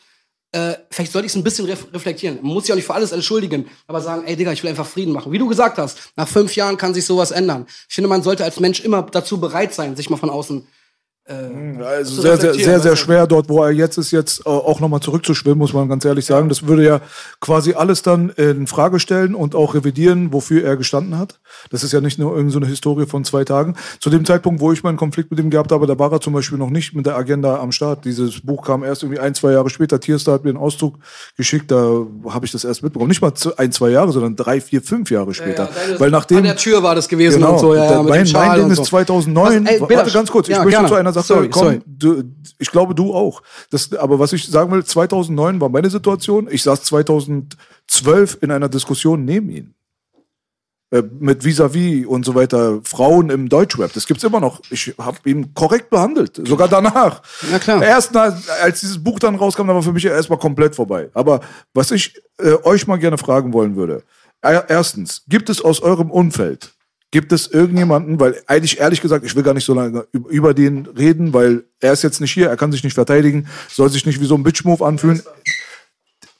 äh, vielleicht sollte ich es ein bisschen ref reflektieren. Man muss sich auch nicht für alles entschuldigen, aber sagen, ey Digga, ich will einfach Frieden machen. Wie du gesagt hast, nach fünf Jahren kann sich sowas ändern. Ich finde, man sollte als Mensch immer dazu bereit sein, sich mal von außen Also zu sehr, sehr, sehr, sehr weißt du? schwer dort, wo er jetzt ist, jetzt äh, auch nochmal zurückzuschwimmen, muss man ganz ehrlich sagen. Das würde ja quasi alles dann in Frage stellen und auch revidieren, wofür er gestanden hat. Das ist ja nicht nur irgendeine so eine Historie von zwei Tagen. Zu dem Zeitpunkt, wo ich meinen Konflikt mit ihm gehabt habe, da war er zum Beispiel noch nicht mit der Agenda am Start. Dieses Buch kam erst irgendwie ein, zwei Jahre später. Tierstar hat mir einen Auszug geschickt, da habe ich das erst mitbekommen. Nicht mal ein, zwei Jahre, sondern drei, vier, fünf Jahre später. deine- Weil nachdem An der Tür war das gewesen Genau, und so, ja, ja, mein, mein Ding und ist so. 2009. Was- ey, warte ganz kurz, ich Ja, möchte gerne. zu einer Sache Sorry, kommen. sorry. Du, ich glaube, du auch. Das, aber was ich sagen will, 2009 war meine Situation. Ich saß 2012 in einer Diskussion neben ihm. Äh, Mit Vis-a-vis und so weiter, Frauen im Deutschrap. Das gibt's immer noch. Ich habe ihn korrekt behandelt, sogar danach. Na klar. Erst als dieses Buch dann rauskam, da war für mich erstmal komplett vorbei. Aber was ich äh, euch mal gerne fragen wollen würde. Er- Erstens, gibt es aus eurem Umfeld, gibt es irgendjemanden, weil eigentlich ehrlich gesagt, ich will gar nicht so lange üb- über den reden, weil er ist jetzt nicht hier, er kann sich nicht verteidigen, soll sich nicht wie so ein Bitch-Move anfühlen.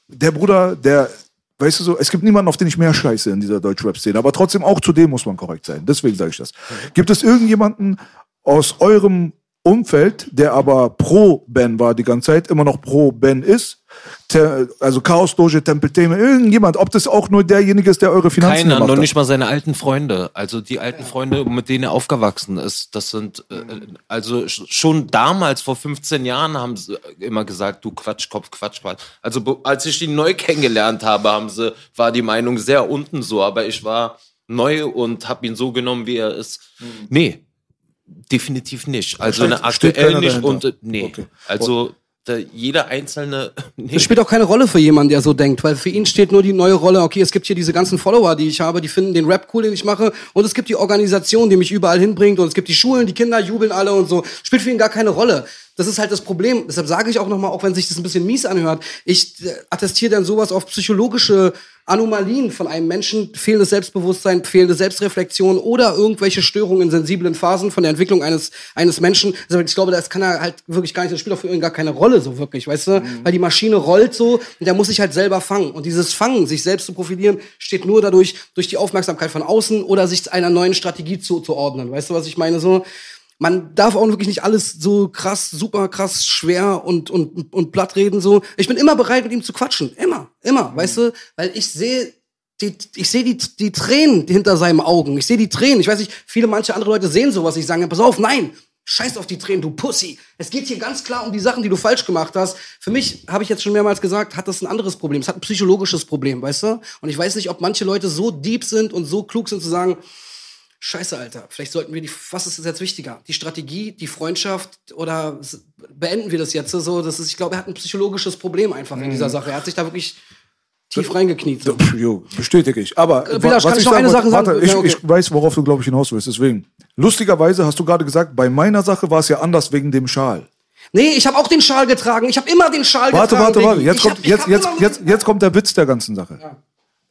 Der Bruder, der, weißt du so, es gibt niemanden, auf den ich mehr scheiße in dieser Deutschrap-Szene, aber trotzdem auch zu dem muss man korrekt sein. Deswegen sage ich das. Gibt es irgendjemanden aus eurem Umfeld, der aber pro Ben war die ganze Zeit, immer noch pro Ben ist? Also Chaos Doge, Tempel Theme, irgendjemand, ob das auch nur derjenige ist, der eure Finanzen Keiner, gemacht noch nicht mal seine alten Freunde. Also die alten Freunde, mit denen er aufgewachsen ist, das sind, äh, also sch- schon damals, vor 15 Jahren, haben sie immer gesagt, du Quatschkopf, Quatsch, Quatsch. Also als ich ihn neu kennengelernt habe, haben sie, war die Meinung sehr unten so, aber ich war neu und habe ihn so genommen, wie er ist. Nee, definitiv nicht. Also Steht- eine aktuell nicht dahinter. und äh, nee. Okay. Also da, jeder einzelne. <laughs> Nee. Das spielt auch keine Rolle für jemanden, der so denkt, weil für ihn steht nur die neue Rolle, okay, es gibt hier diese ganzen Follower, die ich habe, die finden den Rap cool, den ich mache, und es gibt die Organisation, die mich überall hinbringt, und es gibt die Schulen, die Kinder jubeln alle und so. Spielt für ihn gar keine Rolle. Das ist halt das Problem. Deshalb sage ich auch nochmal, auch wenn sich das ein bisschen mies anhört, ich äh, attestiere dann sowas auf psychologische Anomalien von einem Menschen, fehlendes Selbstbewusstsein, fehlende Selbstreflexion oder irgendwelche Störungen in sensiblen Phasen von der Entwicklung eines, eines Menschen. Also ich glaube, das kann er halt wirklich gar nicht, das spielt auch für ihn gar keine Rolle so wirklich, weißt du? Weil die Maschine rollt so und der muss sich halt selber fangen. Und dieses Fangen, sich selbst zu profilieren, steht nur dadurch, durch die Aufmerksamkeit von außen oder sich einer neuen Strategie zuzuordnen. Weißt du, was ich meine? So, man darf auch wirklich nicht alles so krass, super krass schwer und, und, und platt reden. So. Ich bin immer bereit, mit ihm zu quatschen. Immer, immer, weißt du? Weil ich sehe die, ich sehe die, die Tränen hinter seinen Augen. Ich sehe die Tränen. Ich weiß nicht, viele manche andere Leute sehen sowas. Ich sage, pass auf, nein, scheiß auf die Tränen, du Pussy. Es geht hier ganz klar um die Sachen, die du falsch gemacht hast. Für mich, habe ich jetzt schon mehrmals gesagt, hat das ein anderes Problem. Es hat ein psychologisches Problem, weißt du? Und ich weiß nicht, ob manche Leute so deep sind und so klug sind zu sagen, Scheiße, Alter. Vielleicht sollten wir die, was ist jetzt wichtiger? Die Strategie, die Freundschaft oder beenden wir das jetzt so? Das ist, ich glaube, er hat ein psychologisches Problem einfach in dieser Sache. Er hat sich da wirklich tief reingekniet. So. Jo, bestätige ich. Aber Äh, Belasch, kann ich noch sagen eine Sache sagen? Warte, ich, Ja, okay. ich weiß, worauf du, glaube ich, hinaus willst. Deswegen. Lustigerweise hast du gerade gesagt, bei meiner Sache war es ja anders wegen dem Schal. Nee, ich habe auch den Schal getragen. Ich habe immer den Schal Warte, getragen. warte, warte. Diggi. Jetzt kommt, hab- jetzt, jetzt, jetzt, jetzt kommt der Witz der ganzen Sache.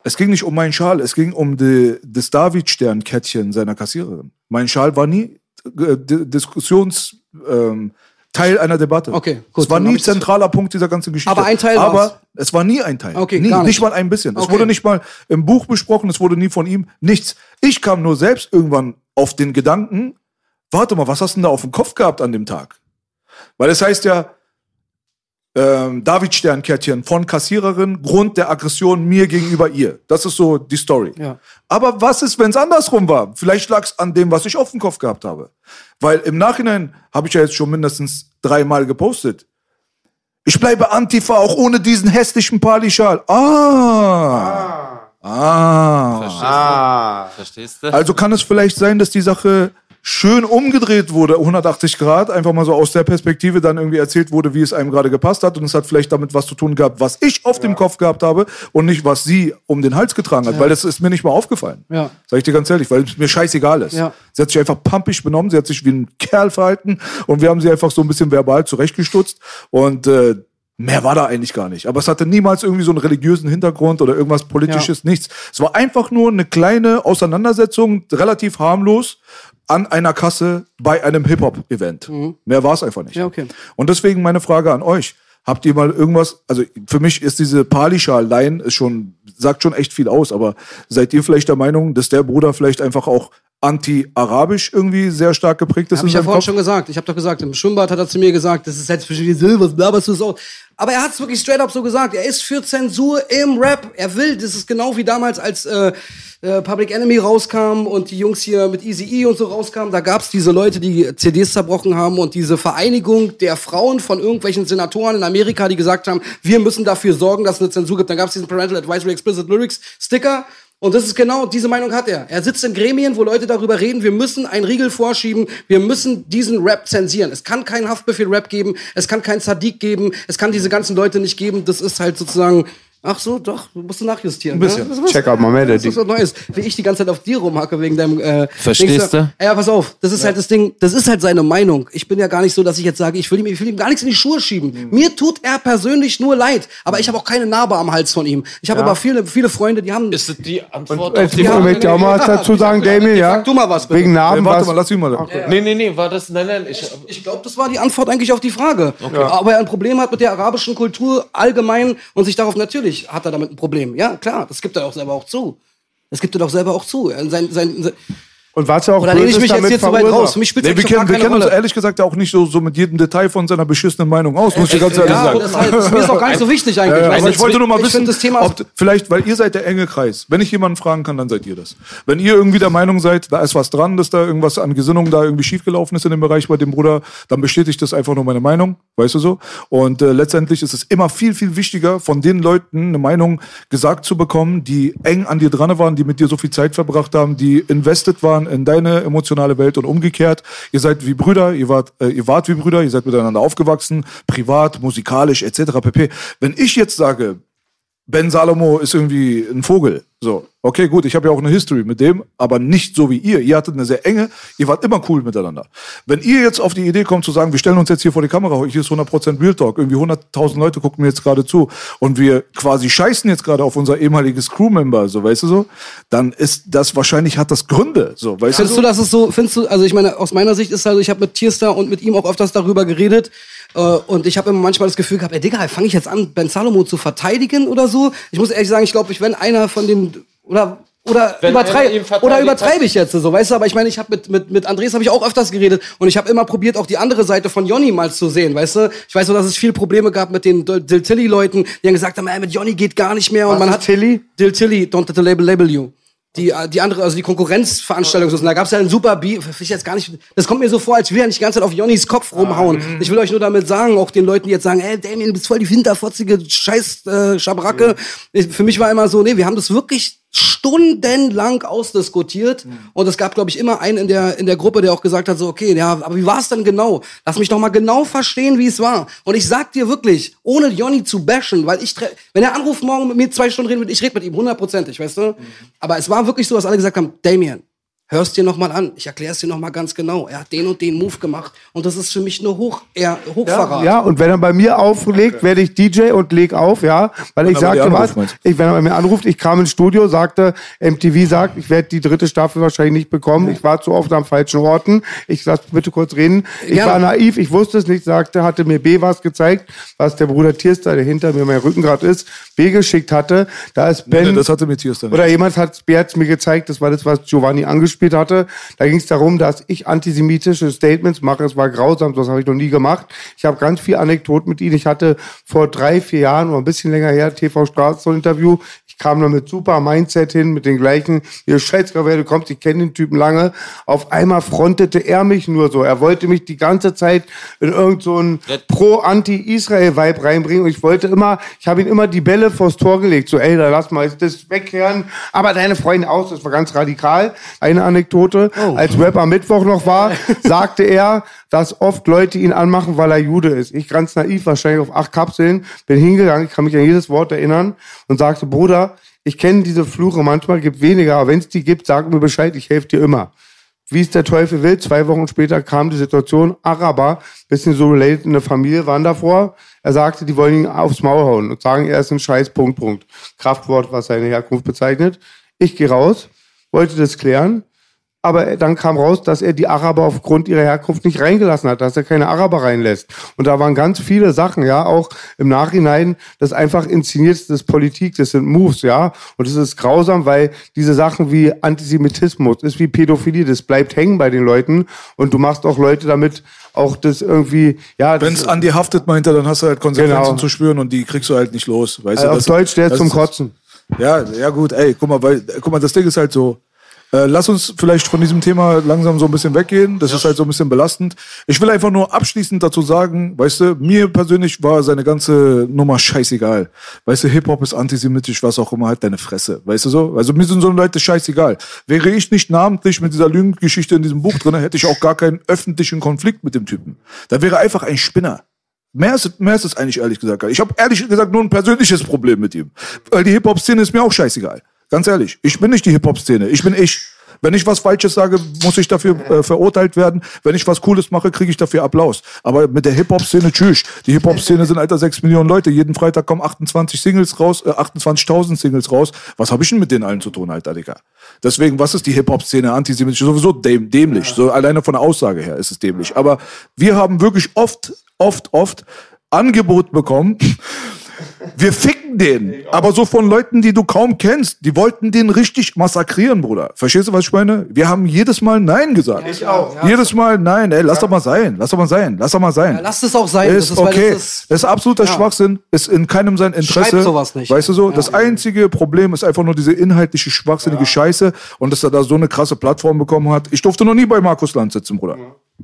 Es ging nicht um meinen Schal, es ging um die, das David-Stern-Kettchen seiner Kassiererin. Mein Schal war nie äh, Diskussions, ähm, Teil einer Debatte. Okay, gut, Es war nie zentraler Punkt dieser ganzen Geschichte. Aber ein Teil Aber war's. es war nie ein Teil. Okay, nie, gar nicht. nicht mal ein bisschen. Es Okay. wurde nicht mal im Buch besprochen, es wurde nie von ihm, nichts. Ich kam nur selbst irgendwann auf den Gedanken, warte mal, was hast du denn da auf dem Kopf gehabt an dem Tag? Weil es heißt ja, ähm, David-Sternkettchen von Kassiererin, Grund der Aggression mir gegenüber ihr. Das ist so die Story. Ja. Aber was ist, wenn es andersrum war? Vielleicht lag es an dem, was ich auf dem Kopf gehabt habe. Weil im Nachhinein habe ich ja jetzt schon mindestens dreimal gepostet. Ich bleibe Antifa auch ohne diesen hässlichen Pali-Schal. Ah. Ah. Verstehst Ah. du? Verstehst du? Also kann es vielleicht sein, dass die Sache schön umgedreht wurde, 180 Grad, einfach mal so aus der Perspektive dann irgendwie erzählt wurde, wie es einem gerade gepasst hat und es hat vielleicht damit was zu tun gehabt, was ich auf dem Kopf gehabt habe und nicht, was sie um den Hals getragen hat, weil das ist mir nicht mal aufgefallen. Ja. Sag ich dir ganz ehrlich, weil es mir scheißegal ist. Ja. Sie hat sich einfach pampig benommen, sie hat sich wie ein Kerl verhalten und wir haben sie einfach so ein bisschen verbal zurechtgestutzt und äh, Mehr war da eigentlich gar nicht. Aber es hatte niemals irgendwie so einen religiösen Hintergrund oder irgendwas Politisches, nichts. Es war einfach nur eine kleine Auseinandersetzung, relativ harmlos, an einer Kasse bei einem Hip-Hop-Event. Mehr war es einfach nicht. Mhm. Ja, okay. Und deswegen meine Frage an euch. Habt ihr mal irgendwas, also für mich ist diese Palischa-Line schon, sagt schon echt viel aus, aber seid ihr vielleicht der Meinung, dass der Bruder vielleicht einfach auch anti-arabisch irgendwie sehr stark geprägt ist Hab in ich ja vorhin Kopf? schon gesagt. Ich habe doch gesagt, im Schwimmbad hat er zu mir gesagt, das ist jetzt zwischen die Silber, blaberst du es aus. Aber er hat es wirklich straight up so gesagt. Er ist für Zensur im Rap. Er will, das ist genau wie damals, als äh, äh, Public Enemy rauskam und die Jungs hier mit Easy E und so rauskamen. Da gab's diese Leute, die CDs zerbrochen haben und diese Vereinigung der Frauen von irgendwelchen Senatoren in Amerika, die gesagt haben, wir müssen dafür sorgen, dass es eine Zensur gibt. Dann gab's diesen Parental Advisory Explicit Lyrics Sticker. Und das ist genau, diese Meinung hat er. Er sitzt in Gremien, wo Leute darüber reden, wir müssen einen Riegel vorschieben, wir müssen diesen Rap zensieren. Es kann keinen Haftbefehl-Rap geben, es kann keinen Sadiq geben, es kann diese ganzen Leute nicht geben. Das ist halt sozusagen, ach so, doch, du musst du nachjustieren. Ein bisschen. Ne? Das ist was- Check out my melody. Das ist was Neues. Wie ich die ganze Zeit auf dir rumhacke wegen deinem, äh, Verstehst du? Ja, pass auf, das ist halt das Ding, das ist halt seine Meinung. Ich bin ja gar nicht so, dass ich jetzt sage, ich will ihm, ich will ihm gar nichts in die Schuhe schieben. Mir tut er persönlich nur leid, aber ich habe auch keine Narbe am Hals von ihm. Ich habe aber viele, viele Freunde, die haben... Ist das die Antwort Äh, auf die ich Frage? möchte auch mal was dazu sagen, Damien, ja? Sag du mal was, bitte. Wegen Ey, Namen, warte was, mal, lass ihn mal. Nee, nee, nee, war das, nein, nein, ich, Ich glaube, das war die Antwort eigentlich auf die Frage. Aber er ein Problem hat mit der arabischen Kultur allgemein und sich darauf natürlich hat er damit ein Problem. Ja, klar, das gibt er auch selber auch zu. Das gibt er doch selber auch zu. Sein, sein, sein, und was er auch oder lehne ich mich jetzt hier zu weit raus? Für mich spielt Nee, wir kennen, wir kennen uns ehrlich gesagt auch nicht so, so mit jedem Detail von seiner beschissenen Meinung aus, muss ich ganz ehrlich Ja, sagen. das, das mir ist auch gar nicht so wichtig eigentlich. Ja, ja, aber ich wollte nur mal wissen, das Thema ob, vielleicht, weil ihr seid der enge Kreis. Wenn ich jemanden fragen kann, dann seid ihr das. Wenn ihr irgendwie der Meinung seid, da ist was dran, dass da irgendwas an Gesinnung da irgendwie schiefgelaufen ist in dem Bereich bei dem Bruder, dann bestätigt das einfach nur meine Meinung, weißt du so? Und äh, letztendlich ist es immer viel, viel wichtiger, von den Leuten eine Meinung gesagt zu bekommen, die eng an dir dran waren, die mit dir so viel Zeit verbracht haben, die invested waren in deine emotionale Welt und umgekehrt. Ihr seid wie Brüder, ihr wart, äh, ihr wart wie Brüder, ihr seid miteinander aufgewachsen, privat, musikalisch etc. pp. Wenn ich jetzt sage, Ben Salomo ist irgendwie ein Vogel. So, okay, gut, ich habe ja auch eine History mit dem, aber nicht so wie ihr. Ihr hattet eine sehr enge, ihr wart immer cool miteinander. Wenn ihr jetzt auf die Idee kommt zu sagen, wir stellen uns jetzt hier vor die Kamera, hier ist 100% Real Talk, irgendwie 100.000 Leute gucken mir jetzt gerade zu und wir quasi scheißen jetzt gerade auf unser ehemaliges Crewmember, so, weißt du so, dann ist das wahrscheinlich, hat das Gründe, so, weißt Findest du du, so? dass es so, findest du, also ich meine, aus meiner Sicht ist also, ich habe mit Tierstar und mit ihm auch öfters darüber geredet und ich habe immer manchmal das Gefühl gehabt, ey Digga, fange ich jetzt an, Ben Salomo zu verteidigen oder so? Ich muss ehrlich sagen, ich glaube, ich wenn einer von den, oder oder verteidigt oder übertreibe ich jetzt so, weißt du, aber ich meine, ich habe mit mit mit Andres habe ich auch öfters geredet und ich habe immer probiert auch die andere Seite von Jonny mal zu sehen, weißt du? Ich weiß nur, dass es viel Probleme gab mit den Dil Tilly Leuten, die dann gesagt haben, ey, mit Jonny geht gar nicht mehr und Was man ist hat Tilly? Dil Tilly, don't let the label label you. Die, äh, die andere, also die Konkurrenzveranstaltung, da gab's ja einen super will ich jetzt gar nicht, das kommt mir so vor, als will er nicht die ganze Zeit auf Jonnys Kopf rumhauen. Ich will euch nur damit sagen, auch den Leuten, die jetzt sagen, ey, Damien, du bist voll die hinterfotzige Scheiß äh, Schabracke. Ich, für mich war immer so, nee, wir haben das wirklich stundenlang ausdiskutiert und es gab, glaube ich, immer einen in der, in der Gruppe, der auch gesagt hat, so, okay, ja, aber wie war es denn genau? Lass mich doch mal genau verstehen, wie es war. Und ich sag dir wirklich, ohne Jonny zu bashen, weil ich, wenn er anruft morgen mit mir zwei Stunden reden wird, ich rede mit ihm hundertprozentig, weißt du? Aber es war wirklich so, dass alle gesagt haben, Damien, hörst dir noch mal an, ich erkläre es dir noch mal ganz genau. Er hat den und den Move gemacht und das ist für mich nur Hoch, eher Hochverrat. Ja, und wenn er bei mir auflegt, werde ich DJ und leg auf, ja. Weil ich bei dir sagte, was? Ich, wenn er bei mir anruft, ich kam ins Studio, sagte, MTV sagt, ich werde die dritte Staffel wahrscheinlich nicht bekommen. Ich war zu oft am falschen Orten. Ich lass bitte kurz reden. Ich Gerne. war naiv, ich wusste es nicht, sagte, hatte mir B was gezeigt, was der Bruder Tierster, der hinter mir mein Rückengrad ist, B geschickt hatte. Da ist Ben. Nee, das hatte mit Tierstar nicht. Oder jemand hat es mir gezeigt, das war das, was Giovanni angespielt hatte. Da ging es darum, dass ich antisemitische Statements mache. Es war grausam, das habe ich noch nie gemacht. Ich habe ganz viel Anekdoten mit ihm. Ich hatte vor drei, vier Jahren oder ein bisschen länger her TV Straße-Interview. Ich kam da mit super Mindset hin, mit den gleichen, ihr du kommst, ich kenne den Typen lange. Auf einmal frontete er mich nur so. Er wollte mich die ganze Zeit in irgend so Pro-Anti-Israel-Vibe reinbringen. Und ich wollte immer, ich habe ihm immer die Bälle vors Tor gelegt. So, ey, da lass mal das wegkehren. Aber deine Freunde aus, das war ganz radikal. Eine Anekdote. Als Rap am Mittwoch noch war, <laughs> sagte er, dass oft Leute ihn anmachen, weil er Jude ist. Ich ganz naiv, wahrscheinlich auf acht Kapseln, bin hingegangen, ich kann mich an jedes Wort erinnern und sagte, Bruder, ich kenne diese Fluche manchmal, gibt weniger, aber wenn es die gibt, sag mir Bescheid, ich helfe dir immer. Wie es der Teufel will, zwei Wochen später kam die Situation, Araber, bisschen so related in der Familie, waren davor. Er sagte, die wollen ihn aufs Maul hauen und sagen, er ist ein Scheiß, Punkt, Punkt. Kraftwort, was seine Herkunft bezeichnet. Ich gehe raus, wollte das klären. Aber dann kam raus, dass er die Araber aufgrund ihrer Herkunft nicht reingelassen hat, dass er keine Araber reinlässt. Und da waren ganz viele Sachen, ja, auch im Nachhinein, das einfach inszeniert, das ist Politik, das sind Moves, ja. Und das ist grausam, weil diese Sachen wie Antisemitismus, ist wie Pädophilie, das bleibt hängen bei den Leuten. Und du machst auch Leute damit auch das irgendwie, ja. Wenn es an dir haftet, meint er, dann hast du halt Konsequenzen Genau. zu spüren und die kriegst du halt nicht los. Weißt äh, du, auf das- Deutsch, der ist zum Kotzen. Ja, ja gut, ey, guck mal, weil, guck mal, das Ding ist halt so. Äh, lass uns vielleicht von diesem Thema langsam so ein bisschen weggehen. Das ist halt so ein bisschen belastend. Ich will einfach nur abschließend dazu sagen, weißt du, mir persönlich war seine ganze Nummer scheißegal. Weißt du, Hip-Hop ist antisemitisch, was auch immer, halt deine Fresse. Weißt du so? Also mir sind so Leute scheißegal. Wäre ich nicht namentlich mit dieser Lügengeschichte in diesem Buch drin, hätte ich auch gar keinen öffentlichen Konflikt mit dem Typen. Da wäre einfach ein Spinner. Mehr ist, mehr ist es eigentlich ehrlich gesagt. gar nicht. Ich habe ehrlich gesagt nur ein persönliches Problem mit ihm. Weil die Hip-Hop-Szene ist mir auch scheißegal. Ganz ehrlich. Ich bin nicht die Hip-Hop-Szene. Ich bin ich. Wenn ich was Falsches sage, muss ich dafür äh, verurteilt werden. Wenn ich was Cooles mache, kriege ich dafür Applaus. Aber mit der Hip-Hop-Szene, tschüss. Die Hip-Hop-Szene sind alter 6 Millionen Leute. Jeden Freitag kommen 28 Singles raus, äh, 28.000 Singles raus. Was habe ich denn mit denen allen zu tun, Alter, Digga? Deswegen, was ist die Hip-Hop-Szene antisemitisch? Sowieso däm dämlich. So alleine von der Aussage her ist es dämlich. Aber wir haben wirklich oft, oft, oft Angebot bekommen. Wir ficken den. Aber so von Leuten, die du kaum kennst. Die wollten den richtig massakrieren, Bruder. Verstehst du, was ich meine? Wir haben jedes Mal Nein gesagt. Ich auch. Jedes Mal Nein. Ey, lass doch mal sein. Lass doch mal sein. Lass doch mal sein. Ja, lasst es auch sein. Ist, Das ist, okay. das ist- Das ist absoluter Ja. Schwachsinn. Ist in keinem sein Interesse. Schreibt sowas nicht. Weißt du so? Ja. Das einzige Problem ist einfach nur diese inhaltliche, schwachsinnige Scheiße und dass er da so eine krasse Plattform bekommen hat. Ich durfte noch nie bei Markus Land sitzen, Bruder.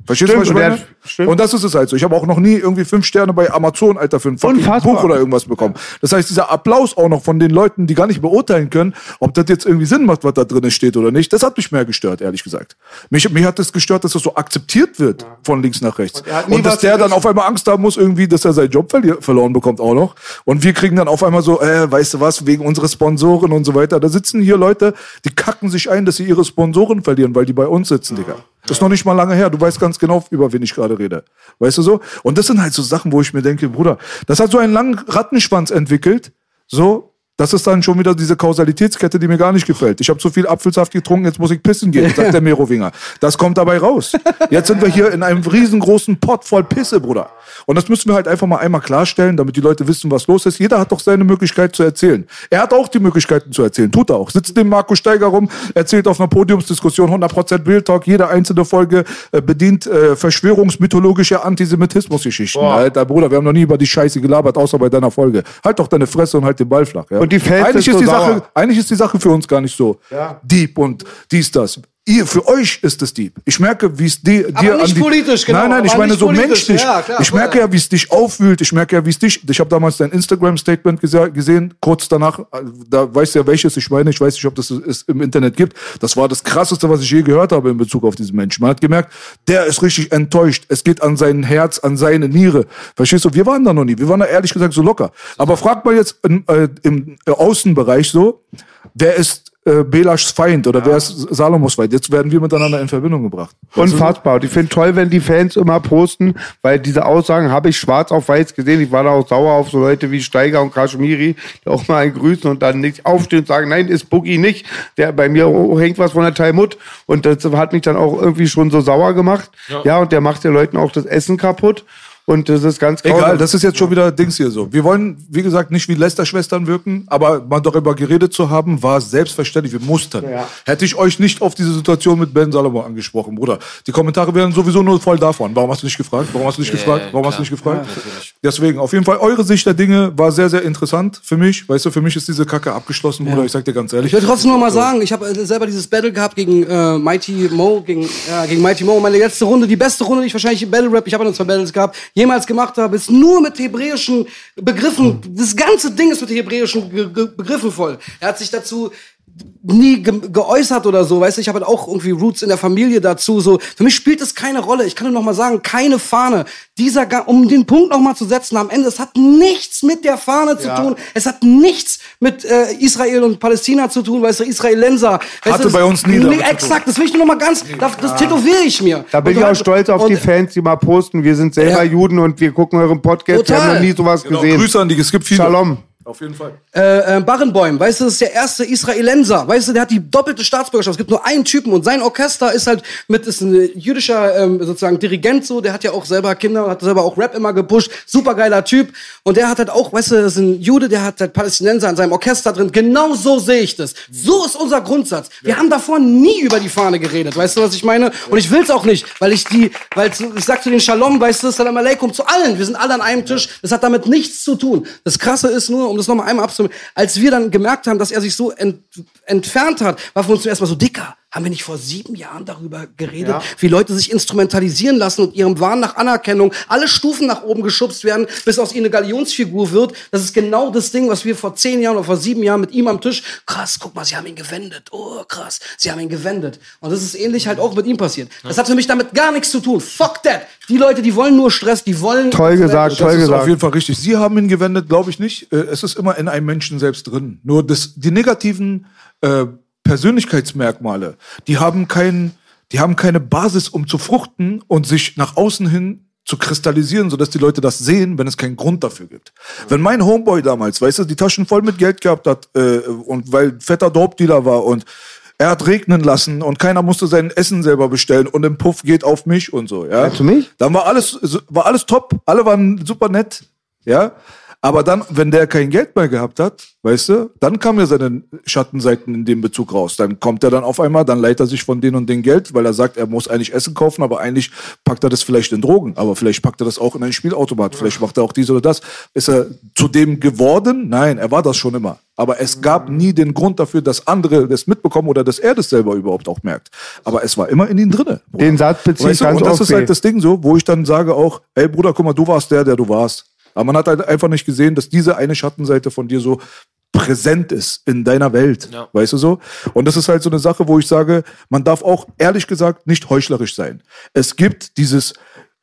Verstehst du, was ich und meine? Und das ist es halt so. Ich habe auch noch nie irgendwie fünf Sterne bei Amazon, Alter, für ein fucking Unfassbar. Buch oder irgendwas bekommen. Das heißt, dieser Applaus auch noch von den Leuten, die gar nicht beurteilen können, ob das jetzt irgendwie Sinn macht, was da drin steht oder nicht, das hat mich mehr gestört, ehrlich gesagt. Mich, mich hat es das gestört, dass das so akzeptiert wird von links nach rechts. nie Und dass der dann auf einmal Angst haben muss, irgendwie, dass er seinen Job verli- verloren bekommt auch noch. Und wir kriegen dann auf einmal so, äh, weißt du was, wegen unserer Sponsoren und so weiter. Da sitzen hier Leute, die kacken sich ein, dass sie ihre Sponsoren verlieren, weil die bei uns sitzen, Digga. Das ist noch nicht mal lange her. Du weißt ganz genau, über wen ich gerade rede. Weißt du so? Und das sind halt so Sachen, wo ich mir denke, Bruder, das hat so einen langen Rattenschwanz entwickelt. So, das ist dann schon wieder diese Kausalitätskette, die mir gar nicht gefällt. Ich habe zu viel Apfelsaft getrunken, jetzt muss ich pissen gehen, sagt der Merowinger. Das kommt dabei raus. Jetzt sind wir hier in einem riesengroßen Pott voll Pisse, Bruder. Und das müssen wir halt einfach mal einmal klarstellen, damit die Leute wissen, was los ist. Jeder hat doch seine Möglichkeit zu erzählen. Er hat auch die Möglichkeiten zu erzählen, tut er auch. Sitzt dem Marco Steiger rum, erzählt auf einer Podiumsdiskussion 100% Bild Talk, jede einzelne Folge äh, bedient äh, verschwörungsmythologische Antisemitismusgeschichten. Alter Bruder, wir haben noch nie über die Scheiße gelabert, außer bei deiner Folge. Halt doch deine Fresse und halt den Ball flach. Ja? Und die Fans eigentlich ist so die Sache, eigentlich ist die Sache für uns gar nicht so deep und dies, das. Ihr, für euch ist es deep. Ich merke, wie es di- dir Aber an nicht die... politisch, genau, Nein, nein, ich meine so menschlich. Ja, klar, ich merke ja, wie es dich aufwühlt. Ich merke ja, wie es dich... Ich habe damals dein Instagram-Statement gese gesehen, kurz danach. äh, Da weißt du ja, welches ich meine. Ich weiß nicht, ob das es im Internet gibt. Das war das Krasseste, was ich je gehört habe in Bezug auf diesen Menschen. Man hat gemerkt, der ist richtig enttäuscht. Es geht an sein Herz, an seine Niere. Verstehst du? Wir waren da noch nie. Wir waren da ehrlich gesagt so locker. Aber frag mal jetzt in, äh, im äh, Außenbereich so, wer ist äh, Belaschs Feind oder wer ist Salomos Feind? Jetzt werden wir miteinander in Verbindung gebracht. Unfassbar. Und ich finde toll, wenn die Fans immer posten, weil diese Aussagen habe ich schwarz auf weiß gesehen. Ich war da auch sauer auf so Leute wie Steiger und Kashmiri, die auch mal einen grüßen und dann nicht aufstehen und sagen, nein, ist Boogie nicht. Der bei mir hängt was von der Talmud. Und das hat mich dann auch irgendwie schon so sauer gemacht. Ja, und der macht den Leuten auch das Essen kaputt. Und das ist ganz Egal, grausam. das ist jetzt schon wieder Dings hier so. Wir wollen, wie gesagt, nicht wie Lester-Schwestern wirken, aber mal darüber geredet zu haben, war selbstverständlich. Wir mussten. Ja. Hätte ich euch nicht auf diese Situation mit Ben Salomon angesprochen, Bruder. Die Kommentare wären sowieso nur voll davon. Warum hast du nicht gefragt? Warum hast du nicht gefragt? Warum hast du nicht gefragt? Deswegen, auf jeden Fall, eure Sicht der Dinge war sehr, sehr interessant für mich. Weißt du, für mich ist diese Kacke abgeschlossen, Bruder. Ich sag dir ganz ehrlich. Ich will trotzdem noch mal sagen, ich habe äh, selber dieses Battle gehabt gegen äh, Mighty Mo, gegen, äh, gegen Mighty Mo. Meine letzte Runde, die beste Runde, die ich wahrscheinlich im Battle Rap, ich habe ja nur zwei Battles gehabt, jemals gemacht habe, ist nur mit hebräischen Begriffen. Das ganze Ding ist mit hebräischen Begriffen voll. Er hat sich dazu nie ge geäußert oder so, weißt du, ich habe halt auch irgendwie Roots in der Familie dazu, so. Für mich spielt es keine Rolle. Ich kann nur noch mal sagen, keine Fahne. Dieser, Ga- um den Punkt noch mal zu setzen am Ende, es hat nichts mit der Fahne zu tun. Es hat nichts mit äh, Israel und Palästina zu tun, weißt du, Israelenser. Weißt Hatte du, bei uns nie damit Nee, exakt, das will ich nur noch mal ganz, das, das tätowiere ich mir. Da bin Und ich auch stolz auf die Fans, die mal posten. Wir sind selber Ja. Juden und wir gucken euren Podcast. Wir Total. haben noch nie sowas Genau, gesehen. Grüße an die, es gibt viele. Shalom. Auf jeden Fall. Äh, äh, Barenboim, weißt du, das ist der erste Israelenser, weißt du, der hat die doppelte Staatsbürgerschaft. Es gibt nur einen Typen und sein Orchester ist halt mit, ist ein jüdischer ähm, sozusagen Dirigent so, der hat ja auch selber Kinder, hat selber auch Rap immer gepusht, supergeiler Typ. Und der hat halt auch, weißt du, das ist ein Jude, der hat halt Palästinenser in seinem Orchester drin. Genau so sehe ich das. So ist unser Grundsatz. Wir haben davor nie über die Fahne geredet, weißt du, was ich meine? Und ich will's auch nicht, weil ich die, weil ich sag zu den Shalom, weißt du, Salam Aleikum, zu allen. Wir sind alle an einem Tisch. Das hat damit nichts zu tun. Das Krasse ist nur, um das nochmal einmal abzunehmen, als wir dann gemerkt haben, dass er sich so ent, entfernt hat, war für uns zuerst mal so dicker. Haben wir nicht vor sieben Jahren darüber geredet, Ja. wie Leute sich instrumentalisieren lassen und ihrem Wahn nach Anerkennung alle Stufen nach oben geschubst werden, bis aus ihnen eine Galionsfigur wird? Das ist genau das Ding, was wir vor zehn Jahren oder vor sieben Jahren mit ihm am Tisch, krass, guck mal, sie haben ihn gewendet. Oh, krass, sie haben ihn gewendet. Und das ist ähnlich halt auch mit ihm passiert. Das hat für mich damit gar nichts zu tun. Fuck that. Die Leute, die wollen nur Stress, die wollen... Toll gesagt, Das toll ist gesagt. auf jeden Fall richtig. Sie haben ihn gewendet, glaube ich nicht. Äh, Es ist immer in einem Menschen selbst drin. Nur das, die negativen äh, Persönlichkeitsmerkmale, die haben keinen, die haben keine Basis, um zu fruchten und sich nach außen hin zu kristallisieren, sodass die Leute das sehen, wenn es keinen Grund dafür gibt. Wenn mein Homeboy damals, weißt du, die Taschen voll mit Geld gehabt hat äh, und weil fetter Dope-Dealer war und er hat regnen lassen und keiner musste sein Essen selber bestellen und im Puff geht auf mich und so, ja. Meinst du mich? Dann war alles, war alles top, alle waren super nett, ja. Aber dann, wenn der kein Geld mehr gehabt hat, weißt du, dann kamen ja seine Schattenseiten in dem Bezug raus. Dann kommt er dann auf einmal, dann leiht er sich von denen und den Geld, weil er sagt, er muss eigentlich Essen kaufen, aber eigentlich packt er das vielleicht in Drogen, aber vielleicht packt er das auch in ein Spielautomat, vielleicht macht er auch dies oder das. Ist er zu dem geworden? Nein, er war das schon immer. Aber es gab nie den Grund dafür, dass andere das mitbekommen oder dass er das selber überhaupt auch merkt. Aber es war immer in ihm drinne. Bruder. Den Satz beziehe ich Weißt du, ganz und das oft ist halt das Ding so, wo ich dann sage auch, ey Bruder, guck mal, du warst der, der du warst. Aber man hat halt einfach nicht gesehen, dass diese eine Schattenseite von dir so präsent ist in deiner Welt. Ja. Weißt du so? Und das ist halt so eine Sache, wo ich sage, man darf auch ehrlich gesagt nicht heuchlerisch sein. Es gibt dieses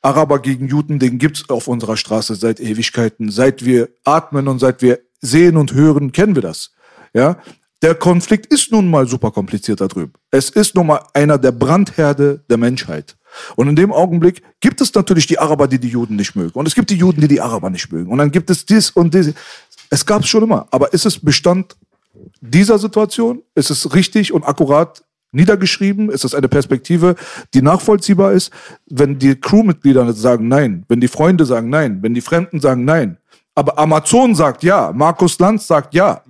Araber gegen Juden, den gibt's auf unserer Straße seit Ewigkeiten. Seit wir atmen und seit wir sehen und hören, kennen wir das. Ja? Der Konflikt ist nun mal super kompliziert da drüben. Es ist nun mal einer der Brandherde der Menschheit. Und in dem Augenblick gibt es natürlich die Araber, die die Juden nicht mögen. Und es gibt die Juden, die die Araber nicht mögen. Und dann gibt es dies und dies. Es gab es schon immer. Aber ist es Bestand dieser Situation? Ist es richtig und akkurat niedergeschrieben? Ist es eine Perspektive, die nachvollziehbar ist? Wenn die Crewmitglieder sagen nein, wenn die Freunde sagen nein, wenn die Fremden sagen nein, aber Amazon sagt ja, Markus Lanz sagt ja,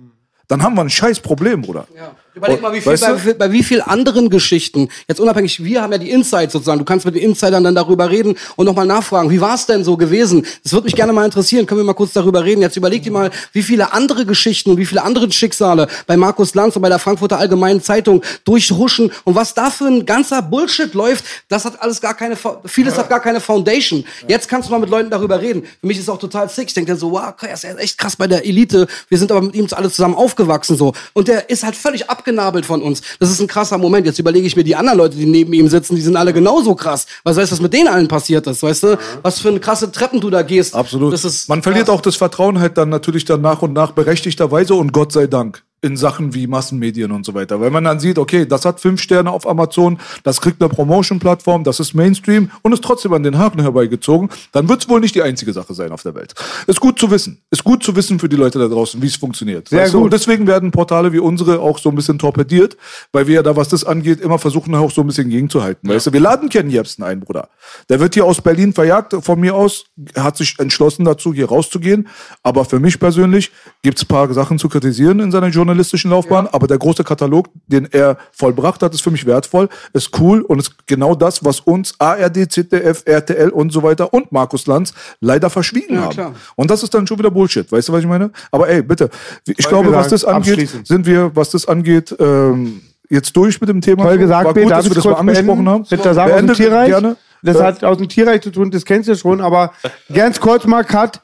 dann haben wir ein scheiß Problem, Bruder. Ja. Überleg mal, wie viel, Weißt bei, du? wie viel- bei wie viel anderen Geschichten, jetzt unabhängig, wir haben ja die Insights sozusagen, du kannst mit den Insidern dann darüber reden und nochmal nachfragen, wie war es denn so gewesen? Das würde mich gerne mal interessieren, können wir mal kurz darüber reden. Jetzt überleg dir mal, wie viele andere Geschichten und wie viele andere Schicksale bei Markus Lanz und bei der Frankfurter Allgemeinen Zeitung durchruschen und was da für ein ganzer Bullshit läuft, das hat alles gar keine, vieles hat gar keine Foundation. Jetzt kannst du mal mit Leuten darüber reden. Für mich ist es auch total sick. Ich denke dann so, wow, er ist echt krass bei der Elite. Wir sind aber mit ihm alle zusammen aufgewachsen so. Und der ist halt völlig abgenabelt von uns. Das ist ein krasser Moment. Jetzt überlege ich mir die anderen Leute, die neben ihm sitzen, die sind alle genauso krass. Was heißt, was mit denen allen passiert ist, weißt du? Was für eine krasse Treppen du da gehst. Absolut. Man verliert krass. auch das Vertrauen halt dann natürlich dann nach und nach berechtigterweise und Gott sei Dank in Sachen wie Massenmedien und so weiter. Weil man dann sieht, okay, das hat fünf Sterne auf Amazon, das kriegt eine Promotion-Plattform, das ist Mainstream und ist trotzdem an den Haken herbeigezogen, dann wird es wohl nicht die einzige Sache sein auf der Welt. Ist gut zu wissen. Ist gut zu wissen für die Leute da draußen, wie es funktioniert. Sehr Weißt du? gut. Und deswegen werden Portale wie unsere auch so ein bisschen torpediert, weil wir ja da, was das angeht, immer versuchen auch so ein bisschen gegenzuhalten. Weißt du, wir laden Ken Jebsen ein, Bruder. Der wird hier aus Berlin verjagt, von mir aus, hat sich entschlossen dazu, hier rauszugehen. Aber für mich persönlich gibt's ein paar Sachen zu kritisieren in seiner journalistischen Laufbahn. Aber der große Katalog, den er vollbracht hat, ist für mich wertvoll, ist cool und ist genau das, was uns ARD, ZDF, RTL und so weiter und Markus Lanz leider verschwiegen Ja, haben. klar. Und das ist dann schon wieder Bullshit. Weißt du, was ich meine? Aber ey, bitte. Ich glaube, was das angeht, sind wir, was das angeht, ähm, jetzt durch mit dem Thema. Toll gesagt, War gut, dass wir das mal angesprochen beenden? haben. Aus dem Beendet Tierreich? Gerne. Das Ja. hat aus dem Tierreich zu tun, das kennst du schon, aber ganz kurz mal Cut.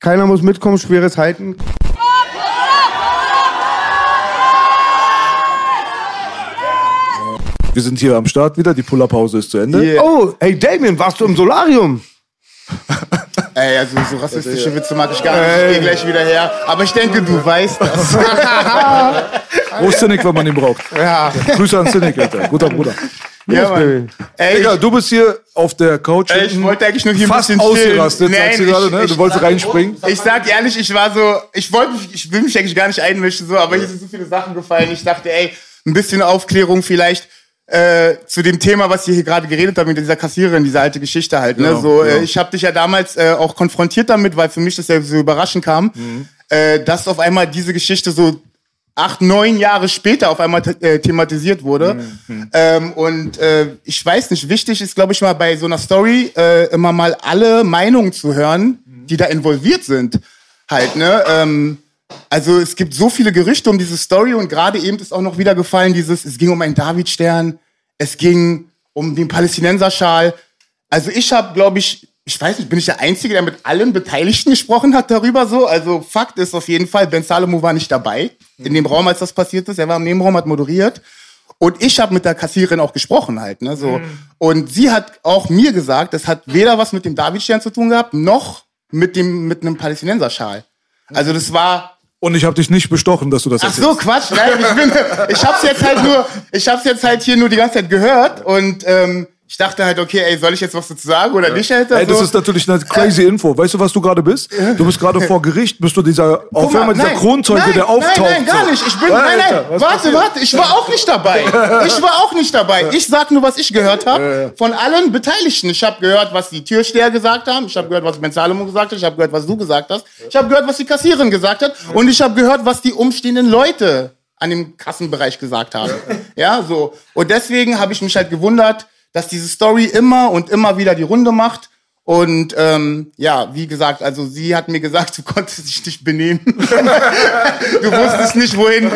Keiner muss mitkommen, schweres Halten. Wir sind hier am Start wieder, die Puller-Pause ist zu Ende. Oh, hey Damien, warst du im Solarium? <laughs> Ey, also so rassistische Witze mag ich gar nicht. Ich geh gleich wieder her. Aber ich denke, du weißt das. <laughs> Wo ist Cynic, wenn man ihn braucht? Ja. Grüße an Cynic, Alter. Guter Bruder. Ja, Mann. Ey, Digga, du bist hier auf der Couch. Ey, ich wollte eigentlich nur hier ein fast bisschen chillen. ausgerastet, Nein, sagst du gerade, ich- ne? Du ich- wolltest reinspringen. Ich sag ehrlich, ich war so, ich wollte mich, ich will mich eigentlich gar nicht einmischen, so, aber hier sind so viele Sachen gefallen. Ich dachte, ey, ein bisschen Aufklärung vielleicht äh, zu dem Thema, was ihr hier gerade geredet habt mit dieser Kassiererin, diese alte Geschichte halt. Ne? Genau, so, äh, genau. ich habe dich ja damals äh, auch konfrontiert damit, weil für mich das ja so überraschend kam, Mhm. äh, dass auf einmal diese Geschichte so acht, neun Jahre später auf einmal äh, thematisiert wurde. Mhm. Ähm, und äh, ich weiß nicht, wichtig ist, glaube ich, mal bei so einer Story äh, immer mal alle Meinungen zu hören, die da involviert sind. Halt, ne? Ähm, also es gibt so viele Gerüchte um diese Story und gerade eben ist auch noch wieder gefallen, dieses, es ging um einen Davidstern, es ging um den Palästinenserschal. Also ich habe, glaube ich, ich weiß nicht, bin ich der Einzige, der mit allen Beteiligten gesprochen hat darüber so? Also Fakt ist auf jeden Fall, Ben Salomo war nicht dabei in dem Raum, als das passiert ist. Er war im Nebenraum, hat moderiert. Und ich habe mit der Kassiererin auch gesprochen halt, ne, so. Und sie hat auch mir gesagt, das hat weder was mit dem Davidstern zu tun gehabt, noch mit dem, mit einem Palästinenserschal. Also das war, Und ich habe dich nicht bestochen, dass du das Ach so, Quatsch. Nein, ich bin, ich hab's jetzt halt nur, ich hab's jetzt halt hier nur die ganze Zeit gehört und ähm, ich dachte halt, okay, ey, soll ich jetzt was dazu sagen oder nicht, Alter? Ey, das so? ist natürlich eine crazy Info. Weißt du, was du gerade bist? Du bist gerade vor Gericht, bist du dieser, auf Guck mal, einmal dieser nein, Kronzeuge, nein, der auftaucht. Nein, nein, gar nicht. Ich bin, nein, nein, Alter, was warte, passiert? warte, ich war auch nicht dabei. Ich war auch nicht dabei. Ich sag nur, was ich gehört habe von allen Beteiligten. Ich habe gehört, was die Türsteher gesagt haben. Ich habe gehört, was Ben Salomo gesagt hat. Ich habe gehört, was du gesagt hast. Ich habe gehört, was die Kassiererin gesagt hat. Und ich habe gehört, was die umstehenden Leute an dem Kassenbereich gesagt haben. Ja, so. Und deswegen habe ich mich halt gewundert, dass diese Story immer und immer wieder die Runde macht. Und ähm, ja, wie gesagt, also sie hat mir gesagt, <laughs> du konntest dich nicht benehmen. <laughs> du wusstest nicht, wohin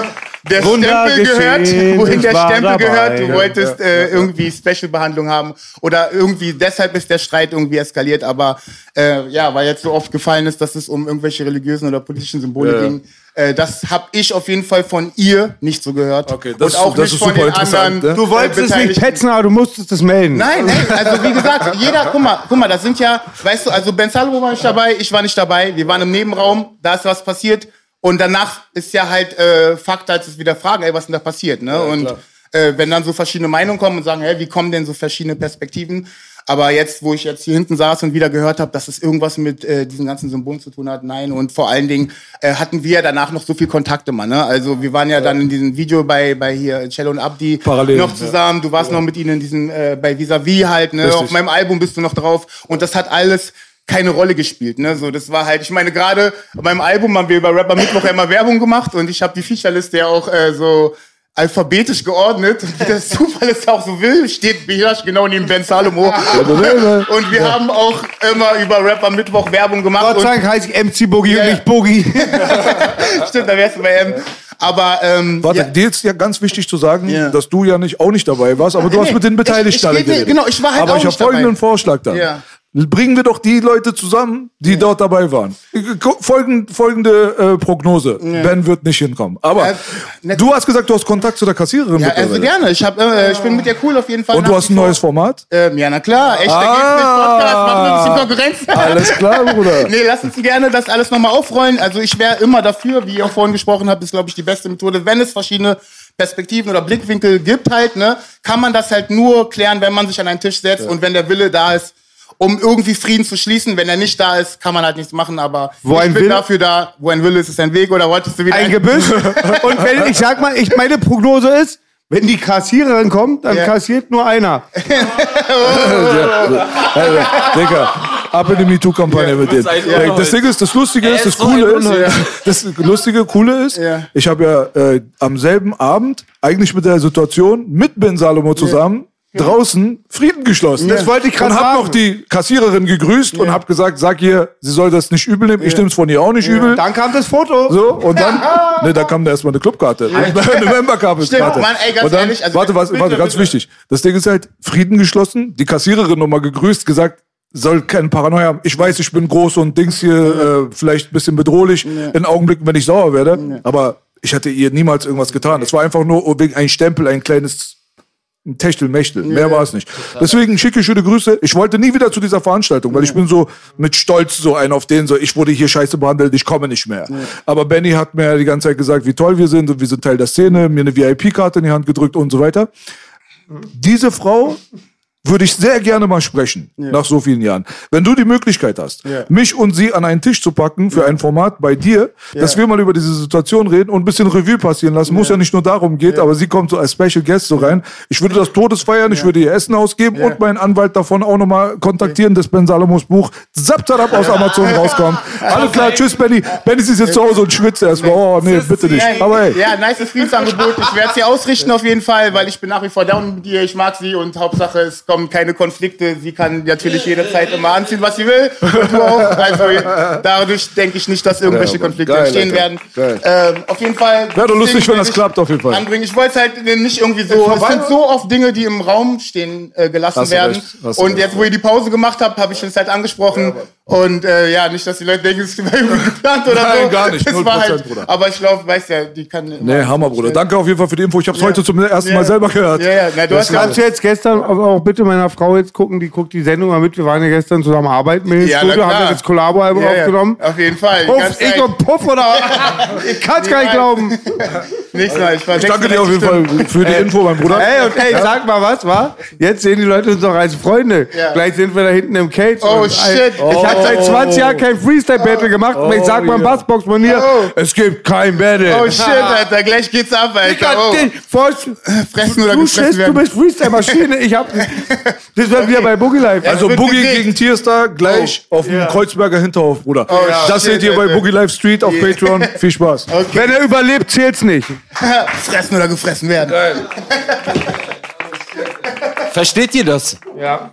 der Wunder Stempel gehört, <laughs> wohin der Stempel dabei. gehört. Du Ja, wolltest äh, irgendwie Special-Behandlung haben oder irgendwie deshalb ist der Streit irgendwie eskaliert. Aber äh, ja, weil jetzt so oft gefallen ist, dass es um irgendwelche religiösen oder politischen Symbole Ja. ging. Äh, das habe ich auf jeden Fall von ihr nicht so gehört. Okay, das- Und auch das nicht ist von super den interessant, anderen. ne? Du wolltest es nicht petzen, aber du musstest es melden. Nein, nein, also wie gesagt, jeder, guck mal, guck mal, das sind ja, weißt du, also Ben Salomo war nicht dabei, ich war nicht dabei, wir waren im Nebenraum, da ist was passiert und danach ist ja halt äh, Fakt, als es wieder fragen, ey, was denn da passiert, ne? und äh, wenn dann so verschiedene Meinungen kommen und sagen, hey, wie kommen denn so verschiedene Perspektiven? Aber jetzt, wo ich jetzt hier hinten saß und wieder gehört habe, dass es irgendwas mit äh, diesen ganzen Symbolen zu tun hat, nein. Und vor allen Dingen äh, hatten wir ja danach noch so viel Kontakte, Mann. Ne? Also wir waren ja dann in diesem Video bei, bei hier Cello und Abdi Parallel, noch ja. zusammen. Du warst noch mit ihnen in diesem äh, bei Vis-a-vis halt, ne? Richtig. Auf meinem Album bist du noch drauf. Und das hat alles keine Rolle gespielt, ne? So, das war halt, ich meine, gerade beim Album haben wir über Rapper Mittwoch ja immer Werbung gemacht und ich habe die Featureliste ja auch äh, so alphabetisch geordnet. Und wie das <laughs> Zufall es auch so will, steht Birasch genau neben Ben Salomo. <laughs> und wir haben auch immer über Rapper Mittwoch Werbung gemacht. Gott sei Dank heiße ich MC Boogie Ja, und nicht Boogie. <laughs> Stimmt, da wärst du bei M. Aber ähm, Warte, ja. dir ist ja ganz wichtig zu sagen, Ja. dass du ja nicht, auch nicht dabei warst, aber du Nee, hast mit den Beteiligten ich- ich geredet. genau, ich war halt Aber auch ich habe nicht dabei. folgenden Vorschlag dann. Ja. Bringen wir doch die Leute zusammen, die dort dabei waren. Folgend, folgende äh, Prognose. Ben wird nicht hinkommen. Aber Äh, du hast gesagt, du hast Kontakt zu der Kassiererin ja, also gerne. Ich, hab, äh, ich bin mit der cool auf jeden Fall. Und du hast ein neues Format? Ähm, ja, na klar. Echt, Ah. Podcast, machen wir ein bisschen Konkurrenz. Alles klar, Bruder. <laughs> nee, lass uns gerne das alles nochmal aufrollen. Also ich wäre immer dafür, wie ihr auch vorhin gesprochen habt, ist, glaube ich, die beste Methode. Wenn es verschiedene Perspektiven oder Blickwinkel gibt halt, ne, kann man das halt nur klären, wenn man sich an einen Tisch setzt und wenn der Wille da ist, um irgendwie Frieden zu schließen. Wenn er nicht da ist, kann man halt nichts machen, aber Wo ich ein bin Wille- dafür da, wo ein Wille ist, ist ein Weg oder wolltest du wieder Ein Gebüsch. <laughs> Und wenn, ich sag mal, ich, meine Prognose ist, wenn die Kassiererin kommt, dann Ja. kassiert nur einer. <laughs> Also, Digga, ab in die MeToo-Kampagne mit denen. das Ding ist, das Lustige ist, das Coole ein ist, das Lustige, Coole ist, ich habe ja äh, am selben Abend eigentlich mit der Situation mit Ben Salomo zusammen draußen Frieden geschlossen. Das wollte ich grad Und hab sagen. noch die Kassiererin gegrüßt und hab gesagt, sag ihr, sie soll das nicht übel nehmen. Ich nehme es von ihr auch nicht übel. Dann kam das Foto. So, und dann, <laughs> ne, da kam da erstmal eine Clubkarte. <laughs> Eine Memberkarte. Stimmt, Mann, ey, ganz dann, ehrlich, also- warte, warte, Bitte, warte, ganz bitte. wichtig. Das Ding ist halt, Frieden geschlossen, die Kassiererin nochmal gegrüßt, gesagt, soll keine Paranoia haben. Ich weiß, ich bin groß und Dings hier, äh, vielleicht ein bisschen bedrohlich in Augenblicken, wenn ich sauer werde. Aber ich hatte ihr niemals irgendwas getan. Es war einfach nur wegen ein Stempel, ein kleines ein Techtelmechtel. Mehr war es nicht. Deswegen schicke ich schöne Grüße. Ich wollte nie wieder zu dieser Veranstaltung, weil ich bin so mit Stolz so ein auf den so, ich wurde hier scheiße behandelt, ich komme nicht mehr. Aber Benny hat mir die ganze Zeit gesagt, wie toll wir sind und wir sind Teil der Szene, mir eine VIP-Karte in die Hand gedrückt und so weiter. diese Frau würde ich sehr gerne mal sprechen, nach so vielen Jahren. Wenn du die Möglichkeit hast, Ja. mich und sie an einen Tisch zu packen für ein Format bei dir, dass wir mal über diese Situation reden und ein bisschen Revue passieren lassen, muss ja nicht nur darum geht, aber sie kommt so als Special Guest so rein. Ich würde das Todes feiern, ich würde ihr Essen ausgeben und meinen Anwalt davon auch nochmal kontaktieren, dass Ben Salomos Buch Zapzarab aus Amazon rauskommt. Alles klar, tschüss Benny. Benny ist jetzt zu Hause und schwitzt erstmal. Oh, nee, bitte nicht. Ja, Aber hey. ja, nice Friedensangebot. Ich werde es hier ausrichten auf jeden Fall, weil ich bin nach wie vor down mit ihr. Ich mag sie und Hauptsache es kommen keine Konflikte. Sie kann natürlich jederzeit immer anziehen, was sie will. Und du auch. Also dadurch denke ich nicht, dass irgendwelche Ja. Konflikte Geil, entstehen werden. Ähm, auf jeden Fall. Wäre doch lustig, wenn das klappt, auf jeden Fall. Anbringen. Ich wollte es halt nicht irgendwie so. Es sind so oft Dinge, die im Raum stehen äh, gelassen werden. Und jetzt, wo ihr die Pause gemacht habt, habe ich es halt angesprochen. Und äh, ja, nicht, dass die Leute denken, es war irgendwie geplant oder Nein, so. gar nicht. Es 0%, war halt, Bruder. aber ich glaube, weißt ja, die kann. Nee, Hammer, Bruder. Danke auf jeden Fall für die Info. Ich habe es heute zum ersten Mal Ja. selber gehört. Ja, ja, na, du hast Kannst du jetzt gestern auch bitte meiner Frau jetzt gucken, die guckt die Sendung mal mit. Wir waren ja gestern zusammen arbeiten mit dem Ja, Studio, haben klar. ja das Collabo-Album Ja, ja, aufgenommen. Auf jeden Fall. Puff, ich und Puff oder? <laughs> ich kann's gar nicht glauben. <laughs> Nichts mehr. Ich, war Ich danke dir auf jeden 66 Fall für die Info, mein Bruder. Ey, und ey, sag mal was, wa? Jetzt sehen die Leute uns doch als Freunde. Ja. Gleich sind wir da hinten im Cage. Oh, shit. Hab seit 20 Jahren kein Freestyle-Battle gemacht, aber ich sag mal im yeah. Bassbox-Manier, Oh. es gibt kein Battle. Oh shit, Alter, gleich geht's ab, Ich Alter. kann Oh. dich vor- Fressen oder Du gefressen Schiss, du werden. bist Freestyle-Maschine. Ich hab, das wird wieder bei Boogie Live. Also wird Boogie gekriegt. gegen Tierstar gleich auf dem Kreuzberger Hinterhof, Bruder. ja. Das seht ihr bei. Boogie Live Street auf Patreon. Viel Spaß. Wenn er überlebt, zählt's nicht. <laughs> Fressen oder gefressen werden. <laughs> Versteht ihr das?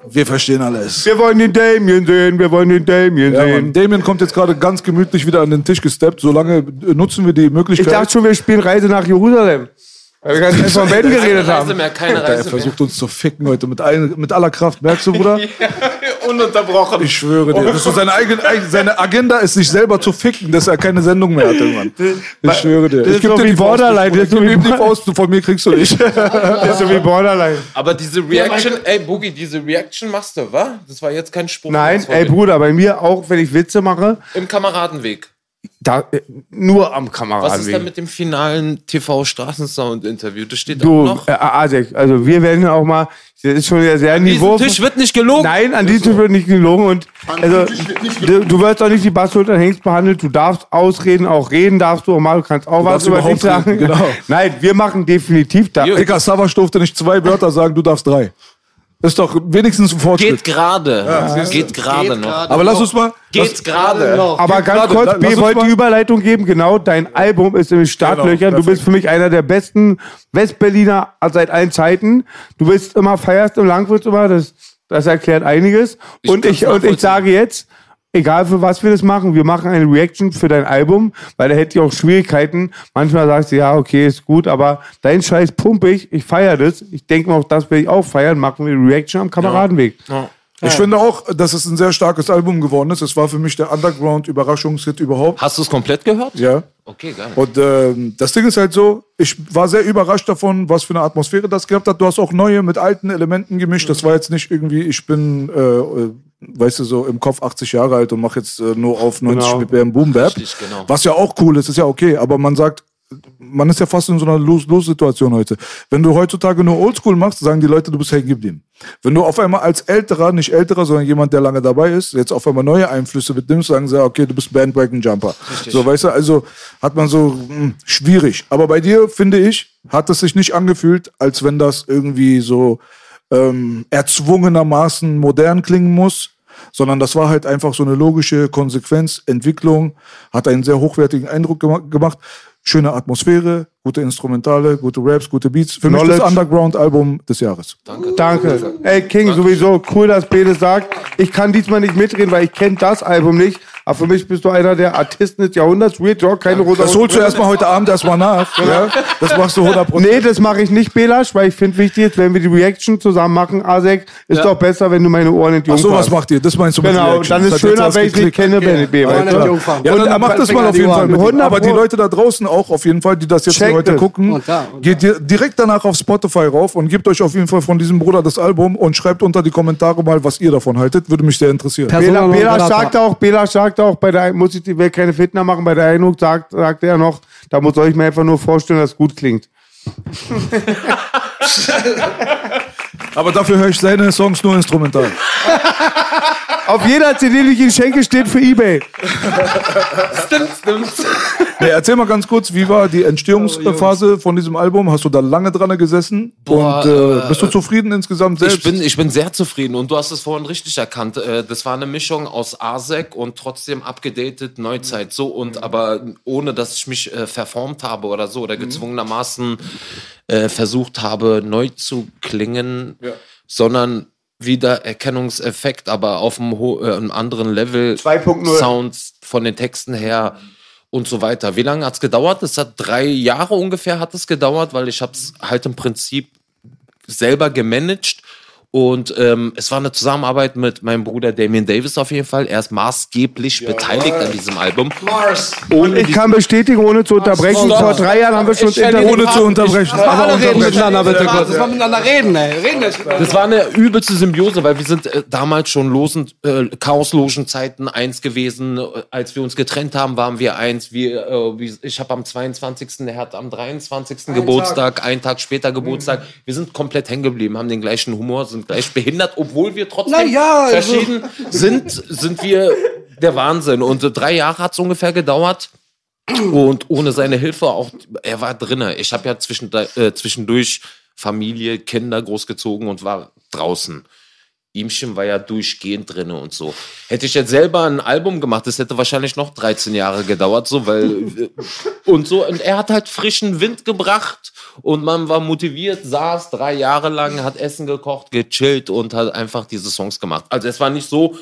Wir verstehen alles. Wir wollen den Damien sehen, wir wollen den Damien Ja, Mann. sehen. Damien kommt jetzt gerade ganz gemütlich wieder an den Tisch gesteppt. Solange nutzen wir die Ich Möglichkeit. dachte schon, wir spielen Reise nach Jerusalem. Weil wir ganz viel von Ben geredet Reise haben. mehr, keine er Reise mehr. versucht uns zu ficken heute mit, ein, mit aller Kraft. Merkst du, Bruder? <laughs> Ununterbrochen. Ich schwöre dir. Das ist so seine, eigene, seine Agenda ist, sich selber zu ficken, dass er keine Sendung mehr hat irgendwann. Ich schwöre dir. Das ich ist geb so dir wie die Borderline, Bruder. das ist so Ich wie geb ihm die Faust, von mir kriegst du nicht. <laughs> Das ist so wie Borderline. Aber diese Reaction, ey Boogie, diese Reaction machst du, wa? Das war jetzt kein Spruch. Nein, ey. Bruder, bei mir auch, wenn ich Witze mache, Im Kameradenweg. Da, äh, nur am Was ist denn mit dem finalen TV-Straßensound-Interview? Das steht da Du, noch. äh, Asek, also wir werden ja auch mal, das ist schon sehr, sehr Diesen Niveau. Tisch wird nicht gelogen. Nein, an diesem Tisch wird nicht gelogen und also du, du wirst doch nicht die Bassschultern Hengst behandelt, du darfst ausreden, auch reden darfst du auch mal, du kannst auch was darfst über dich sagen. genau. Nein, wir machen definitiv da. Dicker, Savas durfte nicht zwei Wörter sagen, du darfst drei. Ist doch wenigstens ein Fortschritt. Geht gerade. geht gerade noch. Aber lass uns mal. Geht gerade. Aber ganz gerade, kurz, B wollte die Überleitung geben. Genau, dein Album ist in den Startlöchern. Genau, du bist für mich einer der besten Westberliner seit allen Zeiten. Du bist immer, feierst im Langwitz immer. Das, das erklärt einiges. Ich und, ich, und ich sage jetzt, egal für was wir das machen, wir machen eine Reaction für dein Album, weil da hätte ich auch Schwierigkeiten. Manchmal sagst du, ja, okay, ist gut, aber dein Scheiß pump ich, ich feiere das. Ich denke mal, auch das will ich auch feiern. Machen wir die Reaction am Kameradenweg. Ich finde auch, dass es ein sehr starkes Album geworden ist. Es war für mich der Underground-Überraschungshit überhaupt. Hast du es komplett gehört? Ja. Okay, geil. Und ähm, das Ding ist halt so, ich war sehr überrascht davon, was für eine Atmosphäre das gehabt hat. Du hast auch neue mit alten Elementen gemischt. Das war jetzt nicht irgendwie, ich bin, äh, äh, weißt du, so im Kopf 80 Jahre alt und mache jetzt äh, nur auf 90 Genau. BPM Boom Bap. Richtig, genau. Was ja auch cool ist, ist ja okay. Aber man sagt, man ist ja fast in so einer Los-Los-Situation heute. Wenn du heutzutage nur Oldschool machst, sagen die Leute, du bist hängen geblieben. Wenn du auf einmal als Älterer, nicht Älterer, sondern jemand, der lange dabei ist, jetzt auf einmal neue Einflüsse mitnimmst, sagen sie, okay, du bist Bandwagon-Jumper. So, weißt du, also hat man so, mh, schwierig. Aber bei dir, finde ich, hat es sich nicht angefühlt, als wenn das irgendwie so ähm, erzwungenermaßen modern klingen muss, sondern das war halt einfach so eine logische Konsequenz, Entwicklung, hat einen sehr hochwertigen Eindruck gema gemacht. Schöne Atmosphäre, gute Instrumentale, gute Raps, gute Beats. Für mich das Knowledge. Underground-Album des Jahres. Danke. Ey, King, sowieso cool, dass Bede sagt. Ich kann diesmal nicht mitreden, weil ich kenne das Album nicht. Aber für mich bist du einer der Artisten des Jahrhunderts. Real Talk, keine rosa Das holst du erstmal heute Abend erstmal nach. Ja? Das machst du 100%. Nee, das mache ich nicht, Belasch, weil ich finde wichtig ist, wenn wir die Reaction zusammen machen, Asek, ist doch besser, wenn du meine Ohren in die Ach so, was macht ihr? Das meinst du mit Genau, Reaction? dann ist jetzt schöner, wenn ich nicht kenne, Ben, B. Ja, dann macht das mal auf jeden Fall mit. 100 Aber die. Leute da draußen auch auf jeden Fall, die das jetzt heute es. gucken, geht dir direkt danach auf Spotify rauf und gebt euch auf jeden Fall von diesem Bruder das Album und schreibt unter die Kommentare mal, was ihr davon haltet. Würde mich sehr interessieren. Bela, Bela sagt auch, Bela sagt auch, bei der, muss ich die Welt keine Fitner machen, bei der Eindruck sagt, sagt er noch, da muss ich mir einfach nur vorstellen, dass es gut klingt. <laughs> Aber dafür höre ich seine Songs nur instrumental. <laughs> Auf jeder CD, die ich Ihnen schenke, steht für Ebay. Stimmt, stimmt. Nee, erzähl mal ganz kurz, wie war die Entstehungsphase von diesem Album? Hast du da lange dran gesessen? Boah, und äh, äh, bist du zufrieden insgesamt selbst? Ich bin, ich bin sehr zufrieden und du hast es vorhin richtig erkannt. Äh, Das war eine Mischung aus ASEC und trotzdem abgedatet Neuzeit. So und aber ohne dass ich mich äh, verformt habe oder so oder gezwungenermaßen äh, versucht habe, neu zu klingen, sondern wieder Erkennungseffekt, aber auf einem, äh, einem anderen Level. 2.0. Sounds von den Texten her und so weiter. Wie lange hat's gedauert? Es hat drei Jahre ungefähr hat es gedauert, weil ich habe es halt im Prinzip selber gemanagt. Und ähm, es war eine Zusammenarbeit mit meinem Bruder Damien Davis auf jeden Fall. Er ist maßgeblich beteiligt an diesem Album. Mars. Und ich kann bestätigen, ohne zu unterbrechen, Stopp. vor drei Jahren haben wir schon Ich Interview. Ohne zu unterbrechen. Aber alle reden unterbrechen. miteinander, bitte kurz. Das war miteinander reden, ey. Reden. Das war eine übelste Symbiose, weil wir sind äh, damals schon losen, äh, Chaoslogenzeiten eins gewesen. Äh, Als wir uns getrennt haben, waren wir eins. Wir, äh, ich habe am 22., er hat am 23. Geburtstag, einen Tag später Geburtstag. Wir sind komplett hängen geblieben, haben den gleichen Humor, sind gleich behindert, obwohl wir trotzdem ja, also- verschieden sind, sind wir der Wahnsinn. Und drei Jahre hat es ungefähr gedauert. Und ohne seine Hilfe auch, er war drinne. Ich habe ja äh, zwischendurch Familie, Kinder großgezogen und war draußen. Ihmchen war ja durchgehend drinne und so. Hätte ich jetzt selber ein Album gemacht, das hätte wahrscheinlich noch 13 Jahre gedauert, so, weil, äh, und so. Und er hat halt frischen Wind gebracht und man war motiviert, saß drei Jahre lang, hat Essen gekocht, gechillt und hat einfach diese Songs gemacht. Also es war nicht so,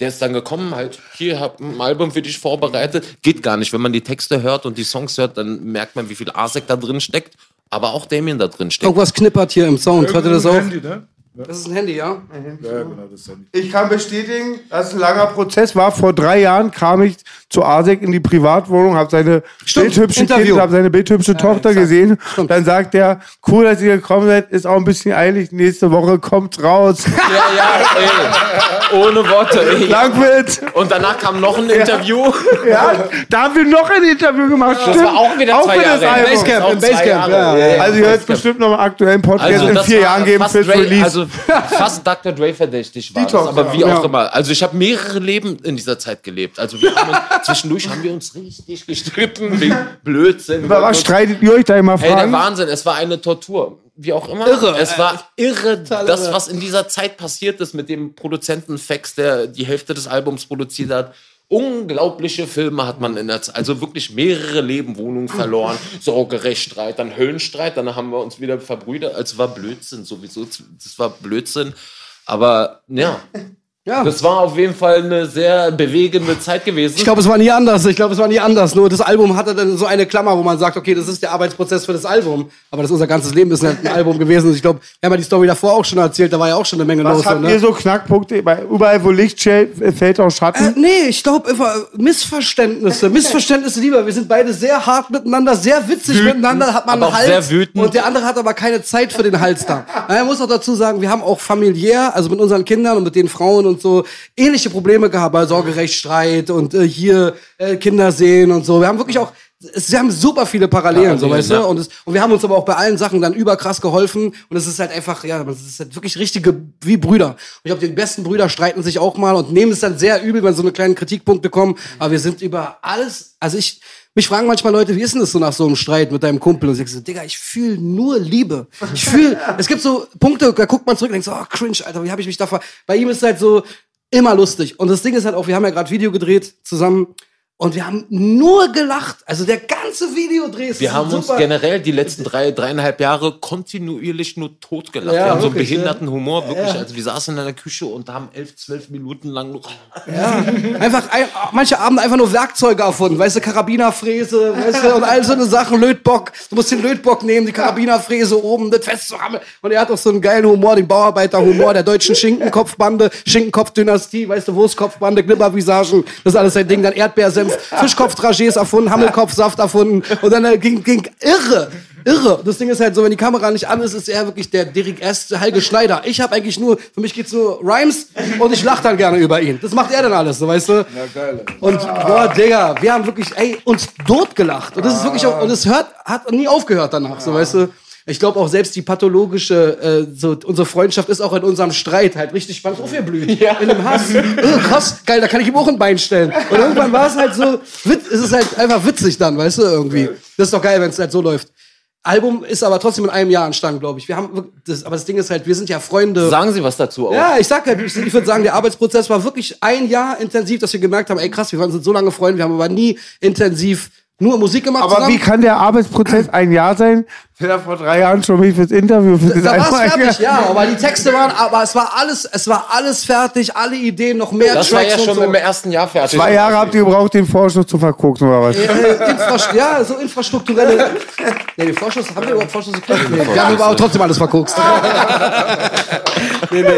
der ist dann gekommen, halt, hier, hab ein Album für dich vorbereitet. Geht gar nicht. Wenn man die Texte hört und die Songs hört, dann merkt man, wie viel Asek da drin steckt, aber auch Damien da drin steckt. Irgendwas knippert hier im Sound. Hört ihr das auch? Handy, ne? Das ist ein Handy, ja? Ja, genau, das Handy. Ich kann bestätigen, dass es ein langer Prozess war. Vor drei Jahren kam ich zu Asek in die Privatwohnung, habe seine Stimmt, bildhübsche Interview. Kind, habe seine bildhübsche Tochter exakt. gesehen. Stimmt. Dann sagt er, cool, dass ihr gekommen seid, ist auch ein bisschen eilig. Nächste Woche kommt raus. <laughs> Ja, ja, ey. Ohne Worte, ey. Langwitz. Und danach kam noch ein Interview. Ja, da haben wir noch ein Interview gemacht. Das war auch wieder zwei für das Jahre. Album. Basecamp, Auch im Basecamp, ja, ja. Also ihr hört bestimmt noch einen aktuellen Podcast in das vier Jahren geben fürs Release. Also fast Dr. Dre verdächtig war das, aber wie ja. auch immer. Also ich habe mehrere Leben in dieser Zeit gelebt. Also wir haben uns, zwischendurch haben wir uns richtig gestritten wegen Blödsinn. Über was streitet ihr euch da immer Hey, der fragen? Wahnsinn, es war eine Tortur. Wie auch immer. Irre, Es war irre, total das, irre. was in dieser Zeit passiert ist mit dem Produzenten Fex, der die Hälfte des Albums produziert hat. Unglaubliche Filme hat man in der Zeit, also wirklich mehrere Leben, Wohnungen verloren, Sorgerechtsstreit, dann Höhenstreit, dann haben wir uns wieder verbrüdert. Also war Blödsinn sowieso, das war Blödsinn. Aber ja, <laughs> Ja. das war auf jeden Fall eine sehr bewegende Zeit gewesen. Ich glaube, es war nie anders. Ich glaube, es war nie anders. Nur das Album hatte dann so eine Klammer, wo man sagt, okay, das ist der Arbeitsprozess für das Album. Aber das unser ganzes Leben ist ein <laughs> Album gewesen. Ich glaube, wir haben ja die Story davor auch schon erzählt. Da war ja auch schon eine Menge Was los. habt so, ihr ne? so Knackpunkte? Überall, wo Licht schält, fällt auch Schatten. Äh, nee, ich glaube, Missverständnisse. <laughs> Missverständnisse lieber. Wir sind beide sehr hart miteinander, sehr witzig miteinander, hat man aber einen auch Hals. sehr wütend. Und der andere hat aber keine Zeit für den Hals da. <laughs> Man muss auch dazu sagen, wir haben auch familiär, also mit unseren Kindern und mit den Frauen und so, ähnliche Probleme gehabt bei Sorgerechtsstreit und äh, hier äh, Kinder sehen und so. Wir haben wirklich auch wir haben super viele Parallelen, so Parallelen, weißt du? ja. Und, es, und wir haben uns aber auch bei allen Sachen dann überkrass geholfen. Und es ist halt einfach, ja, es ist halt wirklich richtige, wie Brüder. Und ich glaube, die besten Brüder streiten sich auch mal und nehmen es dann sehr übel, wenn sie so eine kleinen Kritikpunkte bekommen. Aber wir sind über alles, also ich, mich fragen manchmal Leute, wie ist denn das so nach so einem Streit mit deinem Kumpel? Und ich so, Digga, ich fühle nur Liebe. Ich fühle, es gibt so Punkte, da guckt man zurück und denkt so, oh, cringe, Alter, wie habe ich mich da ver... Bei ihm ist es halt so immer lustig. Und das Ding ist halt auch, wir haben ja gerade Video gedreht zusammen und wir haben nur gelacht. Also der ganze Videodreh ist Wir haben uns super. generell die letzten drei, dreieinhalb Jahre kontinuierlich nur totgelacht. Ja, wir haben so einen wirklich, behinderten Humor, wirklich. Also wir saßen in der Küche und haben elf, zwölf Minuten lang nur. Einfach ein, manche Abende einfach nur Werkzeuge erfunden, weißt du, Karabinerfräse, weißt du, und all so eine Sachen, Lötbock. Du musst den Lötbock nehmen, die Karabinerfräse oben, das festzuhammeln. Und er hat auch so einen geilen Humor, den Bauarbeiterhumor der deutschen Schinkenkopfbande, Schinkenkopfdynastie, weißt du, Wurstkopfbande, Glibbervisagen, das ist alles sein Ding. Dann Erdbeersenf, Fischkopfdragés erfunden, Hammelkopfsaft erfunden. Und dann äh, ging, ging irre. Irre. Das Ding ist halt so, wenn die Kamera nicht an ist, ist er wirklich der Derek S. Helge Schneider. Ich habe eigentlich nur, für mich geht's nur Rhymes und ich lache dann gerne über ihn. Das macht er dann alles, so weißt du? Ja, geil. Und boah, Digga, wir haben wirklich, ey, uns totgelacht. Und das ist wirklich auch, und es hört, hat nie aufgehört danach, so weißt du? Ich glaube auch selbst die pathologische, äh, so, unsere Freundschaft ist auch in unserem Streit halt richtig spannend aufgeblüht. In dem Hass. Oh, <laughs> krass, geil, da kann ich ihm auch ein Bein stellen. Und irgendwann war es halt so, witz, es ist halt einfach witzig dann, weißt du, irgendwie. Das ist doch geil, wenn es halt so läuft. Album ist aber trotzdem in einem Jahr entstanden, glaube ich. Wir haben, das, aber das Ding ist halt, wir sind ja Freunde. Sagen Sie was dazu auch. Ja, ich sag halt, ich ich würde sagen, der Arbeitsprozess war wirklich ein Jahr intensiv, dass wir gemerkt haben, ey krass, wir waren sind so lange Freunde, wir haben aber nie intensiv nur Musik gemacht Aber zusammen. wie kann der Arbeitsprozess ein Jahr sein, wenn er vor drei Jahren schon mich fürs Interview für das da war's einmal- fertig, ja, aber die Texte waren, aber es war alles, es war alles fertig, alle Ideen, noch mehr Das war ja Tracks schon so. im ersten Jahr fertig. Zwei Jahre habt ihr gebraucht, den Vorschuss zu vergucken, oder was? Äh, Infra ja, so infrastrukturelle. <laughs> Nee, den Vorschuss, haben wir überhaupt Vorschuss gekriegt? Nee, wir haben aber trotzdem alles verguckt. <laughs> nee, nee.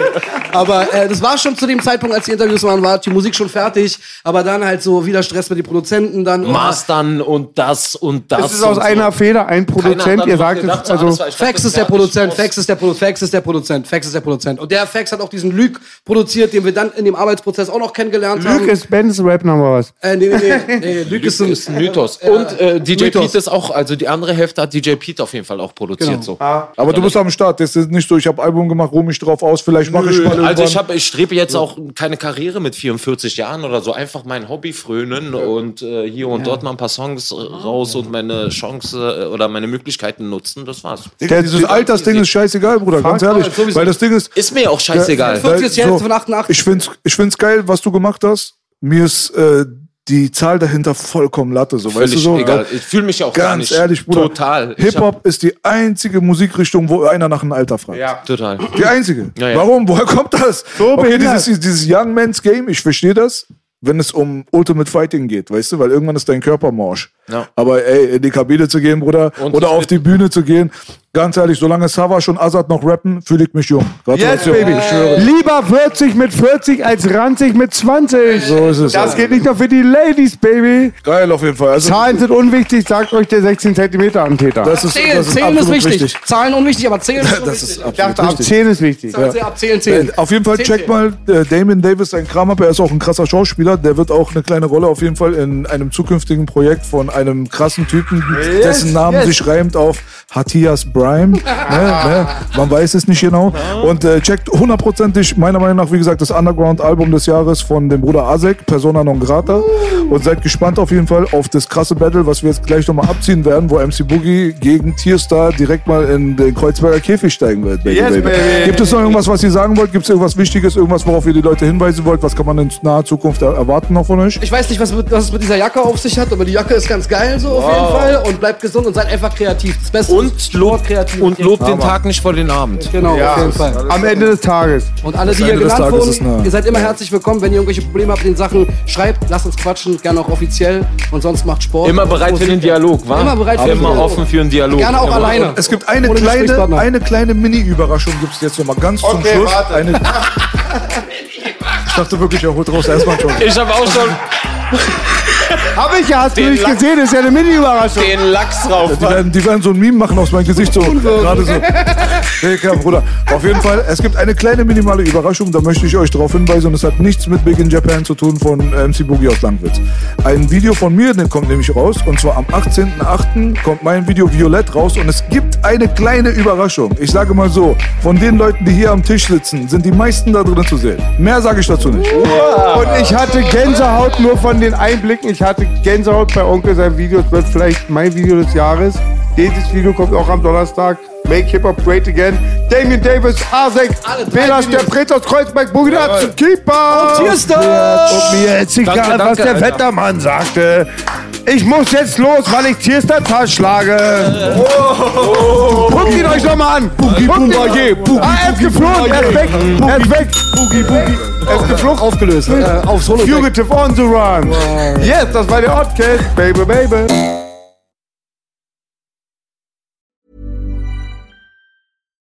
Aber äh, das war schon zu dem Zeitpunkt, als die Interviews waren, war die Musik schon fertig. Aber dann halt so wieder Stress mit den Produzenten, dann. Mastern und das und das. Das ist aus und einer so. Feder ein Produzent, ihr sagt gedacht, es, so, also Fax ist der Produzent. Fax ist der Produzent, Fax ist der Produzent, Fax ist der Produzent. Und der Fax hat auch diesen Lüg produziert, den wir dann in dem Arbeitsprozess auch noch kennengelernt haben. Luke ist Ben's Rap-Nummer was. Äh, nee, nee, nee. nee Lüg ist ein, ist ein Mythos. Und äh, DJ Mythos. Pete ist auch, also die andere Hälfte hat DJ Pete auf jeden Fall auch produziert. Genau. So. Aber du bist am Start. Das ist nicht so, ich habe Album gemacht, ruh mich drauf aus, vielleicht mache ich mal irgendwann. Also ich, hab, ich strebe jetzt auch keine Karriere mit 44 Jahren oder so, einfach mein Hobby frönen und äh, hier und dort mal ein paar Songs äh, raus und meine Chance äh, oder meine Möglichkeiten nutzen, das war's. Digga, dieses Altersding ist scheißegal, Bruder, ganz ehrlich. Weil das Ding ist, Ist mir auch scheißegal. 40 ist jetzt von 88. Ich find's, ich find's geil, was du gemacht hast. Mir ist äh, die Zahl dahinter vollkommen Latte, so weißt du so. egal. Ich fühle mich auch gar Ganz nicht. ehrlich, Bruder. Total. Ich Hip-Hop ist die einzige Musikrichtung, wo einer nach einem Alter fragt. hab- Total. Die einzige. Ja, ja. Warum? Woher kommt das? So okay, dieses, dieses Young Man's Game, ich verstehe das, wenn es um Ultimate Fighting geht, weißt du, weil irgendwann ist dein Körper morsch. Ja. Aber ey, in die Kabine zu gehen, Bruder, Und oder auf die Bühne zu gehen, ganz ehrlich, solange Savas und Azad noch rappen, fühle ich mich jung. Yes, baby. Ich schwöre. Lieber 40 mit 40 als ranzig mit 20. So ist es. Das geht nicht nur für die Ladies, Baby. Geil auf jeden Fall. Also, Zahlen sind unwichtig, sagt euch der 16 cm Antäter. das ist, Zählen, das ist zählen ist absolut wichtig. wichtig. Zahlen unwichtig, aber zählen <laughs> ist Das wichtig. ist ich dachte, ab wichtig. 10 ist wichtig. Zahlen, ab zählen, zählen. Äh, Auf jeden Fall Zählen, check mal äh, Damon Davis, ein Kram ab. Er ist auch ein krasser Schauspieler. Der wird auch eine kleine Rolle auf jeden Fall in einem zukünftigen Projekt von einem krassen Typen, dessen Namen yes. sich reimt auf Hatthias Brime. ne, ne? Man weiß es nicht genau. Und äh, checkt hundertprozentig, meiner Meinung nach, wie gesagt, das Underground-Album des Jahres von dem Bruder Asek, Persona non grata. Und seid gespannt auf jeden Fall auf das krasse Battle, was wir jetzt gleich nochmal abziehen werden, wo MC Boogie gegen Tierstar direkt mal in den Kreuzberger Käfig steigen wird. Baby, Yes, baby. baby. Gibt es noch irgendwas, was ihr sagen wollt? Gibt es irgendwas Wichtiges, irgendwas, worauf ihr die Leute hinweisen wollt? Was kann man in naher Zukunft er- erwarten noch von euch? Ich weiß nicht, was, mit, was es mit dieser Jacke auf sich hat, aber die Jacke ist ganz geil so auf jeden Fall. Und bleibt gesund und seid einfach kreativ. Das Beste Und Sport, kreativ. und lob den Tag nicht vor den Abend. Genau, auf jeden Fall. Am Ende des Tages. Und alle, die hier genannt wurden, ihr seid immer herzlich willkommen. Wenn ihr irgendwelche Probleme habt mit den Sachen, schreibt, lasst uns quatschen, gerne auch offiziell. Und sonst macht Sport. Immer bereit für den Dialog, wa? Immer bereit für den Immer Dialog. offen für den Dialog. Gerne auch Immer- alleine. Es gibt eine kleine, eine kleine Mini-Überraschung, gibt es jetzt noch mal ganz zum Okay, Schluss. warte. Eine <laughs> ich dachte wirklich, er holt raus erstmal schon. Ich habe auch schon <laughs> Hab ich ja, hast du Den nicht Lachs- gesehen, ist ja eine Mini-Überraschung. den Lachs drauf. Die werden, die werden so ein Meme machen aus meinem Gesicht, so gerade so. <laughs> Digga, Bruder. Auf jeden Fall, es gibt eine kleine minimale Überraschung, da möchte ich euch darauf hinweisen und es hat nichts mit Big in Japan zu tun von äh, MC Boogie aus Langwitz. Ein Video von mir, den kommt nämlich raus und zwar am 18.08. kommt mein Video Violett raus und es gibt eine kleine Überraschung. Ich sage mal so, von den Leuten, die hier am Tisch sitzen, sind die meisten da drin zu sehen. Mehr sage ich dazu nicht. Und ich hatte Gänsehaut nur von den Einblicken. Ich hatte Gänsehaut bei Onkel sein Video. Es wird vielleicht mein Video des Jahres. Dieses Video kommt auch am Donnerstag. Make Hip Hop Great Again. Damien Davis, Asek, Alle drei Bela der. Prinz aus Kreuzberg, Boogie zum Keeper. Hier ist das! Und mir ist egal, Danke, danke, was der Alter. Wettermann sagte. Ich muss jetzt los, weil ich Tierstar schlage. Guckt ihn euch nochmal an. Boogie Bombardier. Ah, er ist geflogen. Er ist weg. Er ist weg. Boogie Boogie. Er ist geflogen. Aufgelöst. Äh, auf Solo. Fugitive on the run. Yes, das war der Oddcast. Baby, baby.